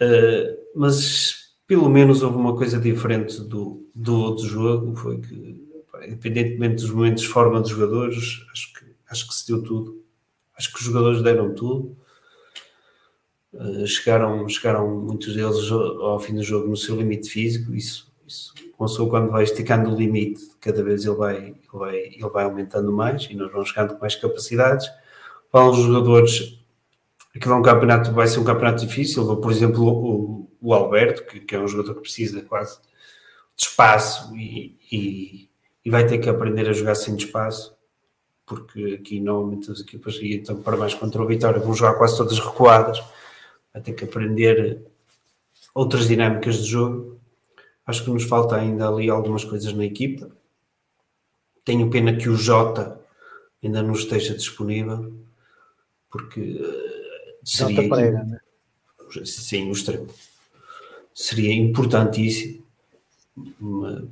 uh, mas pelo menos houve uma coisa diferente do, do outro jogo, foi que, independentemente dos momentos de forma dos jogadores, acho que, acho que se deu tudo. Acho que os jogadores deram tudo. Uh, chegaram, chegaram muitos deles ao fim do jogo no seu limite físico, isso, isso uma quando vai esticando o limite, cada vez ele vai, ele vai, ele vai aumentando mais e nós vamos chegando com mais capacidades. Para os jogadores, aquilo é um campeonato, vai ser um campeonato difícil. Por exemplo, o, o Alberto, que, que, é um jogador que precisa quase de espaço e, e, e, vai ter que aprender a jogar sem espaço, porque aqui normalmente as equipas estão para mais contra o Vitória, vão jogar quase todas recuadas, vai ter que aprender outras dinâmicas de jogo Acho que nos falta ainda ali algumas coisas na equipa. Tenho pena que o Jota ainda não esteja disponível, porque eh, seria. Jota Pereira, né? Sim, o extremo. Seria importantíssimo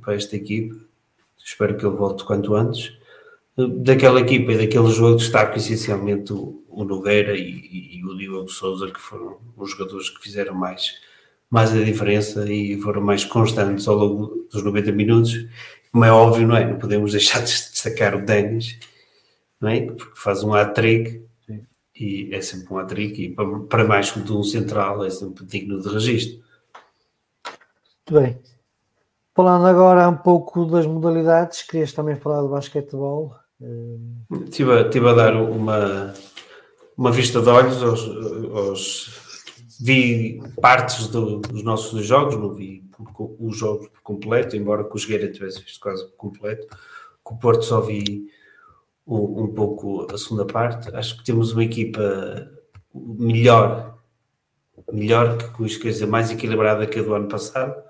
para esta equipa. Espero que ele volte quanto antes. Daquela equipa e daquele jogo destaco essencialmente o, o Nogueira e, e, e o Diogo Souza, que foram os jogadores que fizeram mais mais a diferença e foram mais constantes ao longo dos 90 minutos. Como é óbvio, não é? Não podemos deixar de destacar o Denis, não é? Porque faz um hat-trick e é sempre um hat-trick e para mais de um central é sempre digno de registro.
Muito bem. Falando agora um pouco das modalidades, querias também falar do basquetebol?
Estive a, estive a dar uma, uma vista de olhos aos, aos vi partes do, dos nossos jogos, não vi os jogos por completo, embora o Jogueira tivesse visto quase por completo. Com o Porto só vi um, um, pouco a segunda parte. Acho que temos uma equipa melhor, melhor que quer dizer, mais equilibrada que a do ano passado.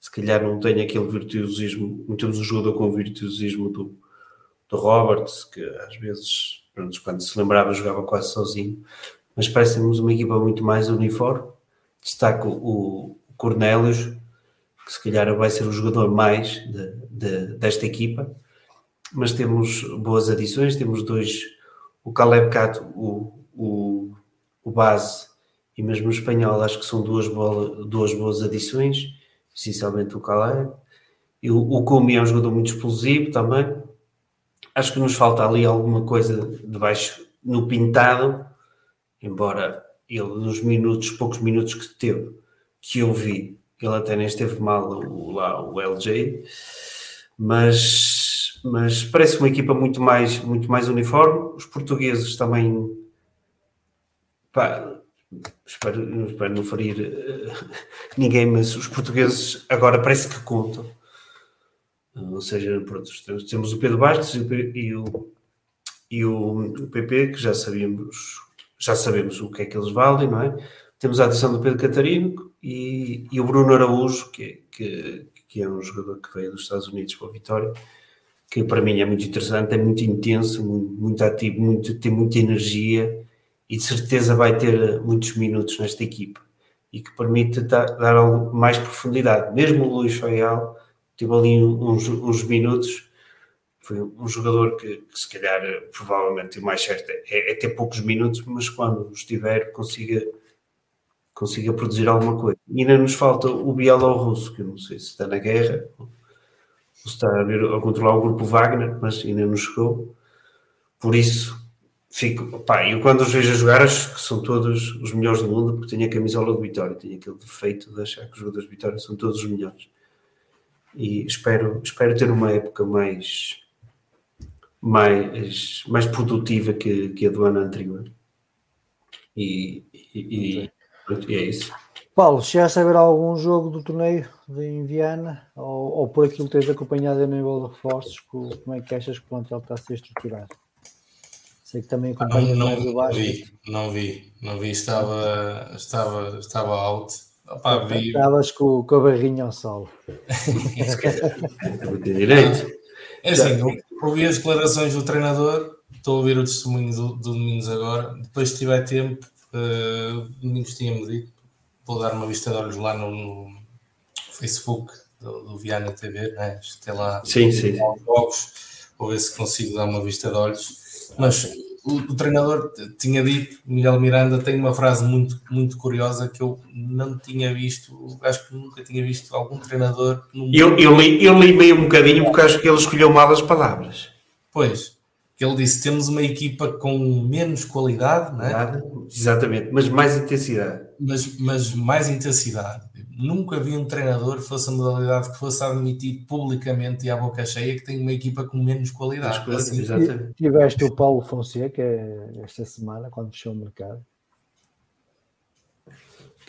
Se calhar não tem aquele virtuosismo, não temos um jogador com o virtuosismo do, do Roberts, que às vezes, quando se lembrava, jogava quase sozinho mas parece-nos uma equipa muito mais uniforme. Destaco o Cornélios, que se calhar vai ser o jogador mais de, de, desta equipa, mas temos boas adições, temos dois, o Caleb Cato, o, o, o base e mesmo o espanhol, acho que são duas, boas, duas boas adições, essencialmente o Caleb, e o, Kumi é um jogador muito explosivo também, acho que nos falta ali alguma coisa de baixo no pintado, embora ele nos minutos, poucos minutos que teve, que eu vi, ele até nem esteve mal o, lá o LJ, mas, mas parece uma equipa muito mais, muito mais uniforme. Os portugueses também pá, espero, espero não ferir uh, ninguém, mas os portugueses agora parece que contam. Ou seja, pronto, temos o Pedro Bastos e o, e o, o PP, que já sabíamos já sabemos o que é que eles valem, não é? Temos a adição do Pedro Catarino e, e o Bruno Araújo, que, que, que, é um jogador que veio dos Estados Unidos para a Vitória, que para mim é muito interessante, é muito intenso, muito, muito ativo, muito, tem muita energia e de certeza vai ter muitos minutos nesta equipa e que permite dar, dar mais profundidade. Mesmo o Luís Faial teve ali uns, uns minutos foi um jogador que, que, se calhar provavelmente o mais certo é, é, ter poucos minutos, mas quando estiver consiga, consiga produzir alguma coisa. E ainda nos falta o bielorrusso, que eu não sei se está na guerra, ou se está a, ver, a controlar o grupo Wagner, mas ainda não chegou. Por isso, fico, pá, eu quando os vejo a jogar acho que são todos os melhores do mundo, porque tenho a camisola de Vitória, tenho aquele defeito de achar que os jogadores de Vitória são todos os melhores. E espero, espero ter uma época mais mais, mais produtiva que, que a do ano anterior. E, e, e, é isso.
Paulo, chegaste a ver algum jogo do torneio em Viana ou, ou por aquilo que tens acompanhado a nível de reforços? Como é que achas que o plantel está a ser estruturado? Sei que também acompanhas
não, mais o vi, não vi, não vi, estava, estava, estava out. Opa, vi...
Estavas com, com a barrinha ao sol.
direito.
É assim, ouvi as declarações do treinador, estou a ouvir o testemunho do, do Domingos agora. Depois, se tiver tempo, uh, Domingos tinha-me dito, vou dar uma vista de olhos lá no, no Facebook do, do, Viana TV, né? Tem lá
sim, sim.
jogos, vou ver se consigo dar uma vista de olhos. Mas o, o, treinador tinha dito, Miguel Miranda tem uma frase muito, muito curiosa que eu não tinha visto, acho que nunca tinha visto algum treinador.
Eu, eu, li, eu li meio um bocadinho porque acho que ele escolheu mal as palavras.
Pois, ele disse: temos uma equipa com menos qualidade, não é?
Exatamente, mas mais intensidade.
Mas, mas mais intensidade. Nunca vi um treinador que fosse a modalidade que fosse admitir publicamente e à boca cheia que tem uma equipa com menos qualidade.
assim, exatamente. Tiveste o Paulo Fonseca esta semana, quando fechou o mercado.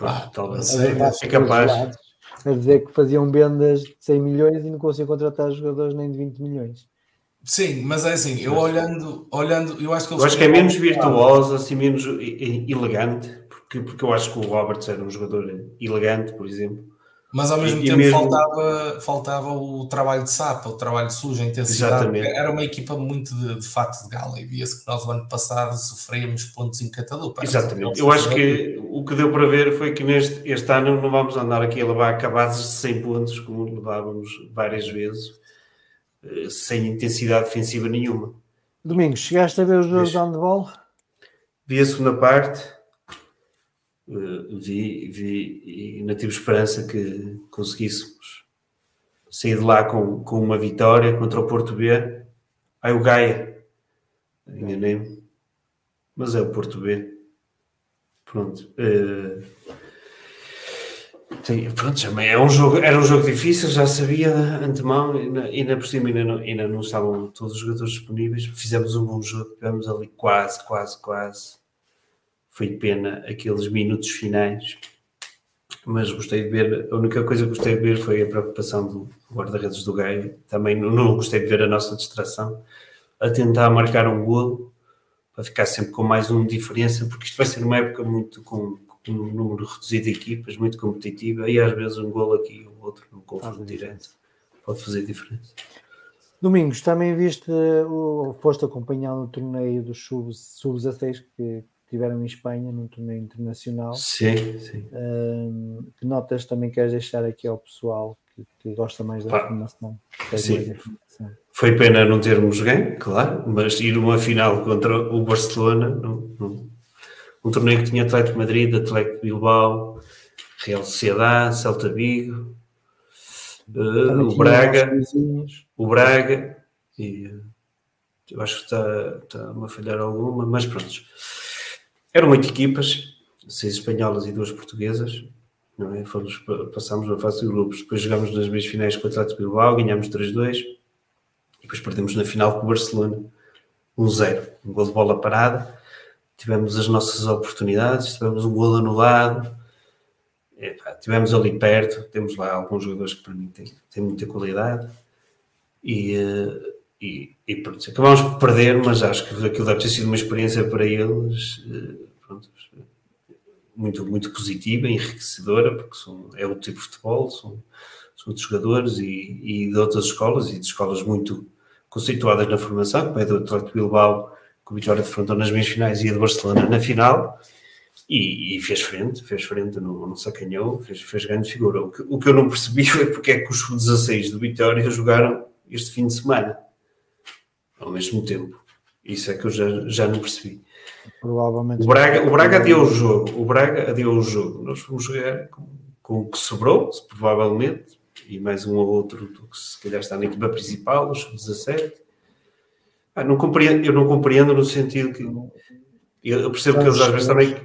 ah, talvez é capaz.
A dizer que faziam vendas de 100 milhões e não conseguiam contratar jogadores nem de 20 milhões.
Sim, mas é assim, eu olhando, olhando, eu acho que
eu acho que é menos virtuoso, assim, menos elegante, porque, porque eu acho que o Roberts era um jogador elegante, por exemplo.
Mas ao mesmo e, tempo mesmo... faltava, faltava o trabalho de sapa, o trabalho sujo, a intensidade. Exatamente. Era uma equipa muito de, de fato de gala e via-se que nós, o ano passado, sofríamos pontos em catador.
Exatamente. Eu acho que o que deu para ver foi que neste este ano não vamos andar aqui a levar acabados de 100 pontos, como levávamos várias vezes eh, sem intensidade defensiva nenhuma.
Domingos, chegaste a ver os jogos de handball?
Vi a segunda parte, uh, vi, vi e ainda tive esperança que conseguíssemos sair de lá com, com uma vitória contra o Porto B. Aí o Gaia, enganei-me, mas é o Porto B. Pronto. Uh, Sim, pronto, também é um jogo, era um jogo difícil, já sabia de antemão, e ainda por cima ainda não, ainda não estavam todos os jogadores disponíveis. Fizemos um bom jogo, tivemos ali quase, quase, quase. Foi pena aqueles minutos finais, mas gostei de ver. A única coisa que gostei de ver foi a preocupação do guarda-redes do Gaia. Também não, não gostei de ver a nossa distração a tentar marcar um golo para ficar sempre com mais um de diferença, porque isto vai ser uma época muito com um número reduzido de equipas, muito competitiva, e às vezes um gol aqui ou outro no confronto direto pode fazer diferença.
Domingos, também viste o posto acompanhado no torneio dos sub-16 que tiveram em Espanha, num torneio internacional.
Sim, sim.
Um, que notas também queres deixar aqui ao pessoal que, que gosta mais da Pá, formação?
Sim. Foi pena não termos ganho, claro, mas ir uma final contra o Barcelona não, não, um torneio que tinha Atlético Madrid, Atlético Bilbao, Real Sociedade, Celta Vigo, uh, o Braga, o Braga, e uh, eu acho que está, está a falhar alguma, mas pronto. Eram oito equipas, seis espanholas e duas portuguesas, não é? Fomos, passámos na fase de grupos, depois jogámos nas meias finais com o Atlético Bilbao, ganhámos 3-2, e depois perdemos na final com o Barcelona, 1-0, um gol de bola parada, tivemos as nossas oportunidades, tivemos um gol anulado, tivemos ali perto, temos lá alguns jogadores que para mim têm, têm muita qualidade e, eh, e, e pronto, acabamos por perder, mas acho que aquilo deve ter sido uma experiência para eles eh, muito, muito positiva, enriquecedora, porque são, é outro tipo de futebol, são, são outros jogadores e, e de outras escolas e de escolas muito conceituadas na formação, como é do Atlético Bilbao com a vitória de Fronton nas meias finais e a de Barcelona na final, e, e, fez frente, fez frente, não, não fez, fez grande figura. O que, o que eu não percebi foi porque é que os 16 do Vitória jogaram este fim de semana ao mesmo tempo. Isso é que eu já, já não percebi.
Provavelmente.
O Braga, o Braga adiou o jogo. O Braga adiou o jogo. Nós fomos jogar com, com o que sobrou, provavelmente, e mais um ou outro que se calhar está na equipa principal, os 17 ah, não compreendo, eu não compreendo no sentido que eu percebo que eles às vezes também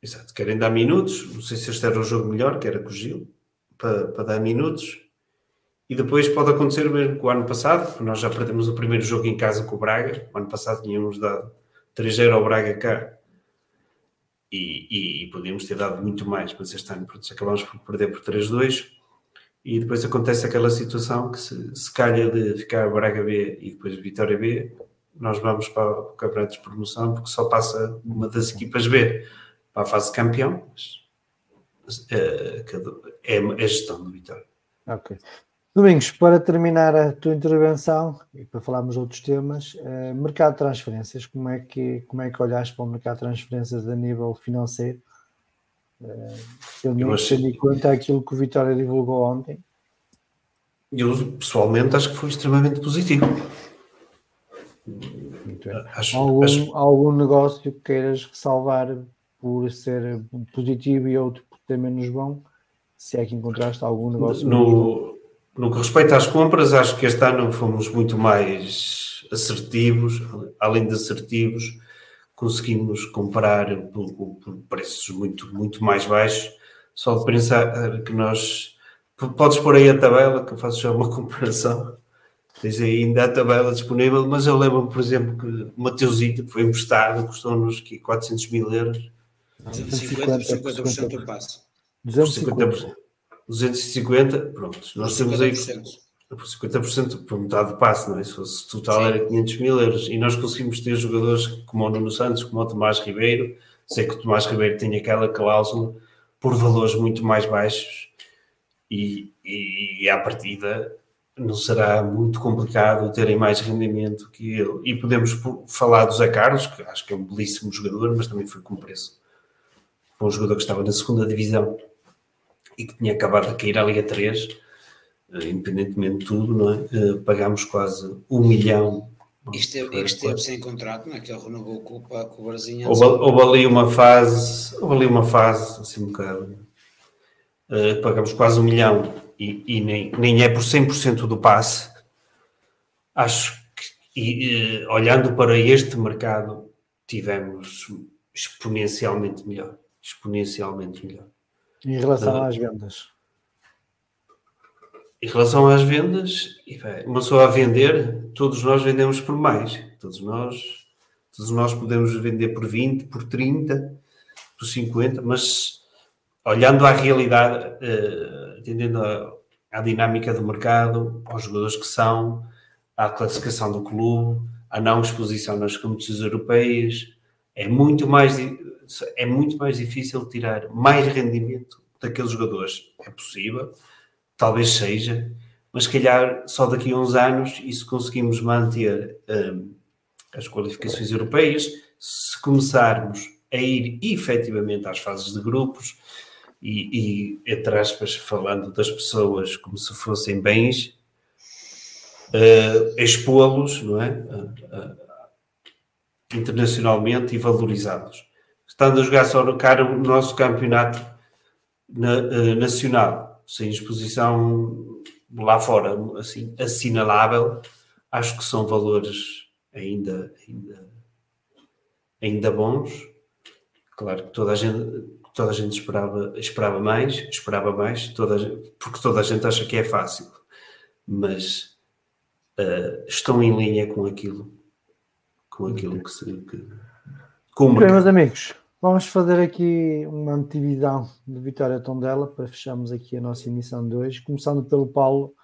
exato, querem dar minutos. Não sei se este era o jogo melhor, que era com o Gil, para, para dar minutos. E depois pode acontecer o mesmo que o ano passado, nós já perdemos o primeiro jogo em casa com o Braga. O ano passado tínhamos dado 3-0 ao Braga cá. E, e, e, podíamos ter dado muito mais, mas este ano pronto, acabamos por perder por 3-2 e depois acontece aquela situação que se, se calha de ficar Braga B e depois Vitória B, nós vamos para o campeonato de promoção porque só passa uma das equipas B para a fase campeão, mas é, é, a gestão do Vitória.
Ok. Domingos, para terminar a tua intervenção e para falarmos de outros temas, eh, mercado de transferências, como é, que, como é que olhaste para o mercado de transferências a nível financeiro? Eu não tendo em conta aquilo que o Vitória divulgou ontem.
Eu pessoalmente acho que foi extremamente positivo.
Muito bem. Acho, algum, acho... algum negócio que queiras salvar por ser positivo e outro por ter menos bom? Se é que encontraste algum negócio.
No, no que respeita às compras, acho que este ano fomos muito mais assertivos, além de assertivos, conseguimos comprar por, por preços muito, muito mais baixos. Só de pensar que nós. Podes pôr aí a tabela, que eu faço já uma comparação. Tens aí ainda a tabela disponível, mas eu lembro-me, por exemplo, que o Mateuzinho, que foi emprestado, custou-nos 400 mil euros.
250, 50% do passe.
250.
250, pronto. Nós temos aí por 50% por metade do passe, não é? Se fosse total Sim. era 500 mil euros. E nós conseguimos ter jogadores como o Nuno Santos, como o Tomás Ribeiro. Sei que o Tomás Ribeiro tem aquela cláusula por valores muito mais baixos e, e, e à partida não será muito complicado terem mais rendimento que ele. E podemos falar do Zé Carlos, que acho que é um belíssimo jogador, mas também foi com preço. Foi um jogador que estava na segunda divisão e que tinha acabado de cair à Liga 3, eh, independentemente de tudo, não é? Eh, pagámos quase um milhão.
Isto esteve sem contrato, não é? Que ele renovou com, com o Barzinho.
Houve, houve, ali uma fase, houve ali uma fase, assim um bocado. Uh, pagamos quase um milhão e, e, nem, nem é por 100% do passe. Acho que, e, uh, olhando para este mercado, tivemos exponencialmente melhor. Exponencialmente melhor.
Em relação às vendas?
Em relação às vendas, uma pessoa a vender, todos nós vendemos por mais. Todos nós, todos nós podemos vender por 20, por 30, por 50, mas olhando à realidade, atendendo à dinâmica do mercado, aos jogadores que são, à classificação do clube, à não exposição nas competições europeias, é muito mais é muito mais difícil tirar mais rendimento daqueles jogadores. É possível, talvez seja, mas calhar só daqui a uns anos, e se conseguimos manter um, as qualificações europeias, se começarmos a ir efetivamente às fases de grupos e, e entre aspas, falando das pessoas como se fossem bens, uh, expô-los, não é? Uh, uh, internacionalmente e valorizados estando a jogar só no cara o nosso campeonato na, uh, nacional, sem exposição lá fora, assim, assinalável, acho que são valores ainda, ainda, ainda bons. Claro que toda a gente, toda a gente esperava, esperava mais, esperava mais, toda porque toda a gente acha que é fácil, mas uh, estão em linha com aquilo, com aquilo que se. Que,
com Bem, meus amigos, Vamos fazer aqui uma antivisão de Vitória Tondela para fecharmos aqui a nossa emissão de hoje, começando pelo Paulo.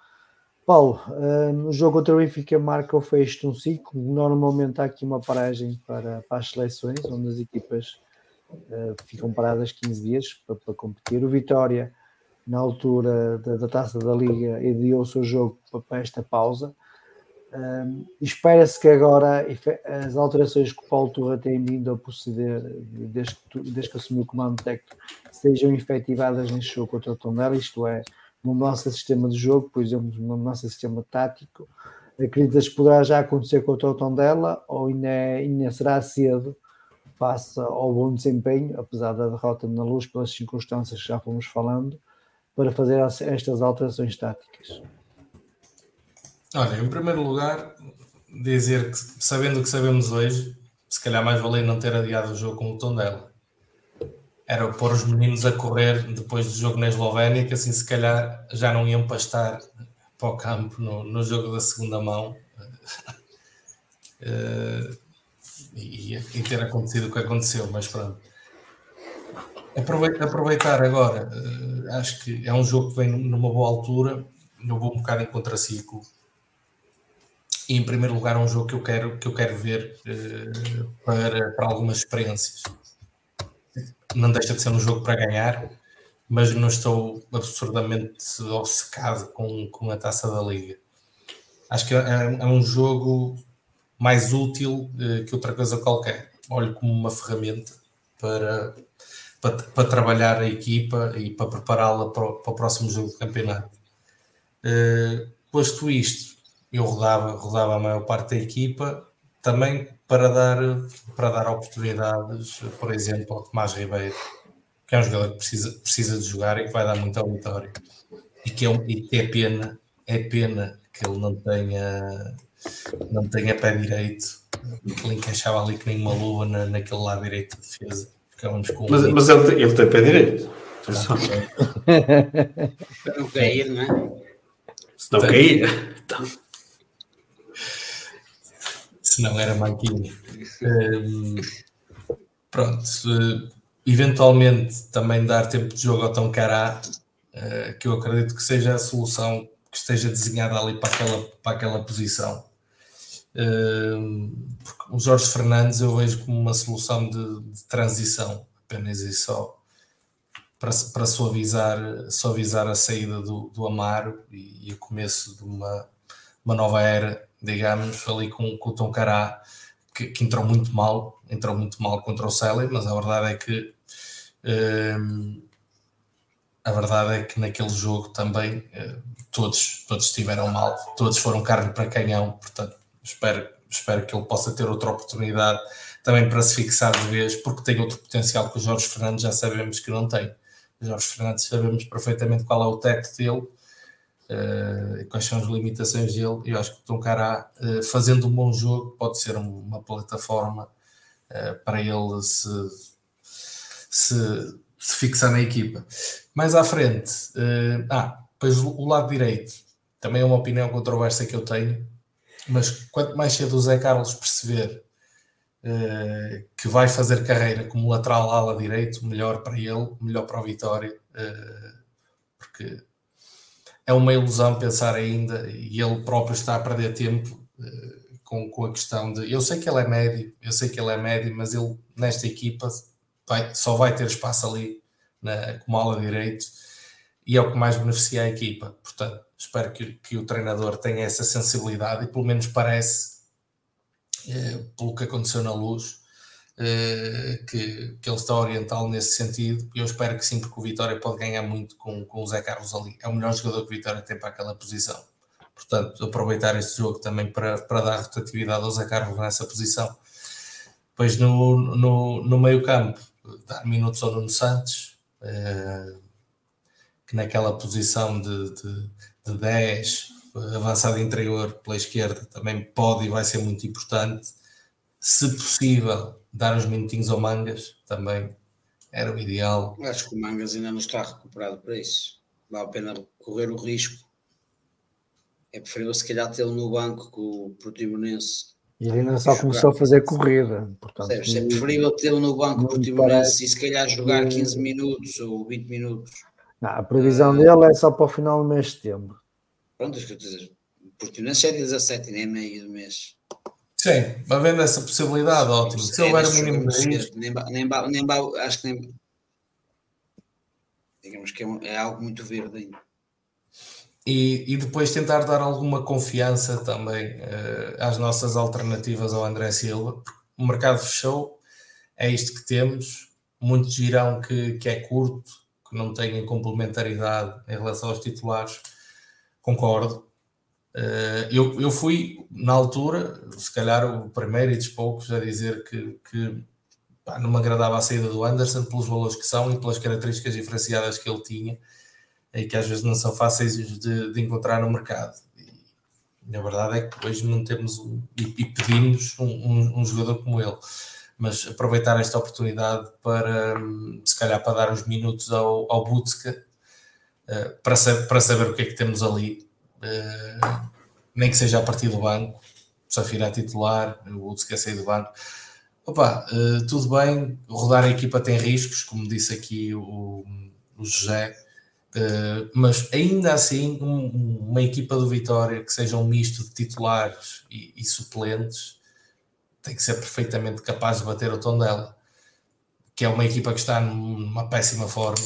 Paulo, um, o jogo contra o Benfica marca o fecho de um ciclo. Normalmente há aqui uma paragem para, para as seleções, onde as equipas uh, ficam paradas 15 dias para, para, competir. O Vitória, na altura da, da taça da Liga, adiou o seu jogo para, para esta pausa. Um, Espera-se que agora as alterações que o Paulo Turra tem vindo a proceder desde que, desde que assumiu o comando técnico sejam efetivadas neste jogo contra o Tondela, isto é, no nosso sistema de jogo, por exemplo, no nosso sistema tático. Acreditas que poderá já acontecer contra o Tondela ou ainda, é, ainda será cedo face ao bom desempenho, apesar da derrota na luz, pelas circunstâncias que já fomos falando, para fazer estas alterações táticas?
Olha, em primeiro lugar, dizer que, sabendo o que sabemos hoje, se calhar mais valia não ter adiado o jogo com o Tondela. Era pôr os meninos a correr depois do jogo na Eslovénia, que assim se calhar já não iam pastar para o campo no, no jogo da segunda mão. uh, e, e, ter acontecido o que aconteceu, mas pronto. Aproveitar agora, uh, acho que é um jogo que vem numa boa altura, não vou um bocado em contraciclo e em primeiro lugar é um jogo que eu quero, que eu quero ver uh, para, para algumas experiências. Não deixa de ser um jogo para ganhar, mas não estou absurdamente obcecado com, com a taça da liga. Acho que é, é um jogo mais útil uh, que outra coisa qualquer. Olho como uma ferramenta para, para, para trabalhar a equipa e para prepará-la para, para, o próximo jogo de campeonato. Uh, posto isto, eu rodava, rodava a maior parte da equipa, também para dar, para dar oportunidades, por exemplo, ao Tomás Ribeiro, que é um jogador que precisa, precisa de jogar e que vai dar muita vitória. E que é, um, e é pena, é pena que ele não tenha, não tenha pé direito, que ele encaixava ali que nem uma luva na, naquele lado direito de defesa. Ficávamos com
Mas, mas ele, ele tem pé direito.
Para não cair, não é?
Se não cair. Então,
se não era manquinho. Pronto, eventualmente também dar tempo de jogo ao Tão Cará, eh, que eu acredito que seja a solução que esteja desenhada ali para aquela, para aquela posição. Porque o Jorge Fernandes eu vejo como uma solução de, de transição, apenas e só, para, para suavizar, suavizar a saída do, do Amaro e, e o começo de uma, uma nova era digamos, ali com, com o Tom Cará, que, que, entrou muito mal, entrou muito mal contra o Celi, mas a verdade é que hum, a verdade é que naquele jogo também uh, todos, todos estiveram mal, todos foram carne para canhão, portanto espero, espero que ele possa ter outra oportunidade também para se fixar de vez, porque tem outro potencial que o Jorge Fernandes já sabemos que não tem. O Jorge Fernandes sabemos perfeitamente qual é o teto dele, uh, quais são as limitações dele. Eu acho que o Tom Cará, uh, fazendo um bom jogo, pode ser uma plataforma uh, para ele se, se, se, fixar na equipa. Mais à frente, ah, depois o, lado direito, também é uma opinião controversa que eu tenho, mas quanto mais cedo o Zé Carlos perceber que vai fazer carreira como lateral ala direito, melhor para ele, melhor para o Vitória, porque é uma ilusão pensar ainda, e ele próprio está a perder tempo uh, com, com a questão de. Eu sei que ele é médio, eu sei que ele é médio, mas ele nesta equipa vai, só vai ter espaço ali na, como ala direito e é o que mais beneficia a equipa. Portanto, espero que, que o treinador tenha essa sensibilidade e pelo menos parece, uh, pelo que aconteceu na luz, que, que ele está a orientá-lo nesse sentido. E eu espero que sim, porque o Vitória pode ganhar muito com, com o Zé Carlos ali. É o melhor jogador que o Vitória tem para aquela posição. Portanto, aproveitar este jogo também para, para dar rotatividade ao Zé Carlos nessa posição. Depois no, no, no meio-campo, dar minutos ao Nuno Santos, uh, que naquela posição de, de, de 10, avançado interior pela esquerda, também pode e vai ser muito importante. Se possível, dar uns minutinhos ao Mangas também era o ideal.
Acho que o Mangas ainda não está recuperado para isso. Vale a pena correr o risco. É preferível se calhar tê-lo no banco com o Portimonense.
E ele ainda só começou a fazer corrida. Portanto,
é preferível tê-lo no banco com o Portimonense e se calhar jogar 15 minutos ou 20 minutos.
Não, a previsão uh, dele é só para o final do mês de setembro.
Pronto, é que eu dizer. O Portimonense é dia 17, nem é meio do mês.
Sim, havendo essa possibilidade, ótimo. Se houver o mínimo de risco.
Nem, nem, nem, acho que nem. Digamos que é, é algo muito verde ainda.
E, e, depois tentar dar alguma confiança também uh, às nossas alternativas ao André Silva. O mercado fechou, é isto que temos. Muitos dirão que, que é curto, que não tem complementaridade em relação aos titulares. Concordo, eu, eu fui, na altura, se calhar o primeiro e dos poucos, a dizer que, que pá, não me agradava a saída do Anderson pelos valores que são e pelas características diferenciadas que ele tinha e que às vezes não são fáceis de, de encontrar no mercado. E a verdade é que hoje não temos um, e, e pedimos um, um, um, jogador como ele. Mas aproveitar esta oportunidade para, se calhar, para dar uns minutos ao, ao Butska, uh, para, para saber o que é que temos ali nem que seja a partir do banco, Safira a titular, o Woods quer sair do banco. Opa, uh, tudo bem, rodar a equipa tem riscos, como disse aqui o, o José, uh, mas ainda assim, um, uma equipa do Vitória que seja um misto de titulares e, e, suplentes tem que ser perfeitamente capaz de bater o tom dela, que é uma equipa que está numa péssima forma.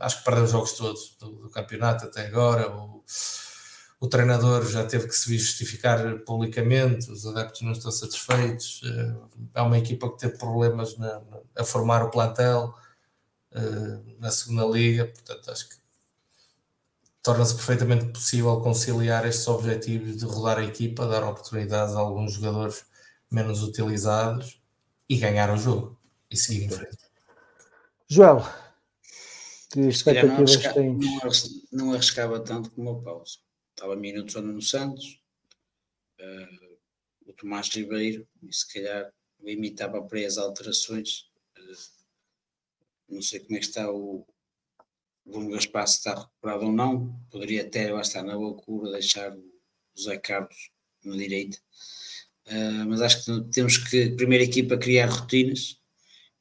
Acho que perdeu os jogos todos do, do campeonato até agora. O, o treinador já teve que se justificar publicamente, os adeptos não estão satisfeitos, eh, é uma equipa que teve problemas na, a formar o plantel eh, na segunda liga, portanto acho que torna-se perfeitamente possível conciliar estes objetivos de rodar a equipa, dar oportunidades a alguns jogadores menos utilizados e ganhar o jogo e seguir em frente.
Joel, que
calhar não,
expectativas
arrisca-
tens?
não arriscava tanto como o Paulo. Estava minutos ao Nuno Santos, eh, o Tomás Ribeiro, e se calhar limitava para as alterações. eh, não sei como é que está o, Bruno Gaspar, se está recuperado ou não. Poderia até, lá estar na loucura, deixar o José Carlos na direita. Eh, mas acho que temos que, primeira equipa, criar rotinas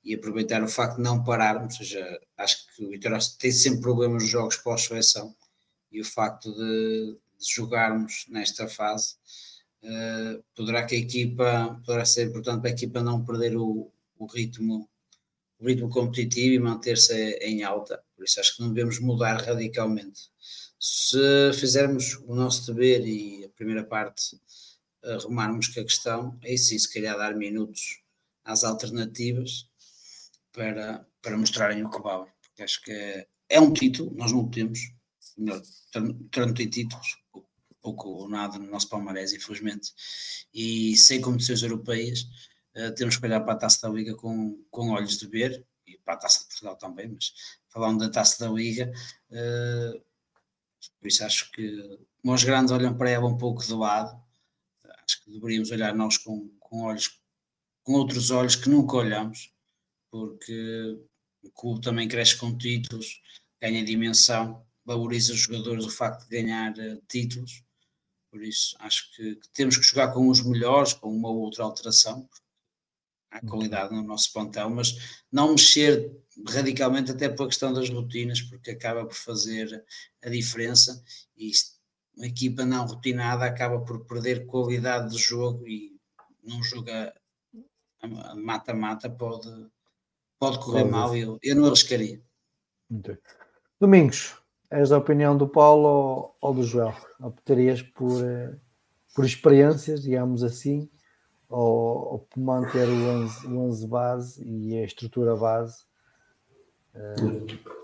e aproveitar o facto de não pararmos, ou seja, acho que o Vitória tem sempre problemas nos jogos pós-seleção e o facto de, de jogarmos nesta fase eh, poderá que a equipa, poderá ser importante para a equipa não perder o, o ritmo o ritmo competitivo e manter-se em alta, por isso acho que não devemos mudar radicalmente. Se fizermos o nosso dever e a primeira parte arrumarmos com a questão, aí sim, se calhar dar minutos às alternativas para, para mostrarem o que valem. Porque acho que é, é um título, nós não o temos, melhor, tanto tem títulos, pouco, ou nada no nosso palmarés, infelizmente, e sem competições europeias, eh, temos que olhar para a Taça da Liga com, com olhos de ver, e para a Taça de Portugal também, mas falando da Taça da Liga, eh, por isso acho que os grandes olham para ela um pouco de lado, acho que deveríamos olhar nós com, com olhos com outros olhos que nunca olhamos, porque o clube também cresce com títulos, ganha dimensão, valoriza os jogadores o facto de ganhar eh, títulos, por isso acho que, temos que jogar com os melhores, com uma ou outra alteração, há qualidade no nosso plantel, mas não mexer radicalmente até pela questão das rotinas, porque acaba por fazer a diferença e uma equipa não rotinada acaba por perder qualidade de jogo e num jogo a a mata-mata pode, pode correr
Pode.
mal eu, eu não arriscaria.
Domingos, és da opinião do Paulo ou, do Joel? Optarias por, eh, por experiências, digamos assim, ou, ou por manter o 11, o 11 base e a estrutura base?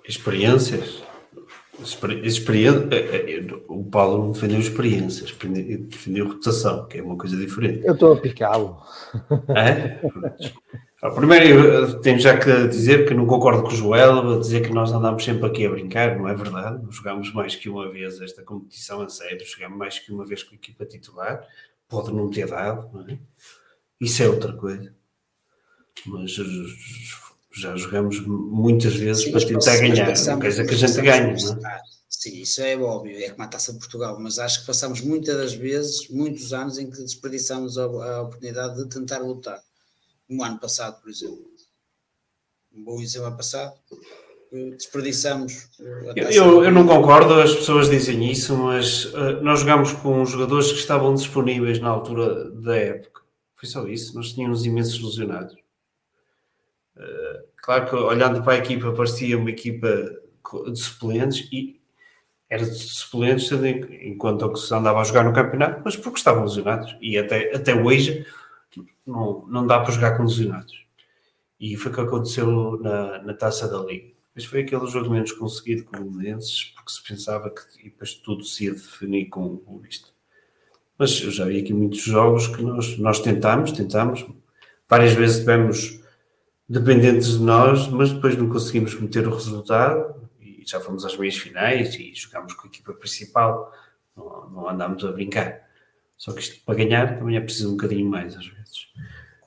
Experiências. Experi- experiên- eh, eh, O Paulo não defendeu experiências, defendeu rotação, que é uma coisa diferente.
Eu estou a picá-lo.
É? Primeiro, tenho já que dizer que não concordo com o Joel, a dizer que nós andamos sempre aqui a brincar, não é verdade. Jogámos mais que uma vez esta competição a sério, jogámos mais que uma vez com a equipa titular, pode não ter dado, não é? Isso é outra coisa. Mas uh, já jogamos muitas vezes
Sim,
para tentar ganhar,
passamos-
dizer que a gente não é?
Ah, Sim, isso é óbvio, é como a Taça de Portugal, mas acho que passamos muitas das vezes, muitos anos em que desperdiçamos a, a oportunidade de tentar lutar. No ano passado, por exemplo. Um bom exemplo ano passado, eh, desperdiçamos eh, a
Eu, eu, eu não concordo, as pessoas dizem isso, mas uh, nós jogámos com jogadores que estavam disponíveis na altura da época. Foi só isso, nós tínhamos imensos lesionados. Claro que olhando para a equipa parecia uma equipa de suplentes e era de suplentes enquanto que se andava a jogar no campeonato, mas porque estavam lesionados e até, até hoje não, não dá para jogar com lesionados. E foi o que aconteceu na, na taça da Liga. Mas foi aquele jogo menos conseguido com o Belenenses, porque se pensava que depois tudo se ia definir com o visto. Mas eu já vi aqui muitos jogos que nós, nós tentámos, tentámos, várias vezes tivemos dependentes de nós, mas depois não conseguimos meter o resultado e já fomos às meias finais e jogámos com a equipa principal, não, não andámos a brincar. Só que isto para ganhar também é preciso um bocadinho mais às vezes.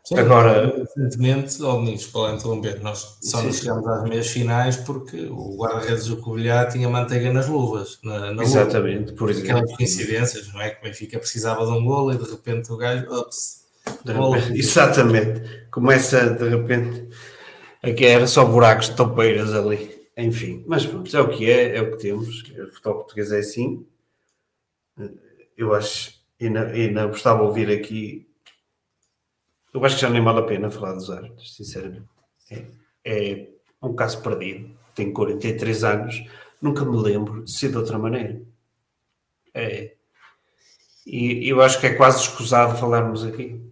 Sim,
Agora-
recentemente, ao Domingos, para interromper, nós só
Sim,
nos chegamos às meias finais porque o guarda-redes do Covilhã tinha manteiga nas luvas. Na, na luva.
Exatamente, por exemplo.
Aquelas coincidências, não é? Que o Benfica precisava de um golo e de repente o gajo, ops,
exatamente. Começa de repente. Aqui era só buracos de topeiras ali. Enfim, mas pronto, é o que é, é o que temos. O futebol português é assim. Eu acho, e ainda, ainda gostava de ouvir aqui. Eu acho que já nem vale a pena falar dos árbitros, sinceramente. É, é um caso perdido. Tenho 43 anos, nunca me lembro de ser de outra maneira. É, e eu acho que é quase escusado falarmos aqui.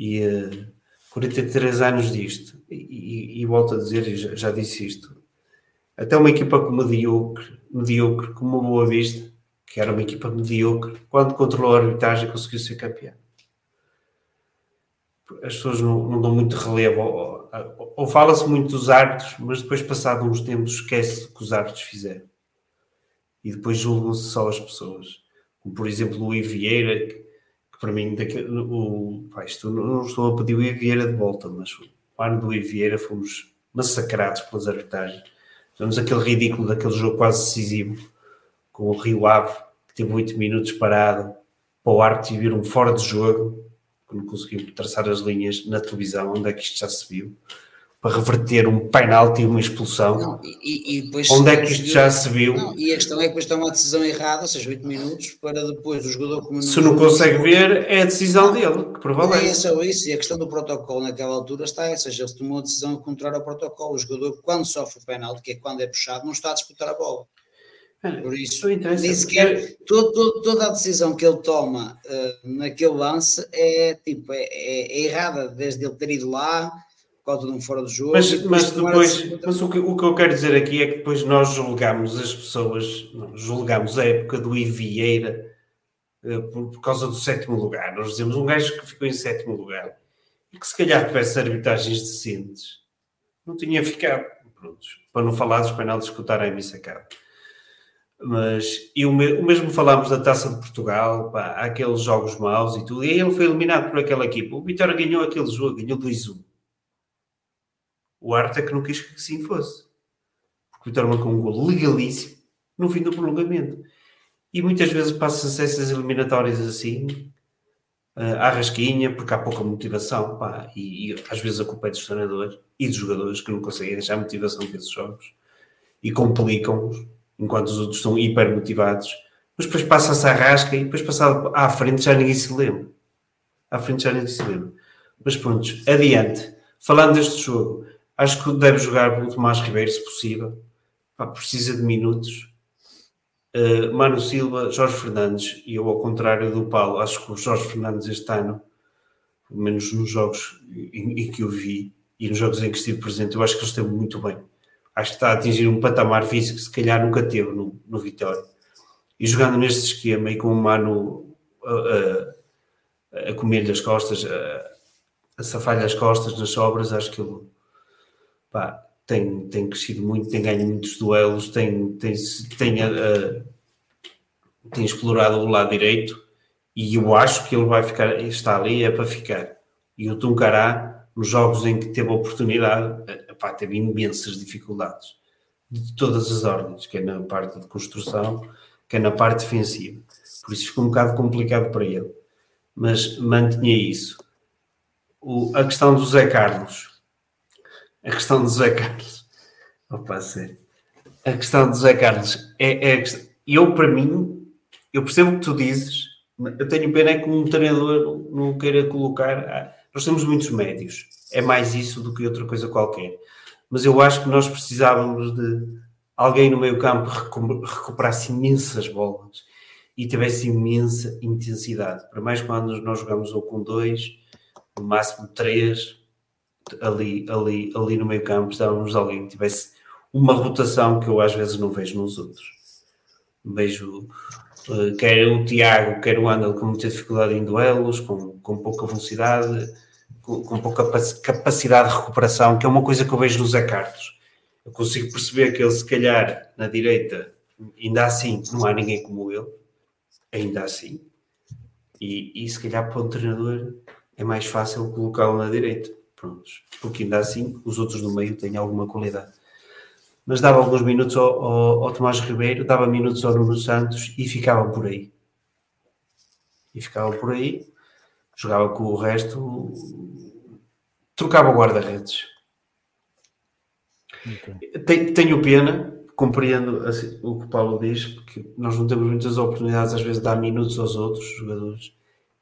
E eh, 43 anos disto, e, e, e volto a dizer, e já, já disse isto, até uma equipa mediocre, mediocre, como o Boa Vista, que era uma equipa mediocre, quando controlou a arbitragem conseguiu ser campeão. as pessoas não, não dão muito relevo, ou, ou, fala-se muito dos árbitros, mas depois, passado uns tempos, esquece o que os árbitros fizeram. E depois julgam-se só as pessoas. Como, por exemplo, o Vieira, para mim, daquele, o, pá, isto, não estou a pedir o Vieira de volta, mas o ano do Vieira fomos massacrados pelas arbitragens. Tivemos aquele ridículo daquele jogo quase decisivo, com o Rio Ave, que teve 8 minutos parado, para o árbitro vir um fora de jogo, que não conseguiu traçar as linhas na televisão, onde é que isto já se viu, para reverter um penalti e uma expulsão. Não,
e, e depois,
onde é que isto já se viu?
Não, e a questão é que depois toma uma decisão errada, ou seja, 8 minutos, para depois o jogador...
Como se não consegue ver, é a decisão dele que prevalece.
É só isso, e a questão do protocolo naquela altura está essa, ou seja, ele tomou a decisão contrária ao protocolo. O jogador, quando sofre o penalti, que é quando é puxado, não está a disputar a bola. Por isso, nem sequer todo, todo, toda a decisão que ele toma uh, naquele lance é tipo é, é, é, errada, desde ele ter ido lá, causa de um fora de jogo.
Mas, mas depois, mas o que, o que eu quero dizer aqui é que depois nós julgamos as pessoas, julgamos a época do Ivieira uh, por, por, causa do sétimo lugar. Nós dizemos um gajo que ficou em sétimo lugar e que se calhar tivesse arbitragens decentes, não tinha ficado. Prontos, para não falar dos penais que o Taremi sacado. Mas e o, mesmo falámos da Taça de Portugal, pá, aqueles jogos maus e tudo, e ele foi eliminado por aquela equipa. O Vitória ganhou aquele jogo, ganhou 2-1. O Arte é que não quis que assim fosse. Porque o Vitória marcou um gol legalíssimo no fim do prolongamento. E muitas vezes passa-se essas eliminatórias assim, uh, à rasquinha, porque há pouca motivação, pá, e, e, às vezes a culpa é dos treinadores e dos jogadores que não conseguem deixar motivação para esses jogos e complicam-os enquanto os outros estão hiper motivados. Mas depois passa-se a rasca e depois passado à frente já ninguém se lembra. À frente já ninguém se lembra. Mas pronto, adiante. Falando deste jogo, acho que deve jogar o Tomás Ribeiro, se possível. Pá, precisa de minutos. Uh, Mano Silva, Jorge Fernandes, e eu, ao contrário do Paulo, acho que o Jorge Fernandes este ano, pelo menos nos jogos em, em que eu vi e nos jogos em que estive presente, eu acho que ele esteve muito bem acho que está a atingir um patamar físico que se calhar nunca teve no, no Vitória. E jogando neste esquema e com o Mano a, a, a comer-lhe as costas, a, a safar-lhe as costas nas sobras, acho que ele pá, tem, tem crescido muito, tem ganho muitos duelos, tem, tem, tem, a, tem explorado o lado direito e eu acho que ele vai ficar, está ali é para ficar. E o Tuncará, nos jogos em que teve a oportunidade, epá, teve imensas dificuldades de todas as ordens, quer na parte de construção, quer na parte defensiva. Por isso ficou um bocado complicado para ele. Mas mantinha isso. O, a questão do Zé Carlos. A questão do Zé Carlos. Opa, sério. A questão do Zé Carlos é, é eu, para mim, eu percebo o que tu dizes, eu tenho pena é que um treinador não queira colocar. Nós temos muitos médios, é mais isso do que outra coisa qualquer mas eu acho que nós precisávamos de alguém no meio campo que recuperasse imensas bolas e tivesse imensa intensidade. Para mais quando nós jogamos ou com dois, no máximo três, ali, ali, ali no meio campo, precisávamos de alguém que tivesse uma rotação que eu às vezes não vejo nos outros. Vejo uh, quer o Tiago, quer o Andal com muita dificuldade em duelos, com, com pouca velocidade com, com pouca capacidade de recuperação, que é uma coisa que eu vejo no Zé Carlos. Eu consigo perceber que ele, se calhar, na direita, ainda assim, não há ninguém como ele, ainda assim. E, e se calhar para o treinador é mais fácil colocá-lo na direita. Prontos. Porque ainda assim, os outros do meio têm alguma qualidade. Mas dava alguns minutos ao, ao, ao Tomás Ribeiro, dava minutos ao Nuno Santos e ficava por aí. E ficava por aí jogava com o resto, trocava guarda-redes. Okay. Tenho pena, compreendo assim, o que o Paulo diz, porque nós não temos muitas oportunidades, às vezes, de dar minutos aos outros jogadores,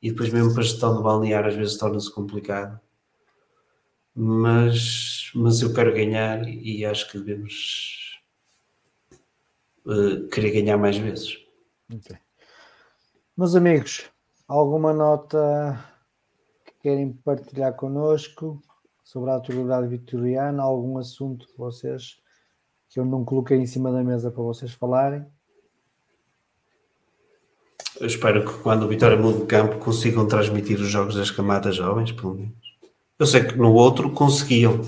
e depois, mesmo para a gestão do balneário, às vezes torna-se complicado. Mas, mas eu quero ganhar e acho que devemos uh, querer ganhar mais vezes.
Okay. Meus amigos, alguma nota que querem partilhar connosco sobre a atualidade vitoriana? Algum assunto que vocês que eu não coloquei em cima da mesa para vocês falarem?
Eu espero que quando o Vitória mude de campo consigam transmitir os jogos das camadas jovens, pelo menos. Eu sei que no outro conseguiam,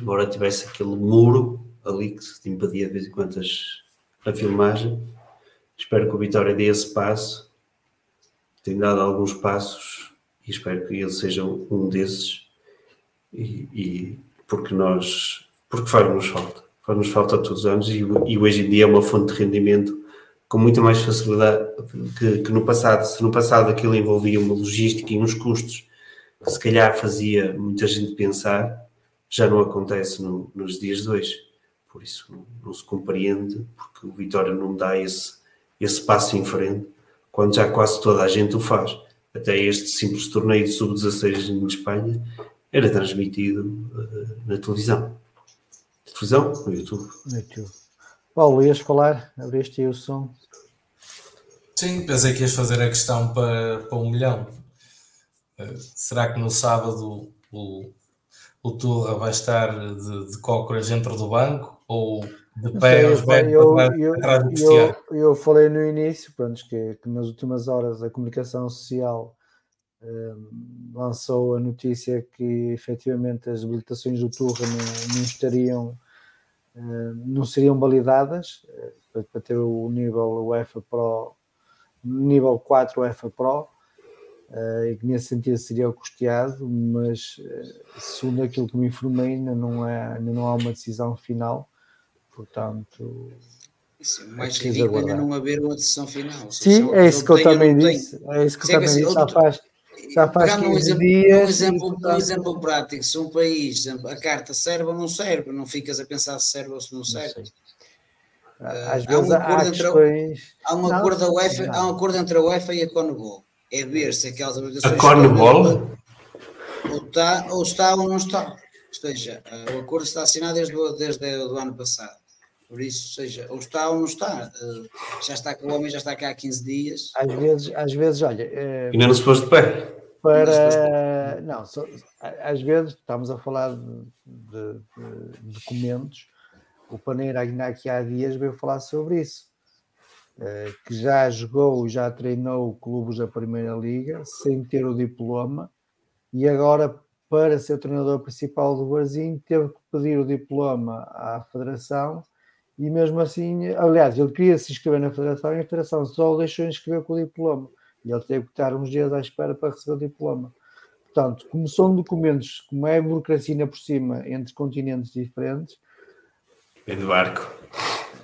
embora tivesse aquele muro ali que se impedia de vez em quando a filmagem. Espero que o Vitória dê esse passo. Tem dado alguns passos e espero que ele seja um desses. E, e porque nós, porque faz-nos falta, faz-nos falta todos os anos e, e, hoje em dia é uma fonte de rendimento com muito mais facilidade que, que no passado. Se no passado aquilo envolvia uma logística e uns custos que se calhar fazia muita gente pensar, já não acontece no, nos dias de hoje. Por isso não, não, se compreende, porque o Vitória não dá esse, esse passo em frente, quando já quase toda a gente o faz. Até este simples torneio de sub-16 em Espanha era transmitido uh, na televisão. Na televisão? No YouTube. No YouTube.
Paulo, ias falar? Abriste aí o som.
Sim, pensei que ias fazer a questão para, para um milhão. Uh, será que no sábado o, o Turra vai estar de, de cócoras dentro do banco ou de pé
aos eu, eu, eu, eu, falei no início pronto, que, que nas últimas horas a comunicação social um, lançou a notícia que efetivamente as habilitações do Turra não, não estariam um, não seriam validadas uh, para, para, ter o nível UEFA Pro nível 4 UEFA Pro uh, e que nesse sentido seria custeado, mas uh, segundo aquilo que me informei ainda não, é, ainda não há uma decisão final portanto.
Isso, é mais ridículo ainda não haver uma decisão final.
Sim, é isso que eu também disse. É isso que eu também disse. Já faz, já faz 15 um exemplo, dias.
Um exemplo, um exemplo prático: se um país, a carta serve ou não serve, não ficas a pensar se serve ou se não serve.
Não Às vezes há, um
acordo entre a UEFA e a Conebol. É ver se aquelas
habilitações. A Conebol?
Ou está, ou está ou não está. Ou seja, uh, o acordo está assinado desde, desde o ano passado. Por isso, seja, ou está ou não está. Uh, já está com o homem, já está cá há 15 dias.
Às vezes, às vezes olha.
E não se pôs de pé.
Para. Não, só, às vezes estamos a falar de, de, de documentos. O Paneira aqui há dias veio falar sobre isso. Uh, que já jogou, já treinou clubes da Primeira Liga sem ter o diploma e agora para ser treinador principal do Barzinho teve que pedir o diploma à Federação e mesmo assim, aliás, ele queria se inscrever na federação e a federação só o deixou inscrever com o diploma. E ele teve que estar uns dias à espera para receber o diploma. Portanto, como são documentos, como é burocracia por cima entre continentes diferentes.
Vem de barco.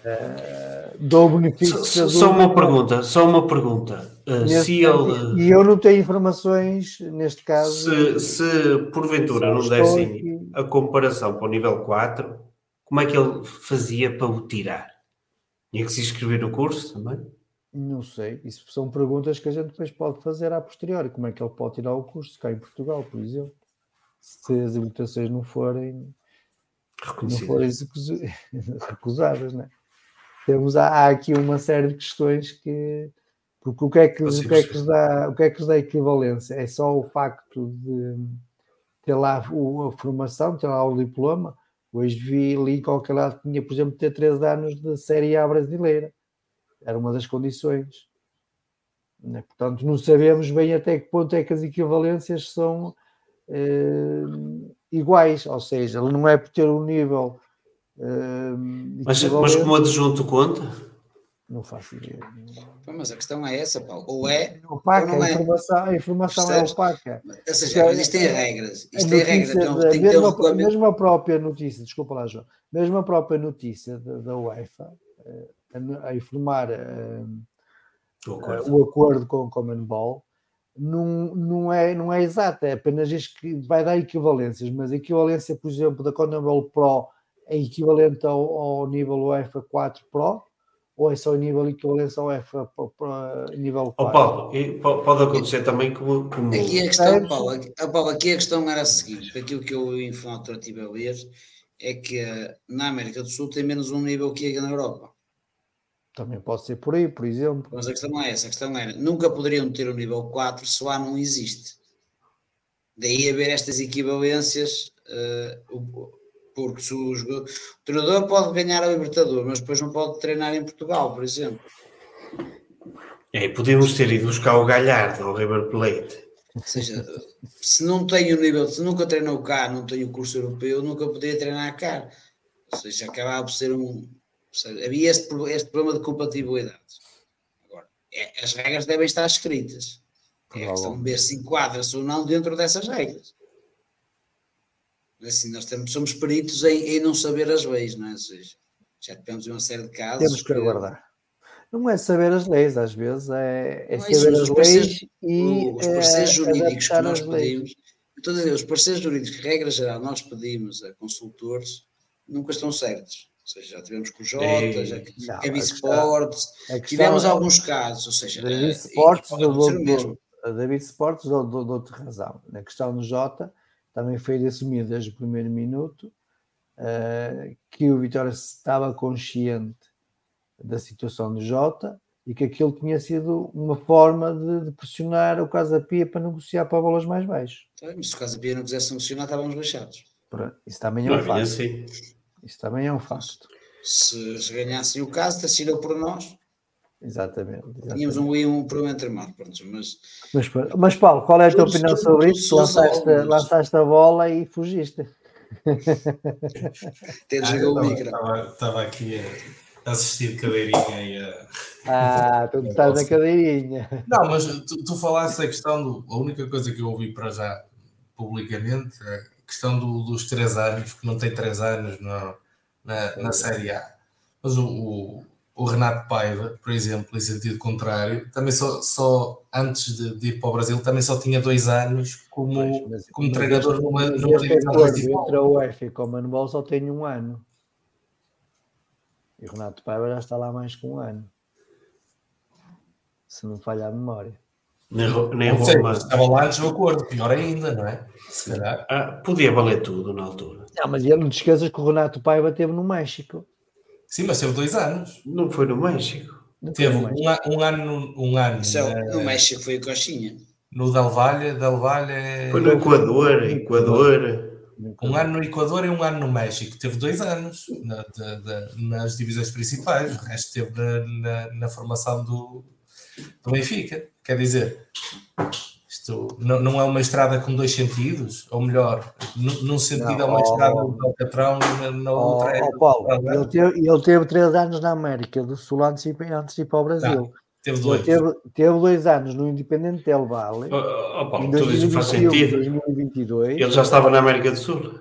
Uh, dou benefício.
Só, só uma pergunta, só uma pergunta. Uh, se ele...
E eu não tenho informações neste caso.
Se, se porventura não dessem a comparação para o nível 4, como é que ele fazia para o tirar? Tinha que se inscrever no curso também?
Não sei. Isso são perguntas que a gente depois pode fazer a posteriori. Como é que ele pode tirar o curso cá em Portugal, por exemplo? Se as habilitações não forem, não forem recusadas, né? Temos, há aqui uma série de questões que. Porque o que é que, o que, é que, dá, o que, é que dá equivalência? É só o facto de ter lá a formação, ter lá o diploma, Hoje vi ali em qualquer lado que tinha, por exemplo, ter 13 anos de Série A brasileira. Era uma das condições. Né? Portanto, não sabemos bem até que ponto é que as equivalências são eh, iguais, ou seja, não é por ter um nível.
Eh, mas, mas como adjunto conta?
Não faço ideia.
Mas a questão é essa, Paulo. Ou é.
Opaca,
ou não
é. a informação, a informação é opaca.
Ou seja, mas isto tem regras. Isto tem regras. Então, tem que ter um.
Mesmo a própria notícia, desculpa lá, João, mesmo a própria notícia da, da UEFA eh, a, a informar uh, o acordo, uh, o acordo com o Common Ball não, não, é, não é exata, é apenas diz que vai dar equivalências, mas a equivalência, por exemplo, da Common Pro é equivalente ao, ao nível UEFA 4 Pro ou é só nível equivalente ao F para nível 4?
Oh, Paulo, pode acontecer também como, como...
Aqui a questão, Paulo, aqui, Paulo, aqui a questão era a seguinte, aquilo que eu em Fonte estive a ler é que eh, na América do Sul tem menos um nível que na Europa.
Também pode ser por aí, por exemplo.
Mas a questão não é essa, a questão era, nunca poderiam ter o um nível 4 se lá não existe. Daí haver estas equivalências, uh, porque se o, jogador, o treinador pode ganhar a Libertadores, mas depois não pode treinar em Portugal, por exemplo.
É, podemos ter ido buscar o Galhardo ao River Plate
Ou seja, se não tenho nível, se nunca treinou cá, não tenho curso europeu, nunca poderia treinar cá. Ou seja, acabava por ser um. Seja, havia este, este, problema de compatibilidade. Agora, é, as regras devem estar escritas. É a questão de ver se enquadra-se ou não dentro dessas regras. Assim, nós temos, somos peritos em, em não saber as leis, não é? Ou seja, já tivemos uma série de casos.
Temos que aguardar. Não é saber as leis, às vezes é, é, é saber as leis e
os parceiros é, jurídicos que nós pedimos. Estou a dizer, os parceiros jurídicos que, regra geral, nós pedimos a consultores nunca estão certos. Ou seja, já tivemos com o Jota, é, já a Bisports, tivemos alguns casos, ou seja,
David Sports, do, do, do, David Sports dou-te razão. Na questão do Jota, também foi assumido desde o primeiro minuto uh, que o Vitória estava consciente da situação do Jota e que aquilo tinha sido uma forma de, de pressionar o Casa Pia para negociar para bolas mais baixas.
Então, mas se o Casa Pia não quisesse negociar, estávamos baixados.
Isso também é um facto. Isso também é um facto.
Se, se ganhassem o caso, assinou por nós.
Exatamente, exatamente.
Tínhamos um e um problema entre nós. Mas,
mas, mas Paulo, qual é a tua opinião sobre isso? Lançaste, lançaste a bola e fugiste.
Até desligou ah, o micro.
Estava aqui a assistir cadeirinha e a.
Ah, tu estás na cadeirinha.
Não, mas tu, tu falaste a questão do. A única coisa que eu ouvi para já publicamente é a questão do, dos três anos, que não tem três anos no, na, na Série A. Mas o, o, o, Renato Paiva, por exemplo, em sentido contrário, também só, só antes de, de, ir para o Brasil, também só tinha dois anos como, pois, mas, como mas treinador numa, numa divisão
Entre a UEFA e o Manuel só tem um ano. E o Renato Paiva já está lá mais que um ano. Se não falha a memória.
Nem, nem não sei, estava lá antes do acordo, pior ainda, não é? Se calhar.
Ah, podia valer tudo na altura.
Não, mas não te esqueças que o Renato Paiva teve no México.
Sim, mas teve dois anos.
Não foi no México.
Não teve um, um, ano. Um ano
Céu, é, no México foi o Coxinha.
No Del Valle, Del Valle.
Foi no Equador, Equador.
Um ano no Equador e um ano no México. Teve dois anos na, de, de, nas divisões principais, o resto teve na, na, na, formação do, do Benfica. Quer dizer, isto não, não é uma estrada com dois sentidos, ou melhor, num sentido não, é uma oh, estrada do Alcatrão e na, outra
oh, é. Oh, Paulo, ele teve, ele teve três anos na América, do Sul antes de ir para o Brasil. Tá.
Teve dois.
Teve, teve, dois anos no Independente Del Valle.
Oh, oh, Paulo, tudo isso faz sentido. 2022, Ele já estava na América do Sul.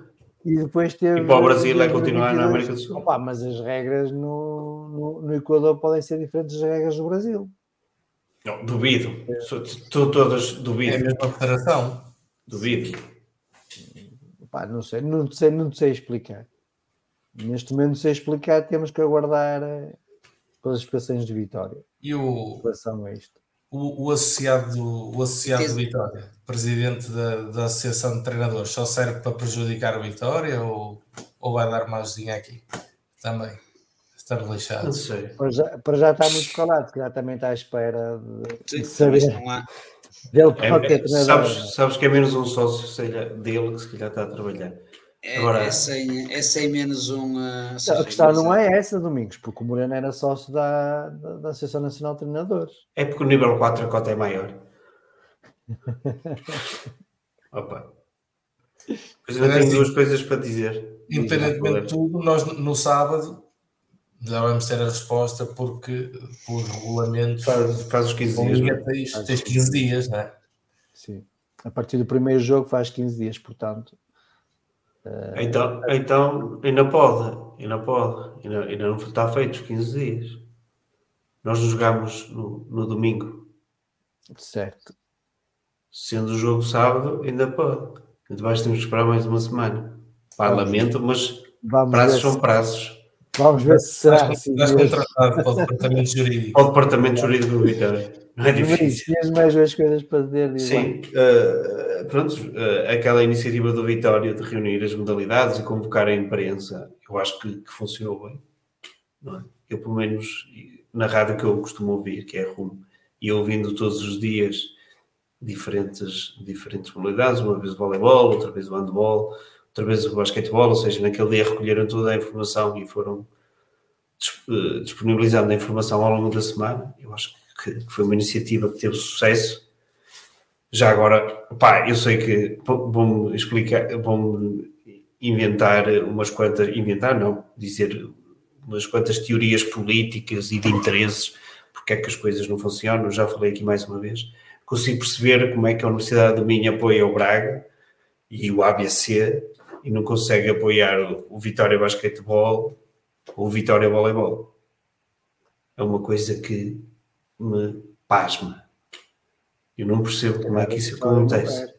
E depois teve.
E para o Brasil é continuar na América do Sul.
Opa, mas as regras no, no, no, Equador podem ser diferentes das regras do Brasil.
Não, duvido. É. Todas duvido.
É a mesma federação.
Duvido.
Opa, não sei, não sei, não sei explicar. Neste momento não sei explicar, temos que aguardar eh, pelas inspeções de Vitória.
E o,
relação a isto.
O, o associado, o associado de Vitória, presidente da, da Associação de Treinadores, só serve para prejudicar o Vitória ou, ou vai dar mais dinheiro aqui? Também. Estamos lixados. Não
sei.
Para já, para já está muito calado, que já também está à espera de, de saber. Dele
é, é, sabes, sabes que é menos um sócio seja, dele que se calhar está a trabalhar.
É, Agora, é, sem, é sem menos um. Uh,
a questão não é essa, Domingos, porque o Moreno era sócio da, da, da Associação Nacional de Treinadores.
É porque o nível 4 a cota é maior. Opa. Pois eu tenho duas coisas para dizer.
Independentemente de tudo, nós no sábado já vamos ter a resposta porque por regulamento
faz, faz os 15 dias.
É? Tens, tens 15 dias, não é?
Sim. A partir do primeiro jogo faz 15 dias, portanto.
Eh, então, então ainda pode, ainda pode, ainda, ainda não está feito os 15 dias. Nós jogamos no, no domingo.
Certo.
Sendo o jogo sábado, ainda pode. Depois temos que esperar mais uma semana. Pá, lamento, mas Vamos prazos são prazos.
Vamos ver se será
assim. Estás contratado para o departamento jurídico.
Para o departamento jurídico do Vitória. Não é difícil.
Tinhas mais duas coisas para dizer.
Sim, uh, pronto, uh, aquela iniciativa do Vitória de reunir as modalidades e convocar a imprensa, eu acho que, que funcionou bem. É? Eu, pelo menos, na rádio que eu costumo ouvir, que é a RUM, e ouvindo todos os dias diferentes, diferentes modalidades, uma vez o voleibol, outra vez o handball, outra vez o basquetebol, ou seja, naquele dia recolheram toda a informação e foram eh, disponibilizando a informação ao longo da semana. Eu acho que, foi uma iniciativa que teve sucesso Já agora, pá, eu sei que vão-me explicar, vão inventar umas quantas, inventar não, dizer umas quantas teorias políticas e de interesses, porque é que as coisas não funcionam, já falei aqui mais uma vez. Consigo perceber como é que a Universidade do Minho apoia o Braga e o ABC e não consegue apoiar o Vitória Basquetebol ou o Vitória Voleibol. É uma coisa que me pasma. Eu não percebo como é que isso acontece.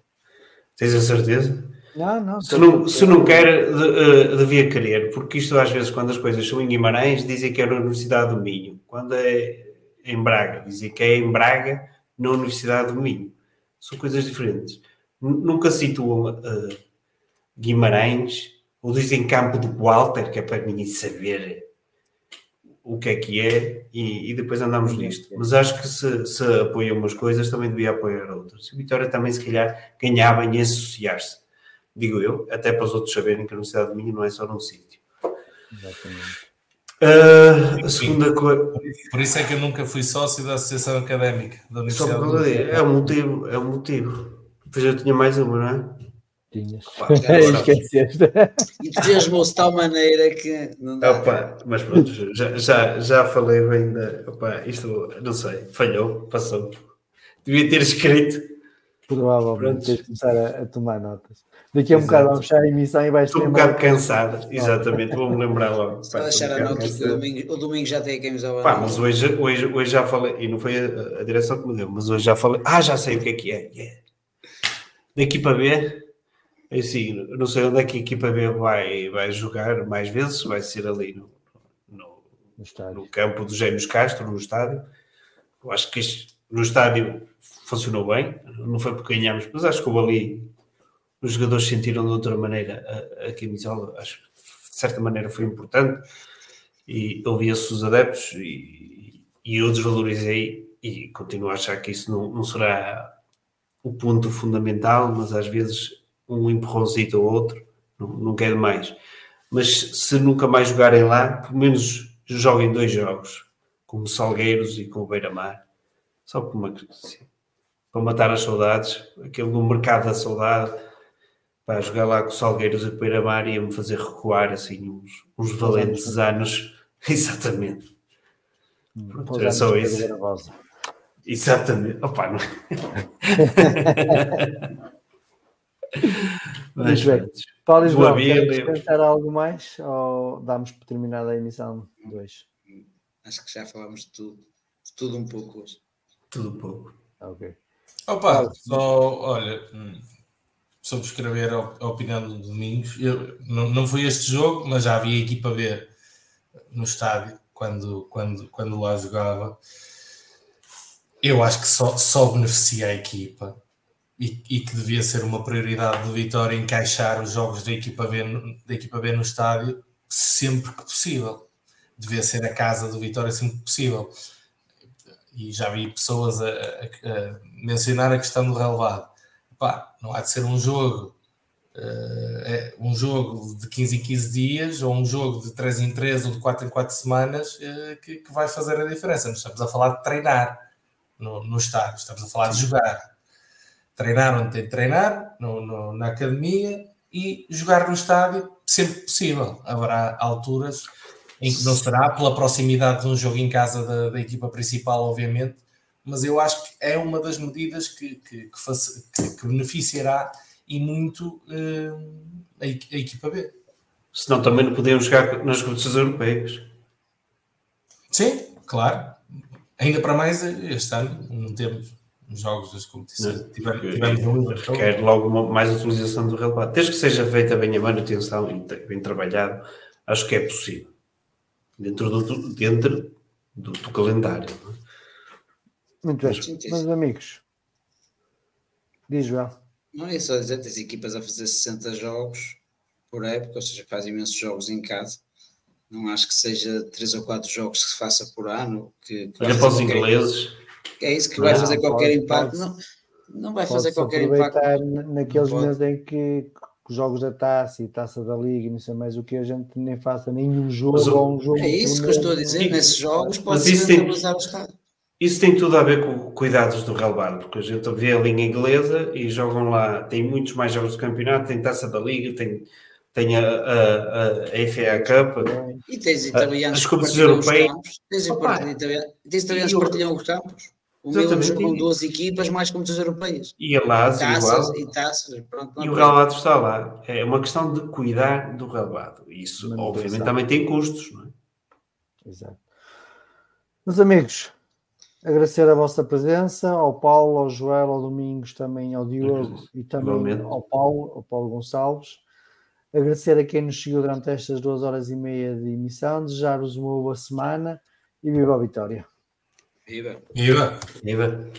Tens a certeza?
Não, não.
Se não, se não quer, eh, devia querer, porque isto às vezes, quando as coisas são em Guimarães, dizem que é na Universidade do Minho. Quando é em Braga, dizem que é em Braga, na Universidade do Minho. São coisas diferentes. Nunca situam uh, Guimarães, ou dizem Campo de Walter, que é para ninguém saber o que é que é, e, e depois andamos nisto. Mas acho que se, se apoia umas coisas, também devia apoiar outras. A Vitória também, se calhar, ganhava em associar-se. Digo eu, até para os outros saberem que a Universidade do Minho não é só num sítio. Exatamente. Uh, a segunda coisa.
Por isso é que eu nunca fui sócio da Associação Académica da Universidade.
Só por é um motivo, é um motivo. Depois eu tinha mais uma, não é?
Tinhas. Esqueceste.
Entusiasmou-se de tal maneira que não dá.
Opa, mas pronto, já, já, já falei bem da. Opa, isto não sei, falhou, passou. Devia ter escrito.
Provavelmente tens de começar a, a, tomar notas. Daqui a um Exato. bocado vamos fechar a emissão e vais
Estou um bocado cansada, exatamente, vou-me lembrar logo.
Só deixar a nota que o domingo, o domingo já tem a camisola.
Pá, mas hoje, hoje, hoje já falei, e não foi a, a, direção que me deu, mas hoje já falei. Ah, já sei o que é que é. Yeah. Daqui para ver, assim, não sei onde é que a equipa B vai, vai jogar mais vezes, vai ser ali no, no, no, no campo dos Gêmeos Castro, no estádio. Eu acho que isto, no estádio funcionou bem, não foi porque ganhámos, mas acho que houve ali os jogadores sentiram de outra maneira a, a camisola, acho que de certa maneira foi importante e ouvia-se os adeptos e, e eu desvalorizei e continuo a achar que isso não, não será o ponto fundamental, mas às vezes um empurrãozito ou outro, não, não quero mais. Mas se nunca mais jogarem lá, pelo menos joguem dois jogos, com o Salgueiros e com o Beira-Mar, só por uma assim, para matar as saudades, aquele no mercado da saudade, para jogar lá com o Salgueiros e o Beira-Mar ia-me fazer recuar assim uns, uns valentes anos. Exatamente. Pronto, era só isso. Exatamente. Opa, não...
Mas, bem. Paulo queres comentar algo mais ou damos por terminada a emissão 2?
Acho que já falámos de tudo, de tudo um pouco hoje.
Tudo um pouco.
Ok.
Opa, só, olha, hum, subscrever a, opinião do Domingos. Eu, não, não foi este jogo, mas já havia equipa ver no estádio quando, quando, quando lá jogava. Eu acho que só, só beneficia a equipa e, e, que devia ser uma prioridade do Vitória encaixar os jogos da equipa, B da equipa B no estádio sempre que possível. Devia ser a casa do Vitória sempre que possível. E já vi pessoas a, a, a mencionar a questão do relevado. Não há de ser um jogo Uh, um jogo de 15 em 15 dias ou um jogo de 3 em 3 ou de 4 em 4 semanas uh, que, que, vai fazer a diferença. Não estamos a falar de treinar no, no estádio, estamos a falar de jogar treinar onde tem de treinar, no, no, na academia, e jogar no estádio sempre possível. Haverá alturas em que não será pela proximidade de um jogo em casa da, da equipa principal, obviamente, mas eu acho que é uma das medidas que, que, que, faz, que beneficiará e muito uh, a, a, equipa B.
Senão também não podemos jogar nas competições europeias.
Sim, claro. Ainda para mais este ano não temos nos jogos das competições.
Tivemos, Requer logo uma, mais utilização do relevado. Desde que seja feita bem a manutenção e bem trabalhado, acho que é possível. Dentro do, dentro do, do calendário. É?
Muito bem. Meus amigos, diz João.
Não é só dizer, as equipas a fazer 60 jogos por época, ou seja, faz imensos jogos em casa. Não acho que seja 3 ou 4 jogos que se faça por ano. Que, que
Olha para os ingleses
é isso que vai fazer qualquer pode, impacto. Não, não vai fazer qualquer impacto.
Naqueles meses em que os jogos da taça e taça da liga e não sei mais o que a gente nem faça nenhum jogo
mas,
ou um jogo.
É isso que eu estou a dizer, nesses jogos pode ser rentabilizar o Estado.
Isso tem tudo a ver com cuidados do relevado, porque a gente vê a linha inglesa e jogam lá, tem muitos mais jogos do campeonato, tem taça da liga, tem, tem a, a, a FA Cup.
E tens italianos
as
que
competições
os
europeias.
campos. Tens,
Opa.
italianos, tens italianos que partilham os campos. O Milan jogam duas equipas mais competições europeias.
E a Lazio
Taças
igual.
e taças. Pronto, não
E o
há
relevado está lá. É uma questão de cuidar do relevado. Isso,
Manutenção.
obviamente, também tem custos, não é?
Exato. Meus amigos, agradecer a vossa presença, ao Paulo, ao Joel, ao Domingos, também ao Diogo e também
Igualmente.
ao Paulo, ao Paulo Gonçalves. Agradecer a quem nos seguiu durante estas duas horas e meia de emissão, desejar-vos uma boa semana e viva a vitória.
Viva.
Viva!
Viva.